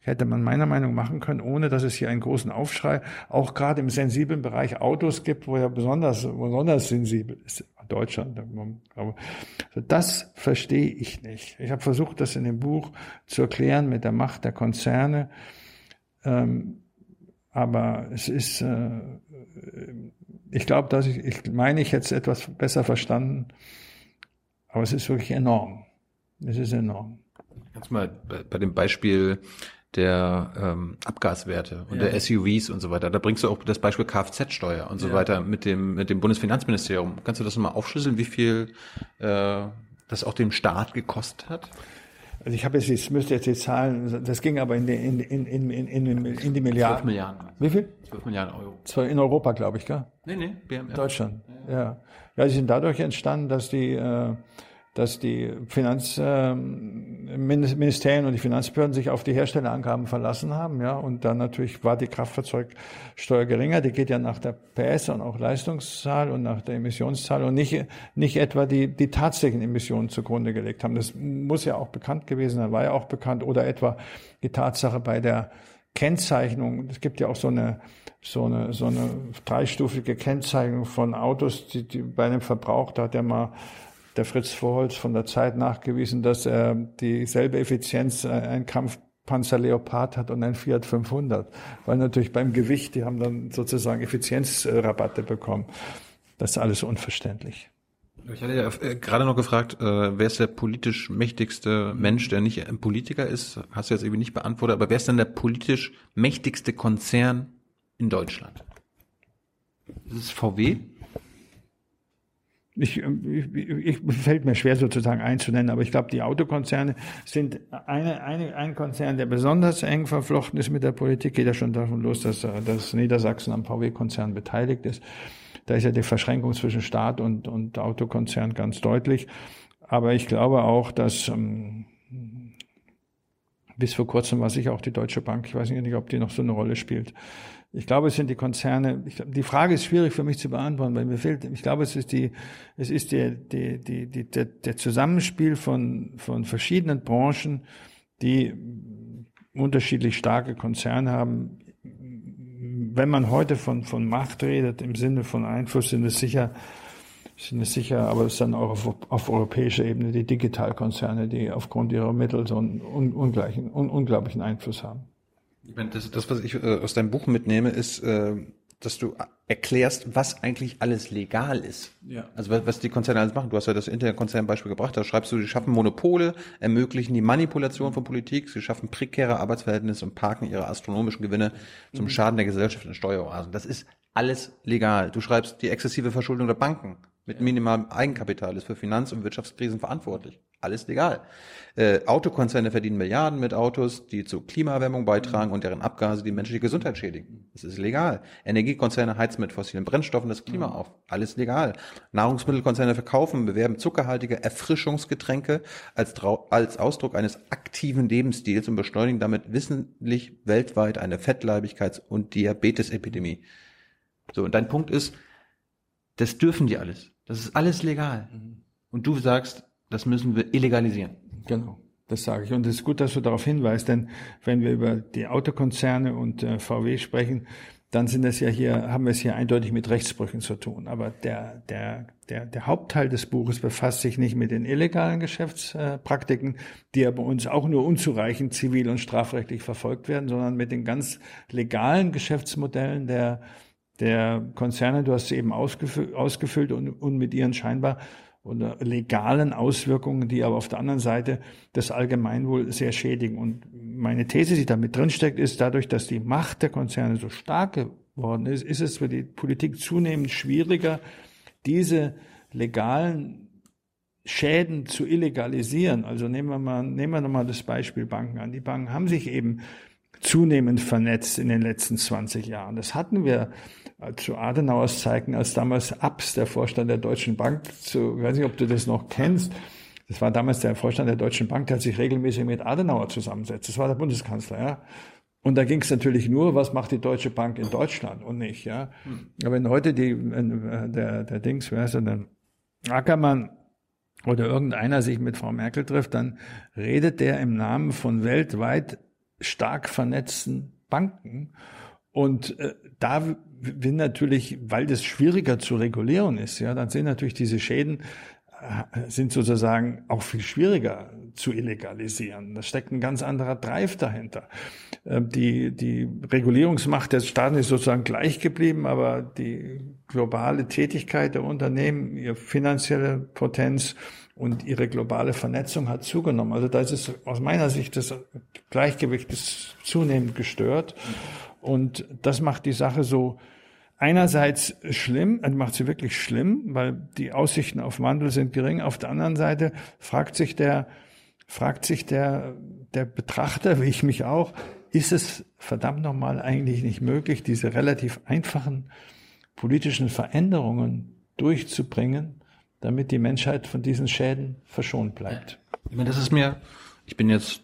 hätte man meiner Meinung nach machen können, ohne dass es hier einen großen Aufschrei, auch gerade im sensiblen Bereich Autos gibt, wo ja besonders, besonders sensibel ist. Deutschland. Aber das verstehe ich nicht. Ich habe versucht, das in dem Buch zu erklären mit der Macht der Konzerne. Ähm, aber es ist, äh, ich glaube, dass ich, ich meine, ich hätte es etwas besser verstanden. Aber es ist wirklich enorm. Es ist enorm. Kannst mal bei, bei dem Beispiel der ähm, Abgaswerte und ja. der SUVs und so weiter. Da bringst du auch das Beispiel Kfz-Steuer und so ja. weiter mit dem mit dem Bundesfinanzministerium. Kannst du das nochmal aufschlüsseln, wie viel äh, das auch dem Staat gekostet hat? Also ich habe jetzt, ich müsste jetzt die Zahlen, das ging aber in die, in, in, in, in, in die Milliarden. 12 Milliarden. Wie viel? 12 Milliarden Euro. Zwar in Europa, glaube ich, gell? Nee, nee, BMR. Deutschland, ja. ja. Ja, die sind dadurch entstanden, dass die, äh, dass die Finanzministerien und die Finanzbehörden sich auf die Herstellerangaben verlassen haben, ja, und dann natürlich war die Kraftfahrzeugsteuer geringer, die geht ja nach der PS und auch Leistungszahl und nach der Emissionszahl und nicht, nicht etwa die, die tatsächlichen Emissionen zugrunde gelegt haben. Das muss ja auch bekannt gewesen sein, war ja auch bekannt, oder etwa die Tatsache bei der Kennzeichnung, es gibt ja auch so eine, so eine, so eine dreistufige Kennzeichnung von Autos, die, die bei einem Verbrauch, da hat ja mal der Fritz Vorholz von der Zeit nachgewiesen, dass er dieselbe Effizienz äh, ein Kampfpanzer Leopard hat und ein Fiat 500, weil natürlich beim Gewicht, die haben dann sozusagen Effizienzrabatte bekommen. Das ist alles unverständlich. Ich hatte ja äh, gerade noch gefragt, äh, wer ist der politisch mächtigste Mensch, der nicht ein Politiker ist? Hast du jetzt irgendwie nicht beantwortet, aber wer ist denn der politisch mächtigste Konzern in Deutschland? Ist es VW? Ich, ich, ich fällt mir schwer sozusagen einzunennen, aber ich glaube, die Autokonzerne sind eine, eine, ein Konzern, der besonders eng verflochten ist mit der Politik. Geht ja schon davon los, dass, dass Niedersachsen am VW-Konzern beteiligt ist. Da ist ja die Verschränkung zwischen Staat und, und Autokonzern ganz deutlich. Aber ich glaube auch, dass ähm, bis vor kurzem war sicher auch die Deutsche Bank, ich weiß nicht, ob die noch so eine Rolle spielt, ich glaube, es sind die Konzerne. Ich, die Frage ist schwierig für mich zu beantworten, weil mir fehlt. Ich glaube, es ist die, es ist die, die, die, die der, der Zusammenspiel von von verschiedenen Branchen, die unterschiedlich starke Konzerne haben. Wenn man heute von von Macht redet im Sinne von Einfluss, sind es sicher sind es sicher, aber es dann auch auf, auf europäischer Ebene die Digitalkonzerne, die aufgrund ihrer Mittel so einen un, ungleichen, un, unglaublichen Einfluss haben. Ich meine, das, das, was ich äh, aus deinem Buch mitnehme, ist, äh, dass du erklärst, was eigentlich alles legal ist. Ja. Also was, was die Konzerne alles machen. Du hast ja das Internetkonzernbeispiel gebracht. Da schreibst du, sie schaffen Monopole, ermöglichen die Manipulation von Politik, sie schaffen prekäre Arbeitsverhältnisse und parken ihre astronomischen Gewinne zum mhm. Schaden der Gesellschaft in Steueroasen. Das ist alles legal. Du schreibst die exzessive Verschuldung der Banken mit minimalem Eigenkapital ist für Finanz- und Wirtschaftskrisen verantwortlich. Alles legal. Äh, Autokonzerne verdienen Milliarden mit Autos, die zur Klimaerwärmung beitragen und deren Abgase die menschliche Gesundheit schädigen. Das ist legal. Energiekonzerne heizen mit fossilen Brennstoffen das Klima auf. Alles legal. Nahrungsmittelkonzerne verkaufen und bewerben zuckerhaltige Erfrischungsgetränke als, als Ausdruck eines aktiven Lebensstils und beschleunigen damit wissentlich weltweit eine Fettleibigkeits- und Diabetesepidemie. So, und dein Punkt ist, das dürfen die alles. Das ist alles legal. Mhm. Und du sagst, das müssen wir illegalisieren. Genau. Das sage ich. Und es ist gut, dass du darauf hinweist, denn wenn wir über die Autokonzerne und äh, VW sprechen, dann sind es ja hier, haben wir es hier eindeutig mit Rechtsbrüchen zu tun. Aber der, der, der, der Hauptteil des Buches befasst sich nicht mit den illegalen Geschäftspraktiken, die ja bei uns auch nur unzureichend zivil und strafrechtlich verfolgt werden, sondern mit den ganz legalen Geschäftsmodellen der, der Konzerne, du hast sie eben ausgefüllt, und, und mit ihren scheinbar oder legalen Auswirkungen, die aber auf der anderen Seite das Allgemeinwohl sehr schädigen. Und meine These, die da mit drinsteckt, ist dadurch, dass die Macht der Konzerne so stark geworden ist, ist es für die Politik zunehmend schwieriger, diese legalen Schäden zu illegalisieren. Also nehmen wir mal, nehmen wir nochmal das Beispiel Banken an. Die Banken haben sich eben zunehmend vernetzt in den letzten 20 Jahren. Das hatten wir zu Adenauers Zeiten, als damals Abs, der Vorstand der Deutschen Bank, zu, ich weiß nicht, ob du das noch kennst, das war damals der Vorstand der Deutschen Bank, der hat sich regelmäßig mit Adenauer zusammensetzt. Das war der Bundeskanzler, ja. Und da ging es natürlich nur, was macht die Deutsche Bank in Deutschland und nicht, ja. Hm. Aber wenn heute die, wenn der, der Dings, wer ist er denn? Ackermann oder irgendeiner sich mit Frau Merkel trifft, dann redet der im Namen von weltweit stark vernetzten Banken. Und äh, da will natürlich, weil das schwieriger zu regulieren ist, ja, dann sind natürlich diese Schäden äh, sind sozusagen auch viel schwieriger zu illegalisieren. Da steckt ein ganz anderer Drive dahinter. Äh, die, die Regulierungsmacht der Staaten ist sozusagen gleich geblieben, aber die globale Tätigkeit der Unternehmen, ihre finanzielle Potenz und ihre globale Vernetzung hat zugenommen. Also da ist es aus meiner Sicht das Gleichgewicht ist zunehmend gestört und das macht die Sache so einerseits schlimm, also macht sie wirklich schlimm, weil die Aussichten auf Wandel sind gering. Auf der anderen Seite fragt sich der fragt sich der der Betrachter, wie ich mich auch, ist es verdammt nochmal eigentlich nicht möglich, diese relativ einfachen politischen Veränderungen durchzubringen, damit die Menschheit von diesen Schäden verschont bleibt. Ich meine, das ist mir, ich bin jetzt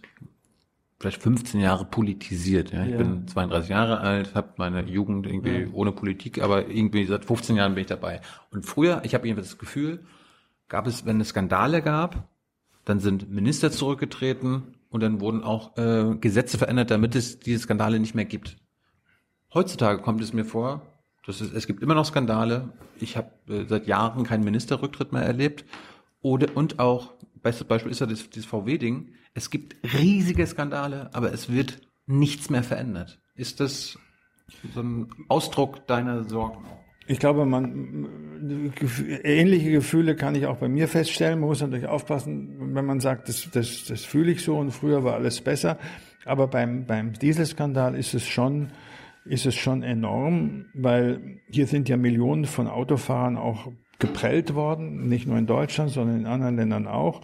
vielleicht 15 Jahre politisiert. Ja? Ich ja. bin 32 Jahre alt, habe meine Jugend irgendwie ja. ohne Politik, aber irgendwie seit 15 Jahren bin ich dabei. Und früher, ich habe irgendwie das Gefühl, gab es, wenn es Skandale gab, dann sind Minister zurückgetreten und dann wurden auch äh, Gesetze verändert, damit es diese Skandale nicht mehr gibt. Heutzutage kommt es mir vor, dass es, es gibt immer noch Skandale. Ich habe äh, seit Jahren keinen Ministerrücktritt mehr erlebt. Oder, und auch, bestes Beispiel ist ja das, dieses VW-Ding es gibt riesige Skandale, aber es wird nichts mehr verändert. Ist das so ein Ausdruck deiner Sorgen? Ich glaube, man ähnliche Gefühle kann ich auch bei mir feststellen. Man muss natürlich aufpassen, wenn man sagt, das, das, das fühle ich so und früher war alles besser. Aber beim, beim Dieselskandal ist es schon, ist es schon enorm, weil hier sind ja Millionen von Autofahrern auch geprellt worden, nicht nur in Deutschland, sondern in anderen Ländern auch.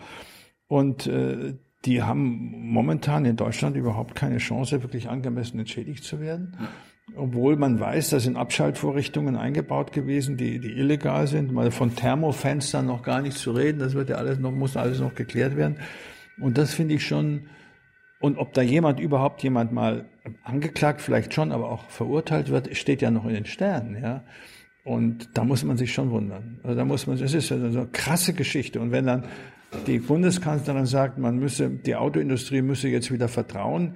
Und äh, die haben momentan in Deutschland überhaupt keine Chance, wirklich angemessen entschädigt zu werden. Obwohl man weiß, da sind Abschaltvorrichtungen eingebaut gewesen, die, die illegal sind. Mal von Thermofenstern noch gar nicht zu reden. Das wird ja alles noch, muss alles noch geklärt werden. Und das finde ich schon, und ob da jemand überhaupt jemand mal angeklagt, vielleicht schon, aber auch verurteilt wird, steht ja noch in den Sternen, ja. Und da muss man sich schon wundern. Also da muss man, das ist so eine krasse Geschichte. Und wenn dann die Bundeskanzlerin sagt, man müsse, die Autoindustrie müsse jetzt wieder Vertrauen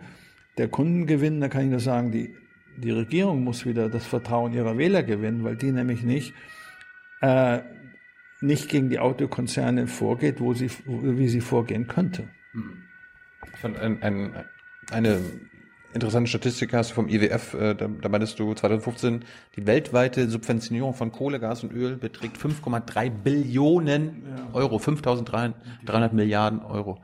der Kunden gewinnen, dann kann ich nur sagen, die, die Regierung muss wieder das Vertrauen ihrer Wähler gewinnen, weil die nämlich nicht, äh, nicht gegen die Autokonzerne vorgeht, wo sie, wie sie vorgehen könnte. Ich fand ein, ein, eine interessante Statistik hast du vom IWF, äh, da, da meintest du 2015, die weltweite Subventionierung von Kohle, Gas und Öl beträgt 5,3 Billionen ja. Euro, 5.300 Milliarden Euro.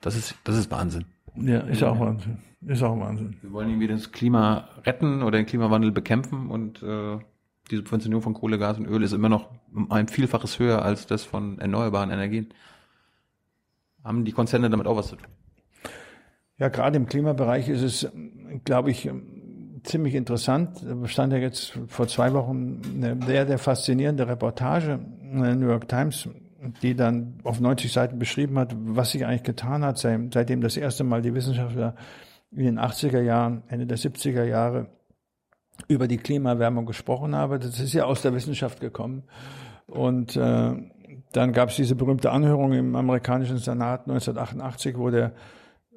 Das ist, das ist Wahnsinn. Ja, ist auch Wahnsinn. Ist auch Wahnsinn. Wir wollen irgendwie das Klima retten oder den Klimawandel bekämpfen und äh, die Subventionierung von Kohle, Gas und Öl ist immer noch ein Vielfaches höher als das von erneuerbaren Energien. Haben die Konzerne damit auch was zu tun? Ja, gerade im Klimabereich ist es, glaube ich, ziemlich interessant. Da stand ja jetzt vor zwei Wochen eine sehr, sehr faszinierende Reportage in der New York Times, die dann auf 90 Seiten beschrieben hat, was sich eigentlich getan hat, seitdem das erste Mal die Wissenschaftler in den 80er Jahren, Ende der 70er Jahre über die Klimaerwärmung gesprochen haben. Das ist ja aus der Wissenschaft gekommen. Und äh, dann gab es diese berühmte Anhörung im amerikanischen Senat 1988, wo der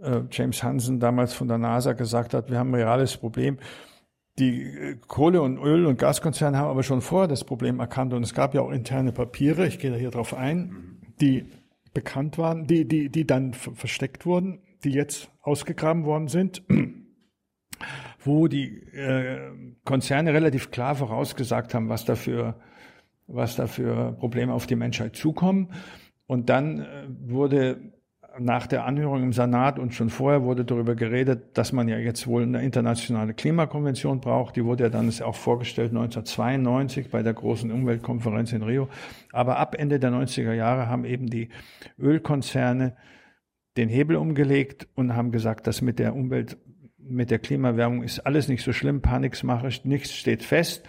äh, James Hansen damals von der NASA gesagt hat, wir haben ein reales Problem. Die äh, Kohle- und Öl- und Gaskonzerne haben aber schon vorher das Problem erkannt und es gab ja auch interne Papiere, ich gehe da hier drauf ein, die bekannt waren, die, die, die dann versteckt wurden, die jetzt ausgegraben worden sind, wo die äh, Konzerne relativ klar vorausgesagt haben, was dafür, was dafür Probleme auf die Menschheit zukommen. Und dann äh, wurde nach der Anhörung im Senat und schon vorher wurde darüber geredet, dass man ja jetzt wohl eine internationale Klimakonvention braucht. Die wurde ja dann auch vorgestellt 1992 bei der großen Umweltkonferenz in Rio. Aber ab Ende der 90er Jahre haben eben die Ölkonzerne den Hebel umgelegt und haben gesagt, dass mit der Umwelt, mit der Klimawärmung ist alles nicht so schlimm, Panikmache, nichts steht fest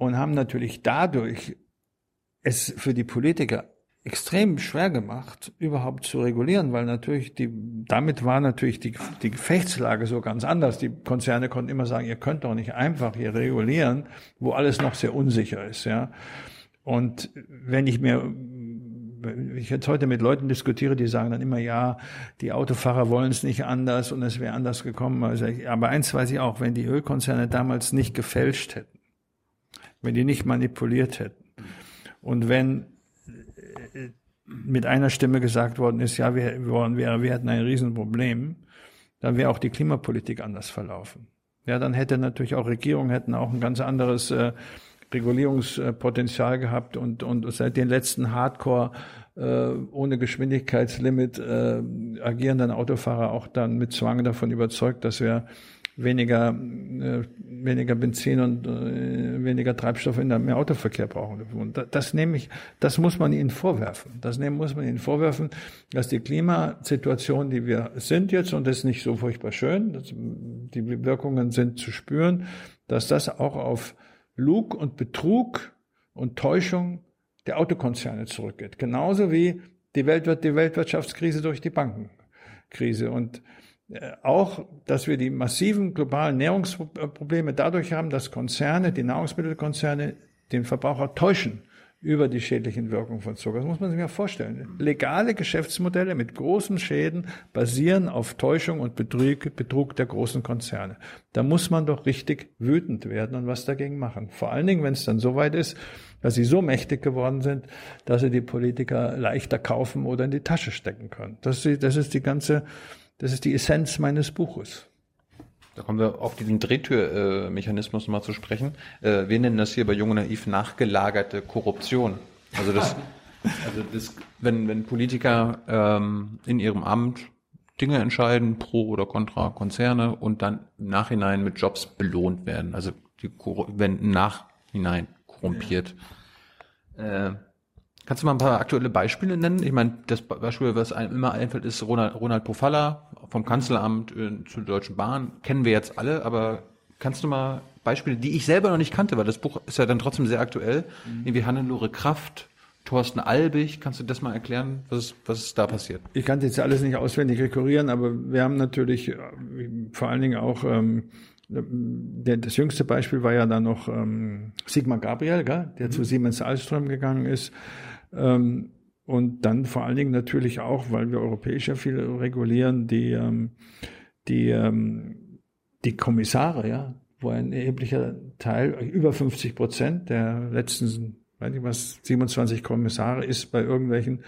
und haben natürlich dadurch es für die Politiker extrem schwer gemacht, überhaupt zu regulieren, weil natürlich die, damit war natürlich die, die Gefechtslage so ganz anders. Die Konzerne konnten immer sagen, ihr könnt doch nicht einfach hier regulieren, wo alles noch sehr unsicher ist, ja. Und wenn ich mir, ich jetzt heute mit Leuten diskutiere, die sagen dann immer, ja, die Autofahrer wollen es nicht anders und es wäre anders gekommen. Also, aber eins weiß ich auch, wenn die Ölkonzerne damals nicht gefälscht hätten, wenn die nicht manipuliert hätten und wenn mit einer Stimme gesagt worden ist, ja, wir, wir, wir hätten ein Riesenproblem, dann wäre auch die Klimapolitik anders verlaufen. Ja, dann hätte natürlich auch Regierungen hätten auch ein ganz anderes äh, Regulierungspotenzial gehabt und, und seit den letzten Hardcore äh, ohne Geschwindigkeitslimit äh, agierenden Autofahrer auch dann mit Zwang davon überzeugt, dass wir weniger, äh, weniger Benzin und äh, weniger Treibstoff in der Autoverkehr brauchen. Und das, das nehme ich, das muss man ihnen vorwerfen. Das nehmen, muss man ihnen vorwerfen, dass die Klimasituation, die wir sind jetzt, und das ist nicht so furchtbar schön, das, die Wirkungen sind zu spüren, dass das auch auf Lug und Betrug und Täuschung der Autokonzerne zurückgeht. Genauso wie die, Welt, die Weltwirtschaftskrise durch die Bankenkrise. Und auch, dass wir die massiven globalen Nährungsprobleme dadurch haben, dass Konzerne, die Nahrungsmittelkonzerne, den Verbraucher täuschen über die schädlichen Wirkungen von Zucker. Das muss man sich mal vorstellen. Legale Geschäftsmodelle mit großen Schäden basieren auf Täuschung und Betrug, Betrug der großen Konzerne. Da muss man doch richtig wütend werden und was dagegen machen. Vor allen Dingen, wenn es dann so weit ist, dass sie so mächtig geworden sind, dass sie die Politiker leichter kaufen oder in die Tasche stecken können. Das ist, das ist die ganze, das ist die Essenz meines Buches. Da kommen wir auf diesen Drehtürmechanismus mal zu sprechen. Äh, wir nennen das hier bei Junge Naiv nachgelagerte Korruption. Also das, <laughs> also das wenn, wenn Politiker ähm, in ihrem Amt Dinge entscheiden, pro oder contra Konzerne und dann im Nachhinein mit Jobs belohnt werden. Also die wenn im Nachhinein korrumpiert. Ja. Äh, kannst du mal ein paar aktuelle Beispiele nennen? Ich meine, das Beispiel, was einem immer einfällt, ist Ronald, Ronald Pofalla vom Kanzleramt äh, zur Deutschen Bahn. Kennen wir jetzt alle, aber kannst du mal Beispiele, die ich selber noch nicht kannte, weil das Buch ist ja dann trotzdem sehr aktuell, mhm. irgendwie Hannelore Kraft, Thorsten Albig, kannst du das mal erklären, was ist, was ist da passiert? Ich kann jetzt alles nicht auswendig rekurrieren, aber wir haben natürlich äh, vor allen Dingen auch ähm, das jüngste Beispiel war ja dann noch ähm, Sigmar Gabriel, gell, der mhm. zu Siemens Alström gegangen ist. Ähm, und dann vor allen Dingen natürlich auch, weil wir europäisch ja viel regulieren, die, ähm, die, ähm, die Kommissare, ja, wo ein erheblicher Teil, über 50 Prozent der letzten, weiß ich was, 27 Kommissare ist bei irgendwelchen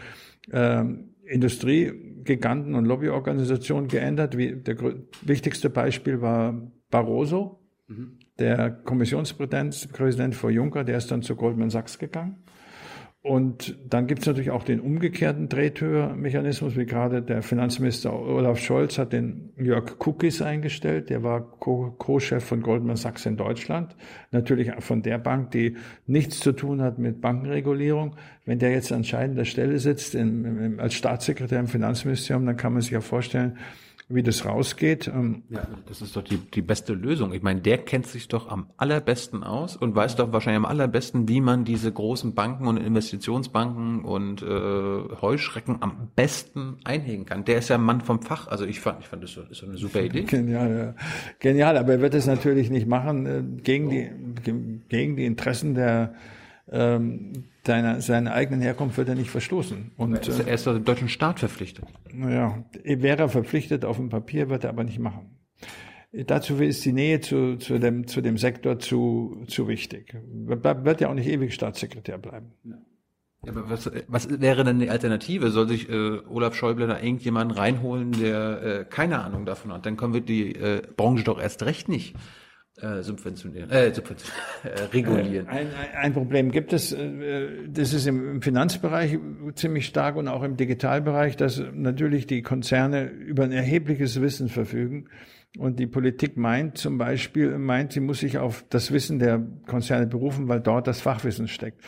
ähm, Industriegiganten und Lobbyorganisationen geändert. Wie, der wichtigste Beispiel war Barroso, mhm. der Kommissionspräsident vor Juncker, der ist dann zu Goldman Sachs gegangen. Und dann gibt es natürlich auch den umgekehrten Drehtürmechanismus, wie gerade der Finanzminister Olaf Scholz hat den Jörg Cookies eingestellt, der war Co-Chef von Goldman Sachs in Deutschland, natürlich von der Bank, die nichts zu tun hat mit Bankenregulierung. Wenn der jetzt an entscheidender Stelle sitzt in, in, als Staatssekretär im Finanzministerium, dann kann man sich ja vorstellen, wie das rausgeht. Ähm, ja, das ist doch die, die beste Lösung. Ich meine, der kennt sich doch am allerbesten aus und weiß doch wahrscheinlich am allerbesten, wie man diese großen Banken und Investitionsbanken und äh, Heuschrecken am besten einhegen kann. Der ist ja ein Mann vom Fach. Also ich fand, ich fand das so, ist eine super Idee. Genial, ja. Genial, aber er wird es natürlich nicht machen äh, gegen die gegen die Interessen der ähm, deiner, seiner eigenen Herkunft wird er nicht verstoßen. Und, er ist, er ist dem deutschen Staat verpflichtet. Naja, wäre er verpflichtet auf dem Papier, wird er aber nicht machen. Dazu ist die Nähe zu, zu, dem, zu dem Sektor zu, zu wichtig. Wird ja auch nicht ewig Staatssekretär bleiben. Ja. Aber was, was wäre denn die Alternative? Soll sich äh, Olaf Schäuble da irgendjemanden reinholen, der äh, keine Ahnung davon hat? Dann können wir die äh, Branche doch erst recht nicht äh, subventionieren, äh, subventionieren, <laughs> äh, regulieren. Ein, ein, Problem gibt es, äh, das ist im Finanzbereich ziemlich stark und auch im Digitalbereich, dass natürlich die Konzerne über ein erhebliches Wissen verfügen. Und die Politik meint zum Beispiel, meint, sie muss sich auf das Wissen der Konzerne berufen, weil dort das Fachwissen steckt.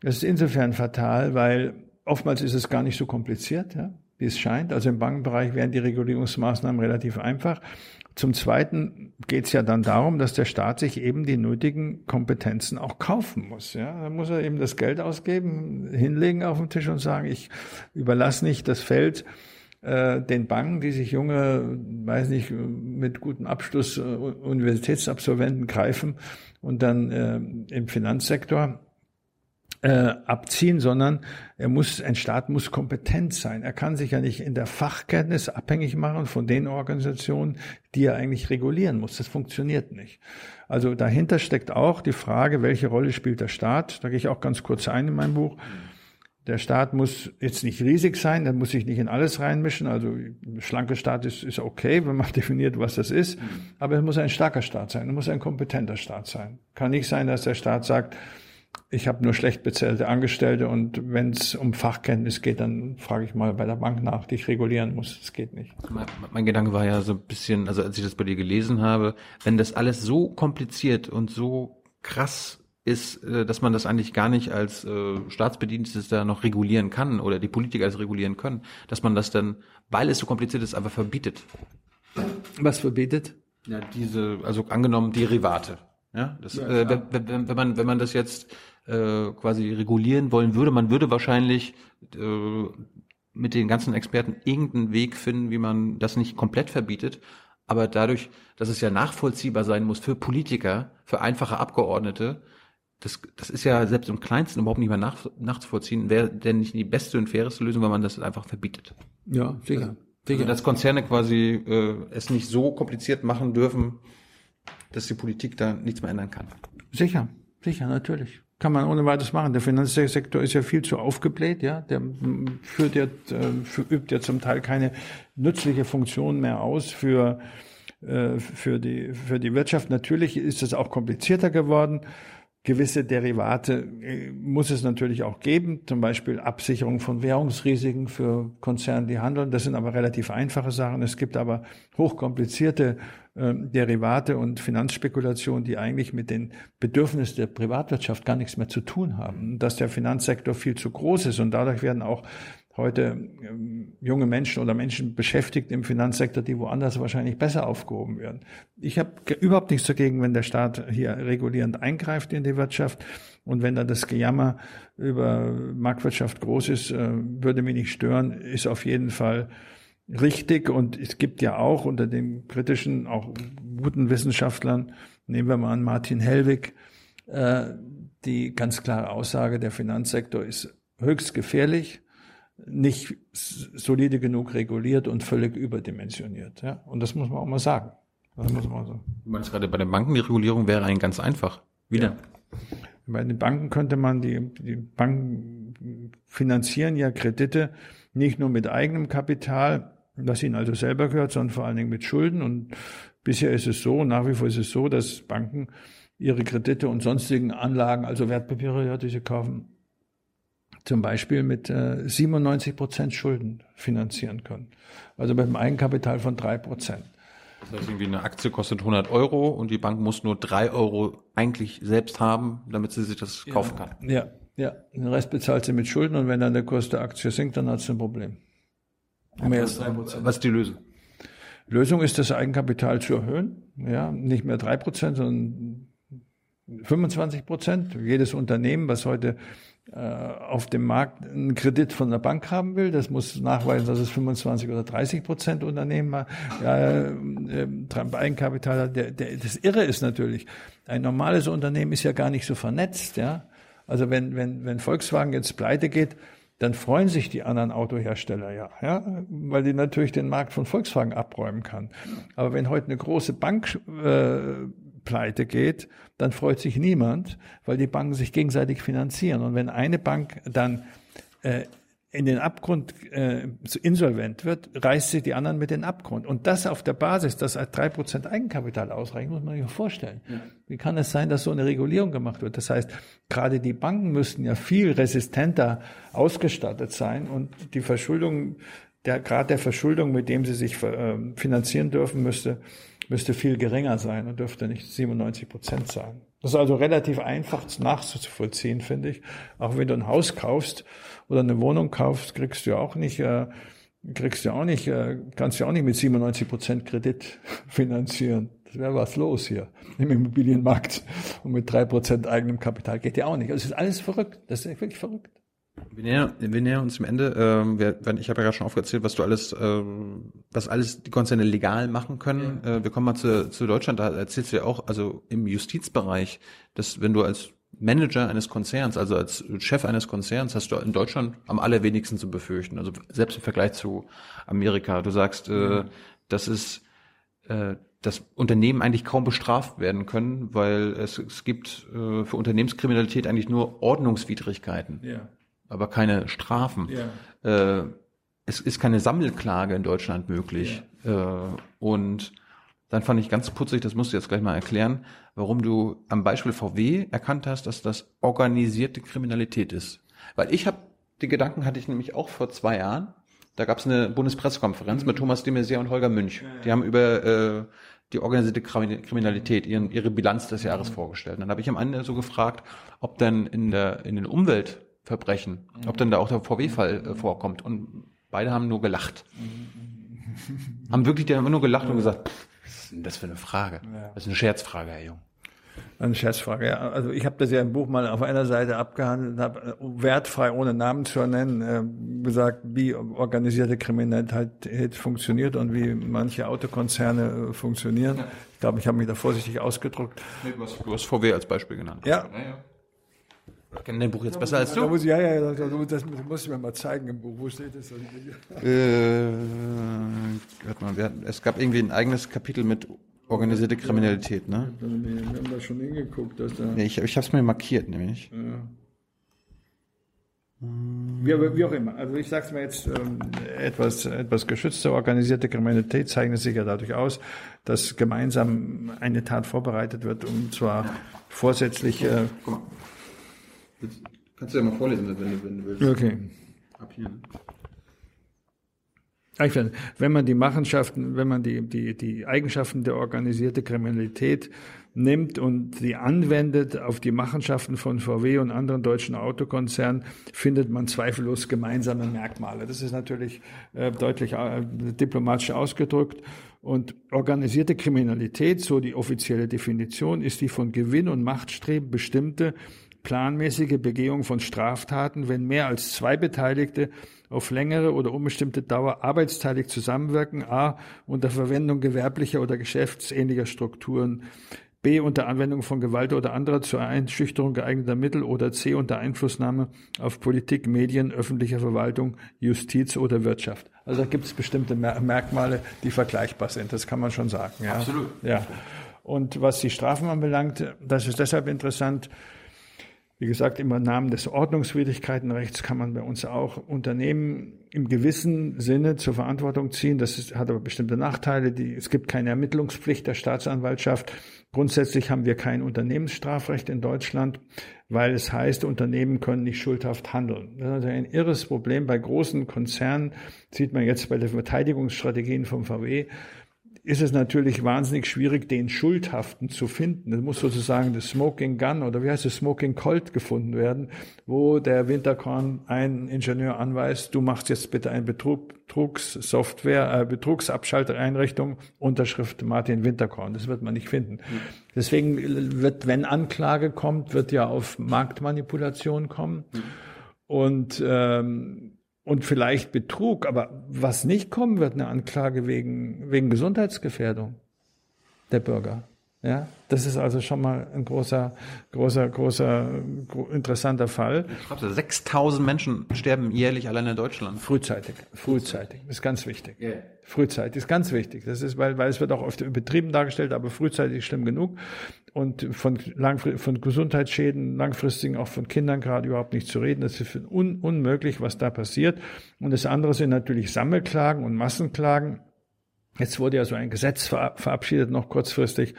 Das ist insofern fatal, weil oftmals ist es gar nicht so kompliziert, ja, wie es scheint. Also im Bankenbereich wären die Regulierungsmaßnahmen relativ einfach. Zum Zweiten geht es ja dann darum, dass der Staat sich eben die nötigen Kompetenzen auch kaufen muss. Ja, da muss er eben das Geld ausgeben, hinlegen auf den Tisch und sagen, ich überlasse nicht das Feld äh, den Banken, die sich junge, weiß nicht, mit gutem Abschluss äh, Universitätsabsolventen greifen und dann äh, im Finanzsektor äh, abziehen, sondern er muss, ein Staat muss kompetent sein. Er kann sich ja nicht in der Fachkenntnis abhängig machen von den Organisationen, die er eigentlich regulieren muss. Das funktioniert nicht. Also dahinter steckt auch die Frage, welche Rolle spielt der Staat? Da gehe ich auch ganz kurz ein in meinem Buch. Der Staat muss jetzt nicht riesig sein, der muss sich nicht in alles reinmischen. Also schlanker Staat ist, ist okay, wenn man <laughs> definiert, was das ist. Aber es muss ein starker Staat sein, es muss ein kompetenter Staat sein. Kann nicht sein, dass der Staat sagt, ich habe nur schlecht bezahlte Angestellte und wenn es um Fachkenntnis geht, dann frage ich mal bei der Bank nach, die ich regulieren muss. Das geht nicht. Mein, mein, Gedanke war ja so ein bisschen, also als ich das bei dir gelesen habe, wenn das alles so kompliziert und so krass ist, äh, dass man das eigentlich gar nicht als äh, Staatsbediensteter noch regulieren kann oder die Politiker als regulieren können, dass man das dann, weil es so kompliziert ist, einfach verbietet. Was verbietet? Ja, diese, also angenommen Derivate. Ja, das, ja, äh, wenn, wenn, wenn man wenn man das jetzt äh, quasi regulieren wollen würde. Man würde wahrscheinlich äh, mit den ganzen Experten irgendeinen Weg finden, wie man das nicht komplett verbietet. Aber dadurch, dass es ja nachvollziehbar sein muss für Politiker, für einfache Abgeordnete, das, das ist ja selbst im Kleinsten überhaupt nicht mehr nach, nachzuvollziehen. Wäre denn nicht die beste und faireste Lösung, wenn man das einfach verbietet? Ja, sicher. Also, dass Konzerne quasi äh, es nicht so kompliziert machen dürfen, dass die Politik da nichts mehr ändern kann. Sicher, sicher, natürlich. Kann man ohne weiteres machen. Der Finanzsektor ist ja viel zu aufgebläht, ja. Der führt ja, äh, übt ja zum Teil keine nützliche Funktion mehr aus für, äh, für die, für die Wirtschaft. Natürlich ist es auch komplizierter geworden gewisse Derivate äh, muss es natürlich auch geben, zum Beispiel Absicherung von Währungsrisiken für Konzerne, die handeln. Das sind aber relativ einfache Sachen. Es gibt aber hochkomplizierte Derivate und Finanzspekulationen, die eigentlich mit den Bedürfnissen der Privatwirtschaft gar nichts mehr zu tun haben. Dass der Finanzsektor viel zu groß ist und dadurch werden auch heute ähm, junge Menschen oder Menschen beschäftigt im Finanzsektor, die woanders wahrscheinlich besser aufgehoben werden. Ich habe überhaupt nichts dagegen, wenn der Staat hier regulierend eingreift in die Wirtschaft. Und wenn da das Gejammer über Marktwirtschaft groß ist, äh, würde mich nicht stören, ist auf jeden Fall richtig. Und es gibt ja auch unter den kritischen, auch guten Wissenschaftlern, nehmen wir mal an Martin Hellwig, äh, die ganz klare Aussage, der Finanzsektor ist höchst gefährlich nicht solide genug reguliert und völlig überdimensioniert. Ja? Und das muss man auch mal sagen. Das muss man so. Du meinst gerade bei den Banken, die Regulierung wäre eigentlich ganz einfach. Wieder. Ja. Bei den Banken könnte man, die, die Banken finanzieren ja Kredite nicht nur mit eigenem Kapital, das ihnen also selber gehört, sondern vor allen Dingen mit Schulden. Und bisher ist es so, nach wie vor ist es so, dass Banken ihre Kredite und sonstigen Anlagen, also Wertpapiere, ja, die sie kaufen, zum Beispiel mit äh, 97 Prozent Schulden finanzieren können. Also mit einem Eigenkapital von drei Prozent. Das heißt, irgendwie eine Aktie kostet 100 Euro und die Bank muss nur drei Euro eigentlich selbst haben, damit sie sich das ja, kaufen kann. Ja, ja. Den Rest bezahlt sie mit Schulden und wenn dann der Kurs der Aktie sinkt, dann hat sie ein Problem. Mehr als drei Prozent. Was ist die Lösung? Lösung ist, das Eigenkapital zu erhöhen. Ja, nicht mehr drei Prozent, sondern 25 Prozent. Jedes Unternehmen, was heute äh, auf dem Markt einen Kredit von der Bank haben will, das muss nachweisen, dass es 25 oder 30 Prozent Unternehmen ja, äh, Eigenkapital hat. Der, der, das Irre ist natürlich, ein normales Unternehmen ist ja gar nicht so vernetzt. Ja? Also wenn, wenn, wenn Volkswagen jetzt pleite geht, dann freuen sich die anderen Autohersteller ja, ja, weil die natürlich den Markt von Volkswagen abräumen kann. Aber wenn heute eine große Bank äh, pleite geht, dann freut sich niemand, weil die Banken sich gegenseitig finanzieren. Und wenn eine Bank dann äh, in den Abgrund äh, insolvent wird, reißt sich die anderen mit den Abgrund. Und das auf der Basis, dass drei Prozent Eigenkapital ausreicht, muss man sich vorstellen. Ja. Wie kann es sein, dass so eine Regulierung gemacht wird? Das heißt, gerade die Banken müssten ja viel resistenter ausgestattet sein und die Verschuldung, der Grad der Verschuldung, mit dem sie sich äh, finanzieren dürfen, müsste müsste viel geringer sein und dürfte nicht 97 Prozent sein. Das ist also relativ einfach nachzuvollziehen, finde ich. Auch wenn du ein Haus kaufst oder eine Wohnung kaufst, kriegst du auch nicht, äh, kriegst du auch nicht, äh, kannst du auch nicht mit 97 Prozent Kredit <laughs> finanzieren. Das wäre was los hier im Immobilienmarkt. Und mit drei Prozent eigenem Kapital geht ja auch nicht. Also es ist alles verrückt. Das ist wirklich verrückt. Wir nähern, wir nähern uns zum Ende. Ähm, wir, ich habe ja gerade schon aufgezählt, was du alles, ähm, was alles die Konzerne legal machen können. Ja. Äh, wir kommen mal zu, zu Deutschland. Da erzählst du ja auch, also im Justizbereich, dass wenn du als Manager eines Konzerns, also als Chef eines Konzerns, hast du in Deutschland am allerwenigsten zu befürchten. Also selbst im Vergleich zu Amerika. Du sagst, äh, mhm. das ist äh, dass Unternehmen eigentlich kaum bestraft werden können, weil es, es gibt äh, für Unternehmenskriminalität eigentlich nur Ordnungswidrigkeiten. Ja aber keine Strafen. Ja. Äh, es ist keine Sammelklage in Deutschland möglich. Ja. Äh, und dann fand ich ganz putzig, das musst du jetzt gleich mal erklären, warum du am Beispiel VW erkannt hast, dass das organisierte Kriminalität ist. Weil ich habe, die Gedanken hatte ich nämlich auch vor zwei Jahren. Da gab es eine Bundespressekonferenz mhm. mit Thomas de Maizière und Holger Münch. Ja, ja. Die haben über äh, die organisierte Kriminalität, ihren, ihre Bilanz des Jahres mhm. vorgestellt. Dann habe ich am Ende so gefragt, ob dann in der in den Umwelt Verbrechen. Mhm. Ob denn da auch der VW-Fall äh, vorkommt. Und beide haben nur gelacht. haben wirklich die haben nur gelacht und gesagt, pff, ist denn das für eine Frage? Das ist eine Scherzfrage, Herr Jung. Eine Scherzfrage, ja. Also ich habe das ja im Buch mal auf einer Seite abgehandelt und habe äh, wertfrei, ohne Namen zu nennen, äh, gesagt, wie organisierte Kriminalität funktioniert und wie manche Autokonzerne äh, funktionieren. Ja. Ich glaube, ich habe mich da vorsichtig ausgedruckt. Nee, du, hast, du hast VW als Beispiel genannt. Ja. ja, ja. Ich kenne dein Buch jetzt besser als du. Muss, ja, ja, das, das muss ich mir mal zeigen im Buch. Wo steht das? Äh, mal, es gab irgendwie ein eigenes Kapitel mit organisierte Kriminalität, ne? Wir haben da schon hingeguckt, dass da. Ja, ich ich habe es mir markiert, nämlich. Ja. Wie, wie, auch immer. Also ich sage es mir jetzt ähm, etwas, etwas geschützte organisierte Kriminalität zeichnet sich ja dadurch aus, dass gemeinsam eine Tat vorbereitet wird, um zwar vorsätzlich. Äh, Kannst du ja mal vorlesen, wenn du, wenn du willst. Okay. Ab hier. Ich finde, wenn man die Machenschaften, wenn man die, die, die Eigenschaften der organisierten Kriminalität nimmt und die anwendet auf die Machenschaften von VW und anderen deutschen Autokonzernen, findet man zweifellos gemeinsame Merkmale. Das ist natürlich äh, deutlich äh, diplomatisch ausgedrückt. Und organisierte Kriminalität, so die offizielle Definition, ist die von Gewinn und Machtstreben bestimmte planmäßige Begehung von Straftaten, wenn mehr als zwei Beteiligte auf längere oder unbestimmte Dauer arbeitsteilig zusammenwirken, a. unter Verwendung gewerblicher oder geschäftsähnlicher Strukturen, b. unter Anwendung von Gewalt oder anderer zur Einschüchterung geeigneter Mittel oder c. unter Einflussnahme auf Politik, Medien, öffentliche Verwaltung, Justiz oder Wirtschaft. Also da gibt es bestimmte Merkmale, die vergleichbar sind. Das kann man schon sagen. Ja. Absolut. Ja. Und was die Strafen anbelangt, das ist deshalb interessant, wie gesagt, im Namen des Ordnungswidrigkeitenrechts kann man bei uns auch Unternehmen im gewissen Sinne zur Verantwortung ziehen. Das ist, hat aber bestimmte Nachteile. Die, es gibt keine Ermittlungspflicht der Staatsanwaltschaft. Grundsätzlich haben wir kein Unternehmensstrafrecht in Deutschland, weil es heißt, Unternehmen können nicht schuldhaft handeln. Das ist also ein irres Problem. Bei großen Konzernen sieht man jetzt bei den Verteidigungsstrategien vom VW ist es natürlich wahnsinnig schwierig, den Schuldhaften zu finden. Es muss sozusagen das Smoking Gun oder wie heißt es, Smoking Colt gefunden werden, wo der Winterkorn einen Ingenieur anweist, du machst jetzt bitte eine Betrugssoftware, äh, Betrugsabschaltereinrichtung, Unterschrift Martin Winterkorn. Das wird man nicht finden. Deswegen wird, wenn Anklage kommt, wird ja auf Marktmanipulation kommen. Und ähm, und vielleicht Betrug, aber was nicht kommen wird, eine Anklage wegen, wegen Gesundheitsgefährdung der Bürger. Ja, das ist also schon mal ein großer, großer, großer, interessanter Fall. 6000 Menschen sterben jährlich allein in Deutschland. Frühzeitig, frühzeitig, ist ganz wichtig. Yeah. Frühzeitig ist ganz wichtig. Das ist, weil, weil es wird auch oft übertrieben dargestellt, aber frühzeitig schlimm genug. Und von, von Gesundheitsschäden, langfristigen, auch von Kindern gerade überhaupt nicht zu reden. Das ist un, unmöglich, was da passiert. Und das andere sind natürlich Sammelklagen und Massenklagen. Jetzt wurde ja so ein Gesetz verabschiedet, noch kurzfristig,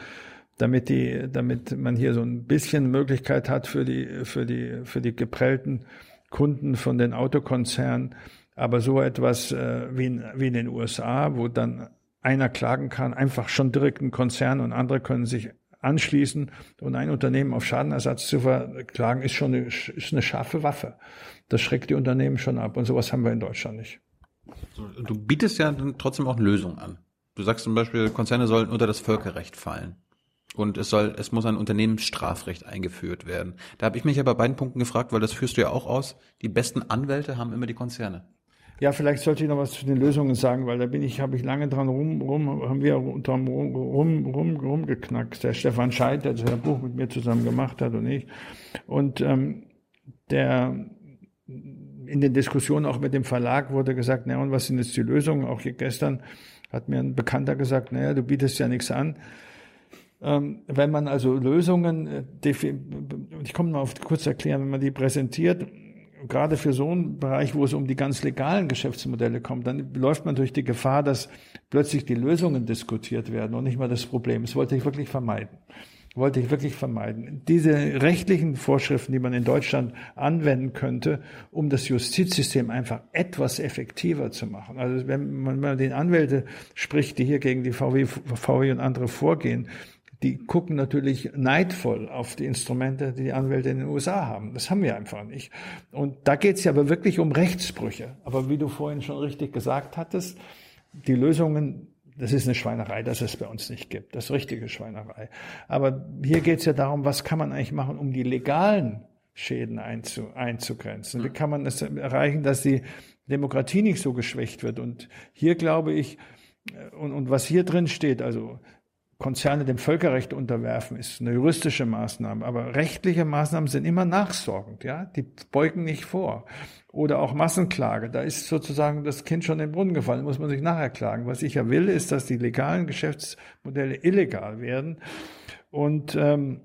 damit die, damit man hier so ein bisschen Möglichkeit hat für die, für die, für die geprellten Kunden von den Autokonzernen. Aber so etwas äh, wie, in, wie in den USA, wo dann einer klagen kann, einfach schon direkt ein Konzern und andere können sich anschließen und ein Unternehmen auf Schadenersatz zu verklagen, ist schon eine, ist eine scharfe Waffe. Das schreckt die Unternehmen schon ab und sowas haben wir in Deutschland nicht. Du bietest ja trotzdem auch Lösungen an. Du sagst zum Beispiel, Konzerne sollen unter das Völkerrecht fallen. Und es soll, es muss ein Unternehmensstrafrecht eingeführt werden. Da habe ich mich ja bei beiden Punkten gefragt, weil das führst du ja auch aus. Die besten Anwälte haben immer die Konzerne. Ja, vielleicht sollte ich noch was zu den Lösungen sagen, weil da bin ich, habe ich lange dran rum, rum, haben wir dran rum, rum, rum, rumgeknackt. Der Stefan Scheid, der das Buch mit mir zusammen gemacht hat und ich. Und ähm, der in den Diskussionen auch mit dem Verlag wurde gesagt, na und was sind jetzt die Lösungen? Auch hier gestern hat mir ein Bekannter gesagt, naja, du bietest ja nichts an. Ähm, wenn man also Lösungen, äh, ich komme mal auf kurz erklären, wenn man die präsentiert, gerade für so einen Bereich, wo es um die ganz legalen Geschäftsmodelle kommt, dann läuft man durch die Gefahr, dass plötzlich die Lösungen diskutiert werden und nicht mal das Problem. Das wollte ich wirklich vermeiden. Wollte ich wirklich vermeiden. Diese rechtlichen Vorschriften, die man in Deutschland anwenden könnte, um das Justizsystem einfach etwas effektiver zu machen. Also wenn man mal den Anwälte spricht, die hier gegen die VW, VW und andere vorgehen, die gucken natürlich neidvoll auf die Instrumente, die die Anwälte in den USA haben. Das haben wir einfach nicht. Und da geht es ja aber wirklich um Rechtsbrüche. Aber wie du vorhin schon richtig gesagt hattest, die Lösungen das ist eine Schweinerei, dass es bei uns nicht gibt. Das ist richtige Schweinerei. Aber hier geht es ja darum, was kann man eigentlich machen, um die legalen Schäden einzu, einzugrenzen? Wie kann man es erreichen, dass die Demokratie nicht so geschwächt wird? Und hier glaube ich, und, und was hier drin steht, also Konzerne dem Völkerrecht unterwerfen, ist eine juristische Maßnahme. Aber rechtliche Maßnahmen sind immer nachsorgend, ja. Die beugen nicht vor. Oder auch Massenklage. Da ist sozusagen das Kind schon in den Brunnen gefallen, muss man sich nachher klagen. Was ich ja will, ist, dass die legalen Geschäftsmodelle illegal werden. Und ähm,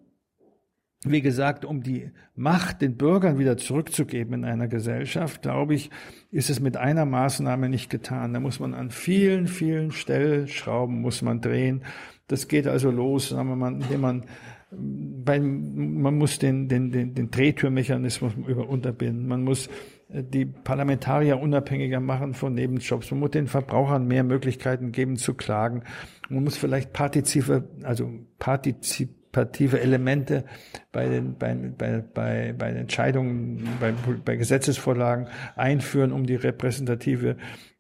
wie gesagt, um die Macht den Bürgern wieder zurückzugeben in einer Gesellschaft, glaube ich, ist es mit einer Maßnahme nicht getan. Da muss man an vielen, vielen Stellschrauben muss man drehen. Das geht also los, sagen wir mal, indem man bei, man muss den, den, den, den Drehtürmechanismus über unterbinden. Man muss äh, die Parlamentarier unabhängiger machen von Nebenjobs. Man muss den Verbrauchern mehr Möglichkeiten geben zu klagen. Man muss vielleicht partizipative, also partizipative Elemente bei den, bei, bei, bei, bei Entscheidungen, bei, bei Gesetzesvorlagen einführen, um die repräsentative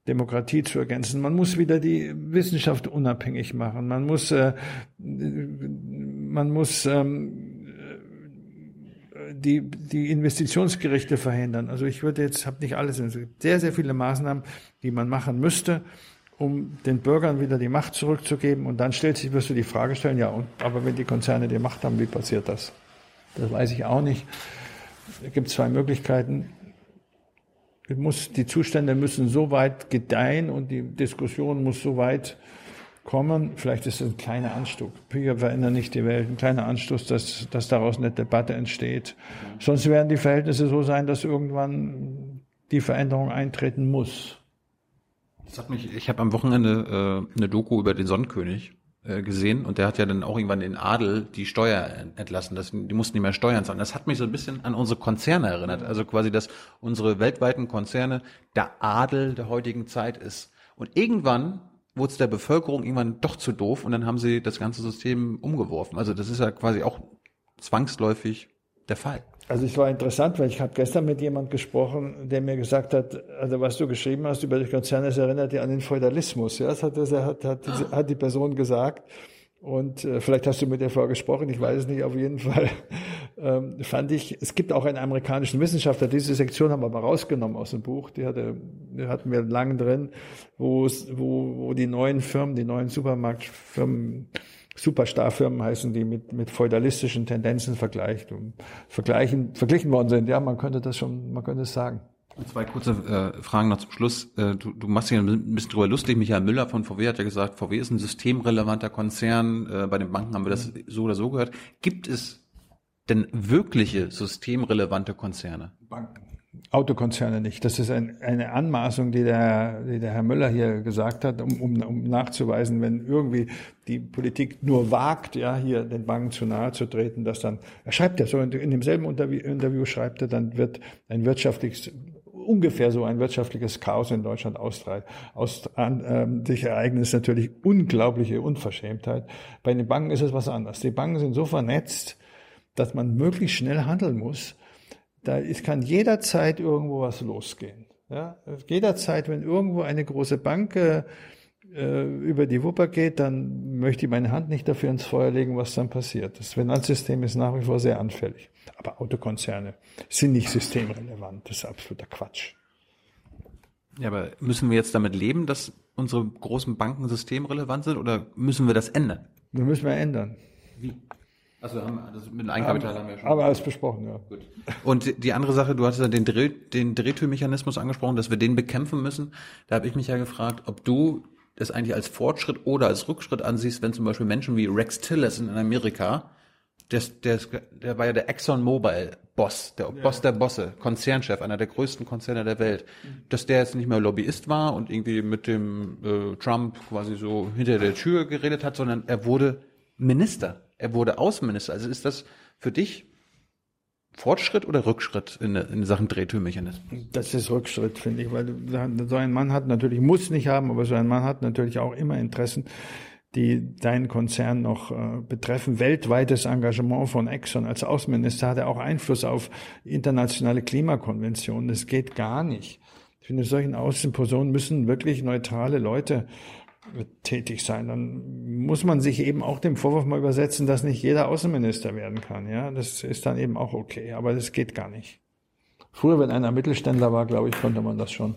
Demokratie zu ergänzen. Man muss wieder die Wissenschaft unabhängig machen. Man muss, äh, man muss ähm, die, die Investitionsgerichte verhindern. Also ich würde jetzt, habe nicht alles, es gibt sehr, sehr viele Maßnahmen, die man machen müsste, um den Bürgern wieder die Macht zurückzugeben. Und dann stellt sich, wirst du die Frage stellen, ja, und, aber wenn die Konzerne die Macht haben, wie passiert das? Das weiß ich auch nicht. Es gibt zwei Möglichkeiten muss, die Zustände müssen so weit gedeihen und die Diskussion muss so weit kommen. Vielleicht ist es ein kleiner Anstoß. Wir verändern nicht die Welt. Ein kleiner Anstoß, dass, dass daraus eine Debatte entsteht. Sonst werden die Verhältnisse so sein, dass irgendwann die Veränderung eintreten muss. Das hat mich, ich habe am Wochenende äh, eine Doku über den Sonnenkönig gesehen und der hat ja dann auch irgendwann den Adel die Steuer entlassen. Das, die mussten nicht mehr Steuern zahlen. Das hat mich so ein bisschen an unsere Konzerne erinnert. Also quasi, dass unsere weltweiten Konzerne der Adel der heutigen Zeit ist. Und irgendwann wurde es der Bevölkerung irgendwann doch zu doof und dann haben sie das ganze System umgeworfen. Also das ist ja quasi auch zwangsläufig der Fall. Also es war interessant, weil ich habe gestern mit jemand gesprochen, der mir gesagt hat, also was du geschrieben hast über die Konzerne, das erinnert dich an den Feudalismus. Ja, das hat, das hat, hat, hat die Person gesagt. Und äh, vielleicht hast du mit der vorher gesprochen, ich weiß es nicht, auf jeden Fall <laughs> ähm, fand ich, es gibt auch einen amerikanischen Wissenschaftler, diese Sektion haben wir aber rausgenommen aus dem Buch, die, hatte, die hatten wir lang drin, wo, wo, wo die neuen Firmen, die neuen Supermarktfirmen Superstarfirmen heißen, die mit, mit feudalistischen Tendenzen vergleicht, um, vergleichen, verglichen worden sind. Ja, man könnte das schon, man könnte es sagen. Zwei kurze äh, Fragen noch zum Schluss. Äh, du, du machst dich ein bisschen drüber lustig. Michael Müller von VW hat ja gesagt, VW ist ein systemrelevanter Konzern. Äh, bei den Banken haben wir das so oder so gehört. Gibt es denn wirkliche systemrelevante Konzerne? Banken. Autokonzerne nicht. Das ist ein, eine Anmaßung, die der, die der Herr Müller hier gesagt hat, um, um, um nachzuweisen, wenn irgendwie die Politik nur wagt, ja, hier den Banken zu nahe zu treten, dass dann, er schreibt ja so, in, in demselben Interview, Interview schreibt er, dann wird ein wirtschaftliches, ungefähr so ein wirtschaftliches Chaos in Deutschland austrahlt. Aus, an, ähm, sich ereignet ist natürlich unglaubliche Unverschämtheit. Bei den Banken ist es was anderes. Die Banken sind so vernetzt, dass man möglichst schnell handeln muss da ist, kann jederzeit irgendwo was losgehen. Ja? Jederzeit, wenn irgendwo eine große Bank äh, über die Wupper geht, dann möchte ich meine Hand nicht dafür ins Feuer legen, was dann passiert. Das Finanzsystem ist nach wie vor sehr anfällig. Aber Autokonzerne sind nicht systemrelevant. Das ist absoluter Quatsch. Ja, aber müssen wir jetzt damit leben, dass unsere großen Banken systemrelevant sind oder müssen wir das ändern? Das müssen wir ändern. Wie? Also haben, das mit dem Eigenkapital haben, haben wir schon. Aber alles besprochen, ja. Gut. Und die andere Sache, du hattest ja den, Dreh, den Drehtürmechanismus angesprochen, dass wir den bekämpfen müssen. Da habe ich mich ja gefragt, ob du das eigentlich als Fortschritt oder als Rückschritt ansiehst, wenn zum Beispiel Menschen wie Rex Tillerson in Amerika, der, der, der war ja der Exxon Mobil Boss, der ja. Boss der Bosse, Konzernchef, einer der größten Konzerne der Welt, dass der jetzt nicht mehr Lobbyist war und irgendwie mit dem äh, Trump quasi so hinter der Tür geredet hat, sondern er wurde Minister er wurde Außenminister. Also ist das für dich Fortschritt oder Rückschritt in, in Sachen Drehtürmechanismus? Das ist Rückschritt, finde ich, weil so ein Mann hat natürlich, muss nicht haben, aber so ein Mann hat natürlich auch immer Interessen, die deinen Konzern noch äh, betreffen. Weltweites Engagement von Exxon als Außenminister hat er auch Einfluss auf internationale Klimakonventionen. Das geht gar nicht. Ich finde, solchen Außenpersonen müssen wirklich neutrale Leute tätig sein. Dann muss man sich eben auch dem Vorwurf mal übersetzen, dass nicht jeder Außenminister werden kann. Ja, das ist dann eben auch okay, aber das geht gar nicht. Früher, wenn einer Mittelständler war, glaube ich, konnte man das schon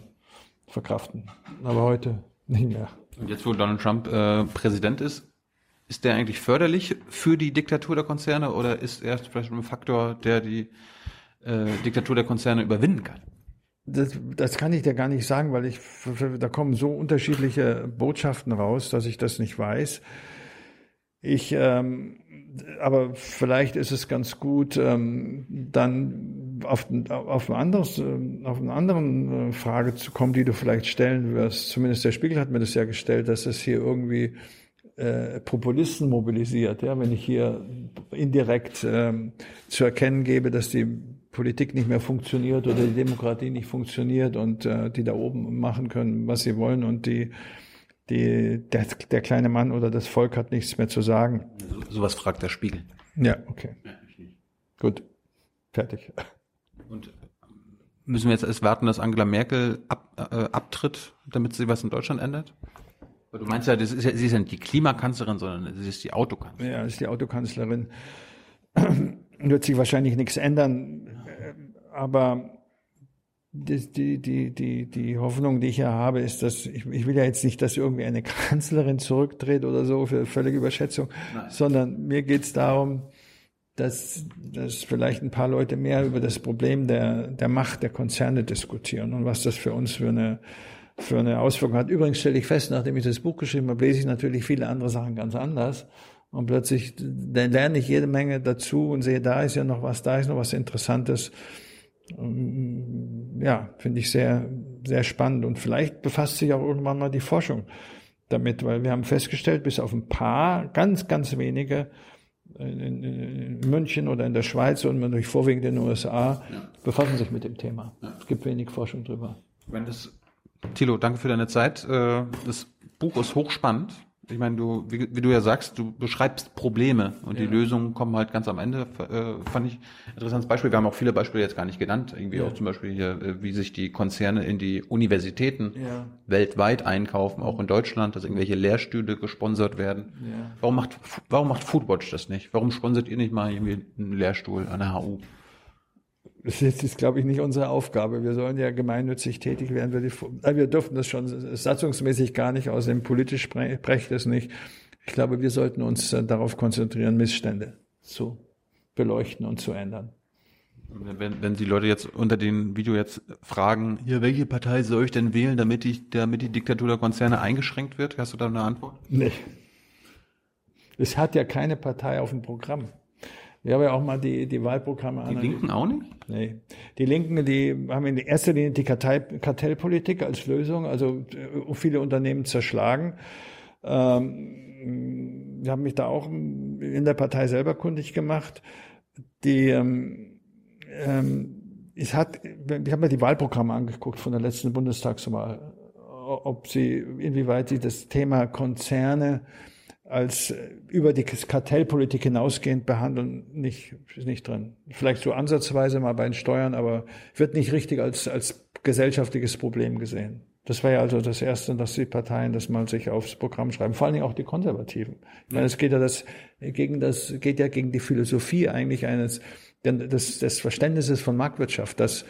verkraften. Aber heute nicht mehr. Und jetzt, wo Donald Trump äh, Präsident ist, ist der eigentlich förderlich für die Diktatur der Konzerne oder ist er vielleicht ein Faktor, der die äh, Diktatur der Konzerne überwinden kann? Das, das kann ich dir gar nicht sagen, weil ich da kommen so unterschiedliche Botschaften raus, dass ich das nicht weiß. Ich, ähm, aber vielleicht ist es ganz gut, ähm, dann auf, auf, ein anderes, äh, auf eine andere äh, Frage zu kommen, die du vielleicht stellen wirst. Zumindest der Spiegel hat mir das ja gestellt, dass es hier irgendwie äh, Populisten mobilisiert. Ja, wenn ich hier indirekt ähm, zu erkennen gebe, dass die Politik nicht mehr funktioniert oder die Demokratie nicht funktioniert und äh, die da oben machen können, was sie wollen und die, die, der, der kleine Mann oder das Volk hat nichts mehr zu sagen. So, sowas fragt der Spiegel. Ja, okay. Gut. Fertig. Und müssen wir jetzt erst warten, dass Angela Merkel ab, äh, abtritt, damit sie was in Deutschland ändert? Du meinst ja, das ist ja, sie ist ja nicht die Klimakanzlerin, sondern sie ist die Autokanzlerin. Ja, sie ist die Autokanzlerin. <clears throat> Wird sich wahrscheinlich nichts ändern aber die, die, die, die, die Hoffnung, die ich ja habe, ist, dass ich, ich will ja jetzt nicht, dass irgendwie eine <laughs> Kanzlerin zurücktritt oder so für völlige Überschätzung, Nein. sondern mir geht es darum, dass, dass vielleicht ein paar Leute mehr über das Problem der, der Macht der Konzerne diskutieren und was das für uns für eine, für eine Auswirkung hat. Übrigens stelle ich fest, nachdem ich das Buch geschrieben habe, lese ich natürlich viele andere Sachen ganz anders. Und plötzlich dann lerne ich jede Menge dazu und sehe, da ist ja noch was, da ist noch was Interessantes. Ähm, ja, finde ich sehr, sehr spannend. Und vielleicht befasst sich auch irgendwann mal die Forschung damit, weil wir haben festgestellt, bis auf ein paar, ganz, ganz wenige in, München oder in der Schweiz und durch vorwiegend in den USA ja. befassen sich mit dem Thema. Ja. Es gibt wenig Forschung drüber. Wenn das, Thilo, danke für deine Zeit. Äh, das Buch ist hochspannend ich meine, du, wie, wie, du ja sagst, du beschreibst Probleme und ja. die Lösungen kommen halt ganz am Ende. Äh, fand ich interessantes Beispiel. Wir haben auch viele Beispiele jetzt gar nicht genannt. Irgendwie ja. auch zum Beispiel hier, äh, wie sich die Konzerne in die Universitäten ja. weltweit einkaufen, auch in Deutschland, dass irgendwelche Lehrstühle gesponsert werden. Warum macht, warum macht Foodwatch das nicht? Warum sponsert ihr nicht mal irgendwie einen Lehrstuhl an der HU? Das ist, ist, glaube ich, nicht unsere Aufgabe. Wir sollen ja gemeinnützig tätig werden. Wir, die, wir dürfen das schon satzungsmäßig gar nicht, außerdem politisch brecht es nicht. Ich glaube, wir sollten uns äh, darauf konzentrieren, Missstände zu beleuchten und zu ändern. Wenn, wenn die Leute jetzt unter dem Video jetzt fragen, hier, welche Partei soll ich denn wählen, damit die, damit die Diktatur der Konzerne eingeschränkt wird, hast du da eine Antwort? Nee. Es hat ja keine Partei auf dem Programm. Ich habe ja auch mal die, die Wahlprogramme Die Linken auch nicht? Nee. Die Linken, die haben in erster Linie die Kartei, Kartellpolitik als Lösung, also äh, viele Unternehmen zerschlagen. Ähm, ich habe mich da auch in der Partei selber kundig gemacht. Die, ähm, ähm, es hat, ich habe mir die Wahlprogramme angeguckt von der letzten Bundestagswahl, ob sie, inwieweit sie das Thema Konzerne als äh, über die Kartellpolitik hinausgehend behandeln, nicht, ist nicht drin. Vielleicht so ansatzweise mal bei den Steuern, aber wird nicht richtig als, als gesellschaftliches Problem gesehen. Das war ja also das Erste, dass die Parteien das mal sich aufs Programm schreiben, vor allen Dingen auch die Konservativen. Ich meine, es geht ja das, gegen das, geht ja gegen die Philosophie eigentlich eines, des, des Verständnisses von Marktwirtschaft, dass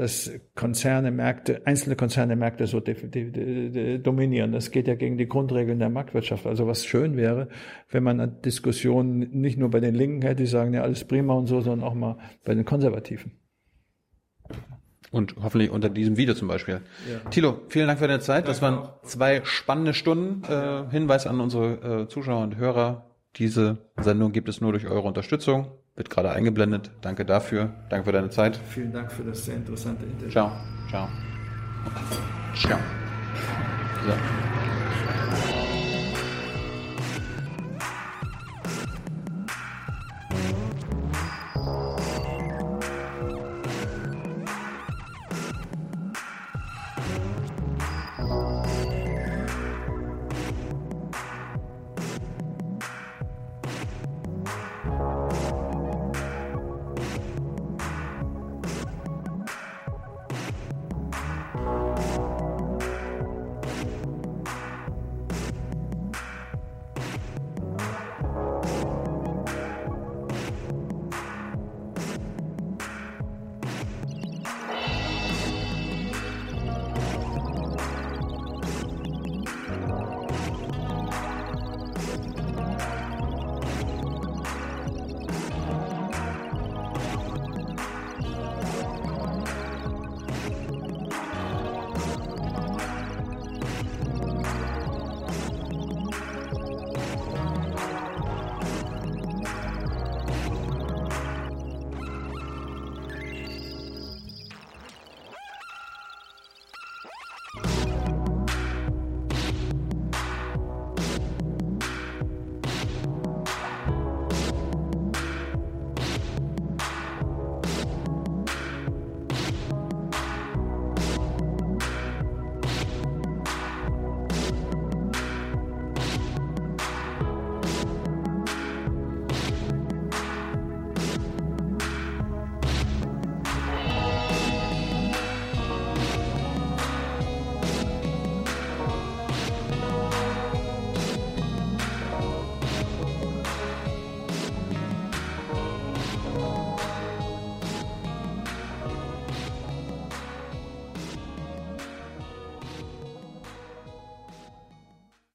dass Konzerne Märkte, einzelne Konzerne Märkte so dominieren. Das geht ja gegen die Grundregeln der Marktwirtschaft. Also was schön wäre, wenn man eine Diskussion nicht nur bei den Linken hätte, die sagen ja alles prima und so, sondern auch mal bei den Konservativen. Und hoffentlich unter diesem Video zum Beispiel. Ja. Thilo, vielen Dank für deine Zeit. Das waren zwei spannende Stunden. Äh, Hinweis an unsere äh, Zuschauer und Hörer. Diese Sendung gibt es nur durch eure Unterstützung. Wird gerade eingeblendet. Danke dafür. Danke für deine Zeit. Vielen Dank für das sehr interessante Interview. Ciao. Ciao. Ciao. So.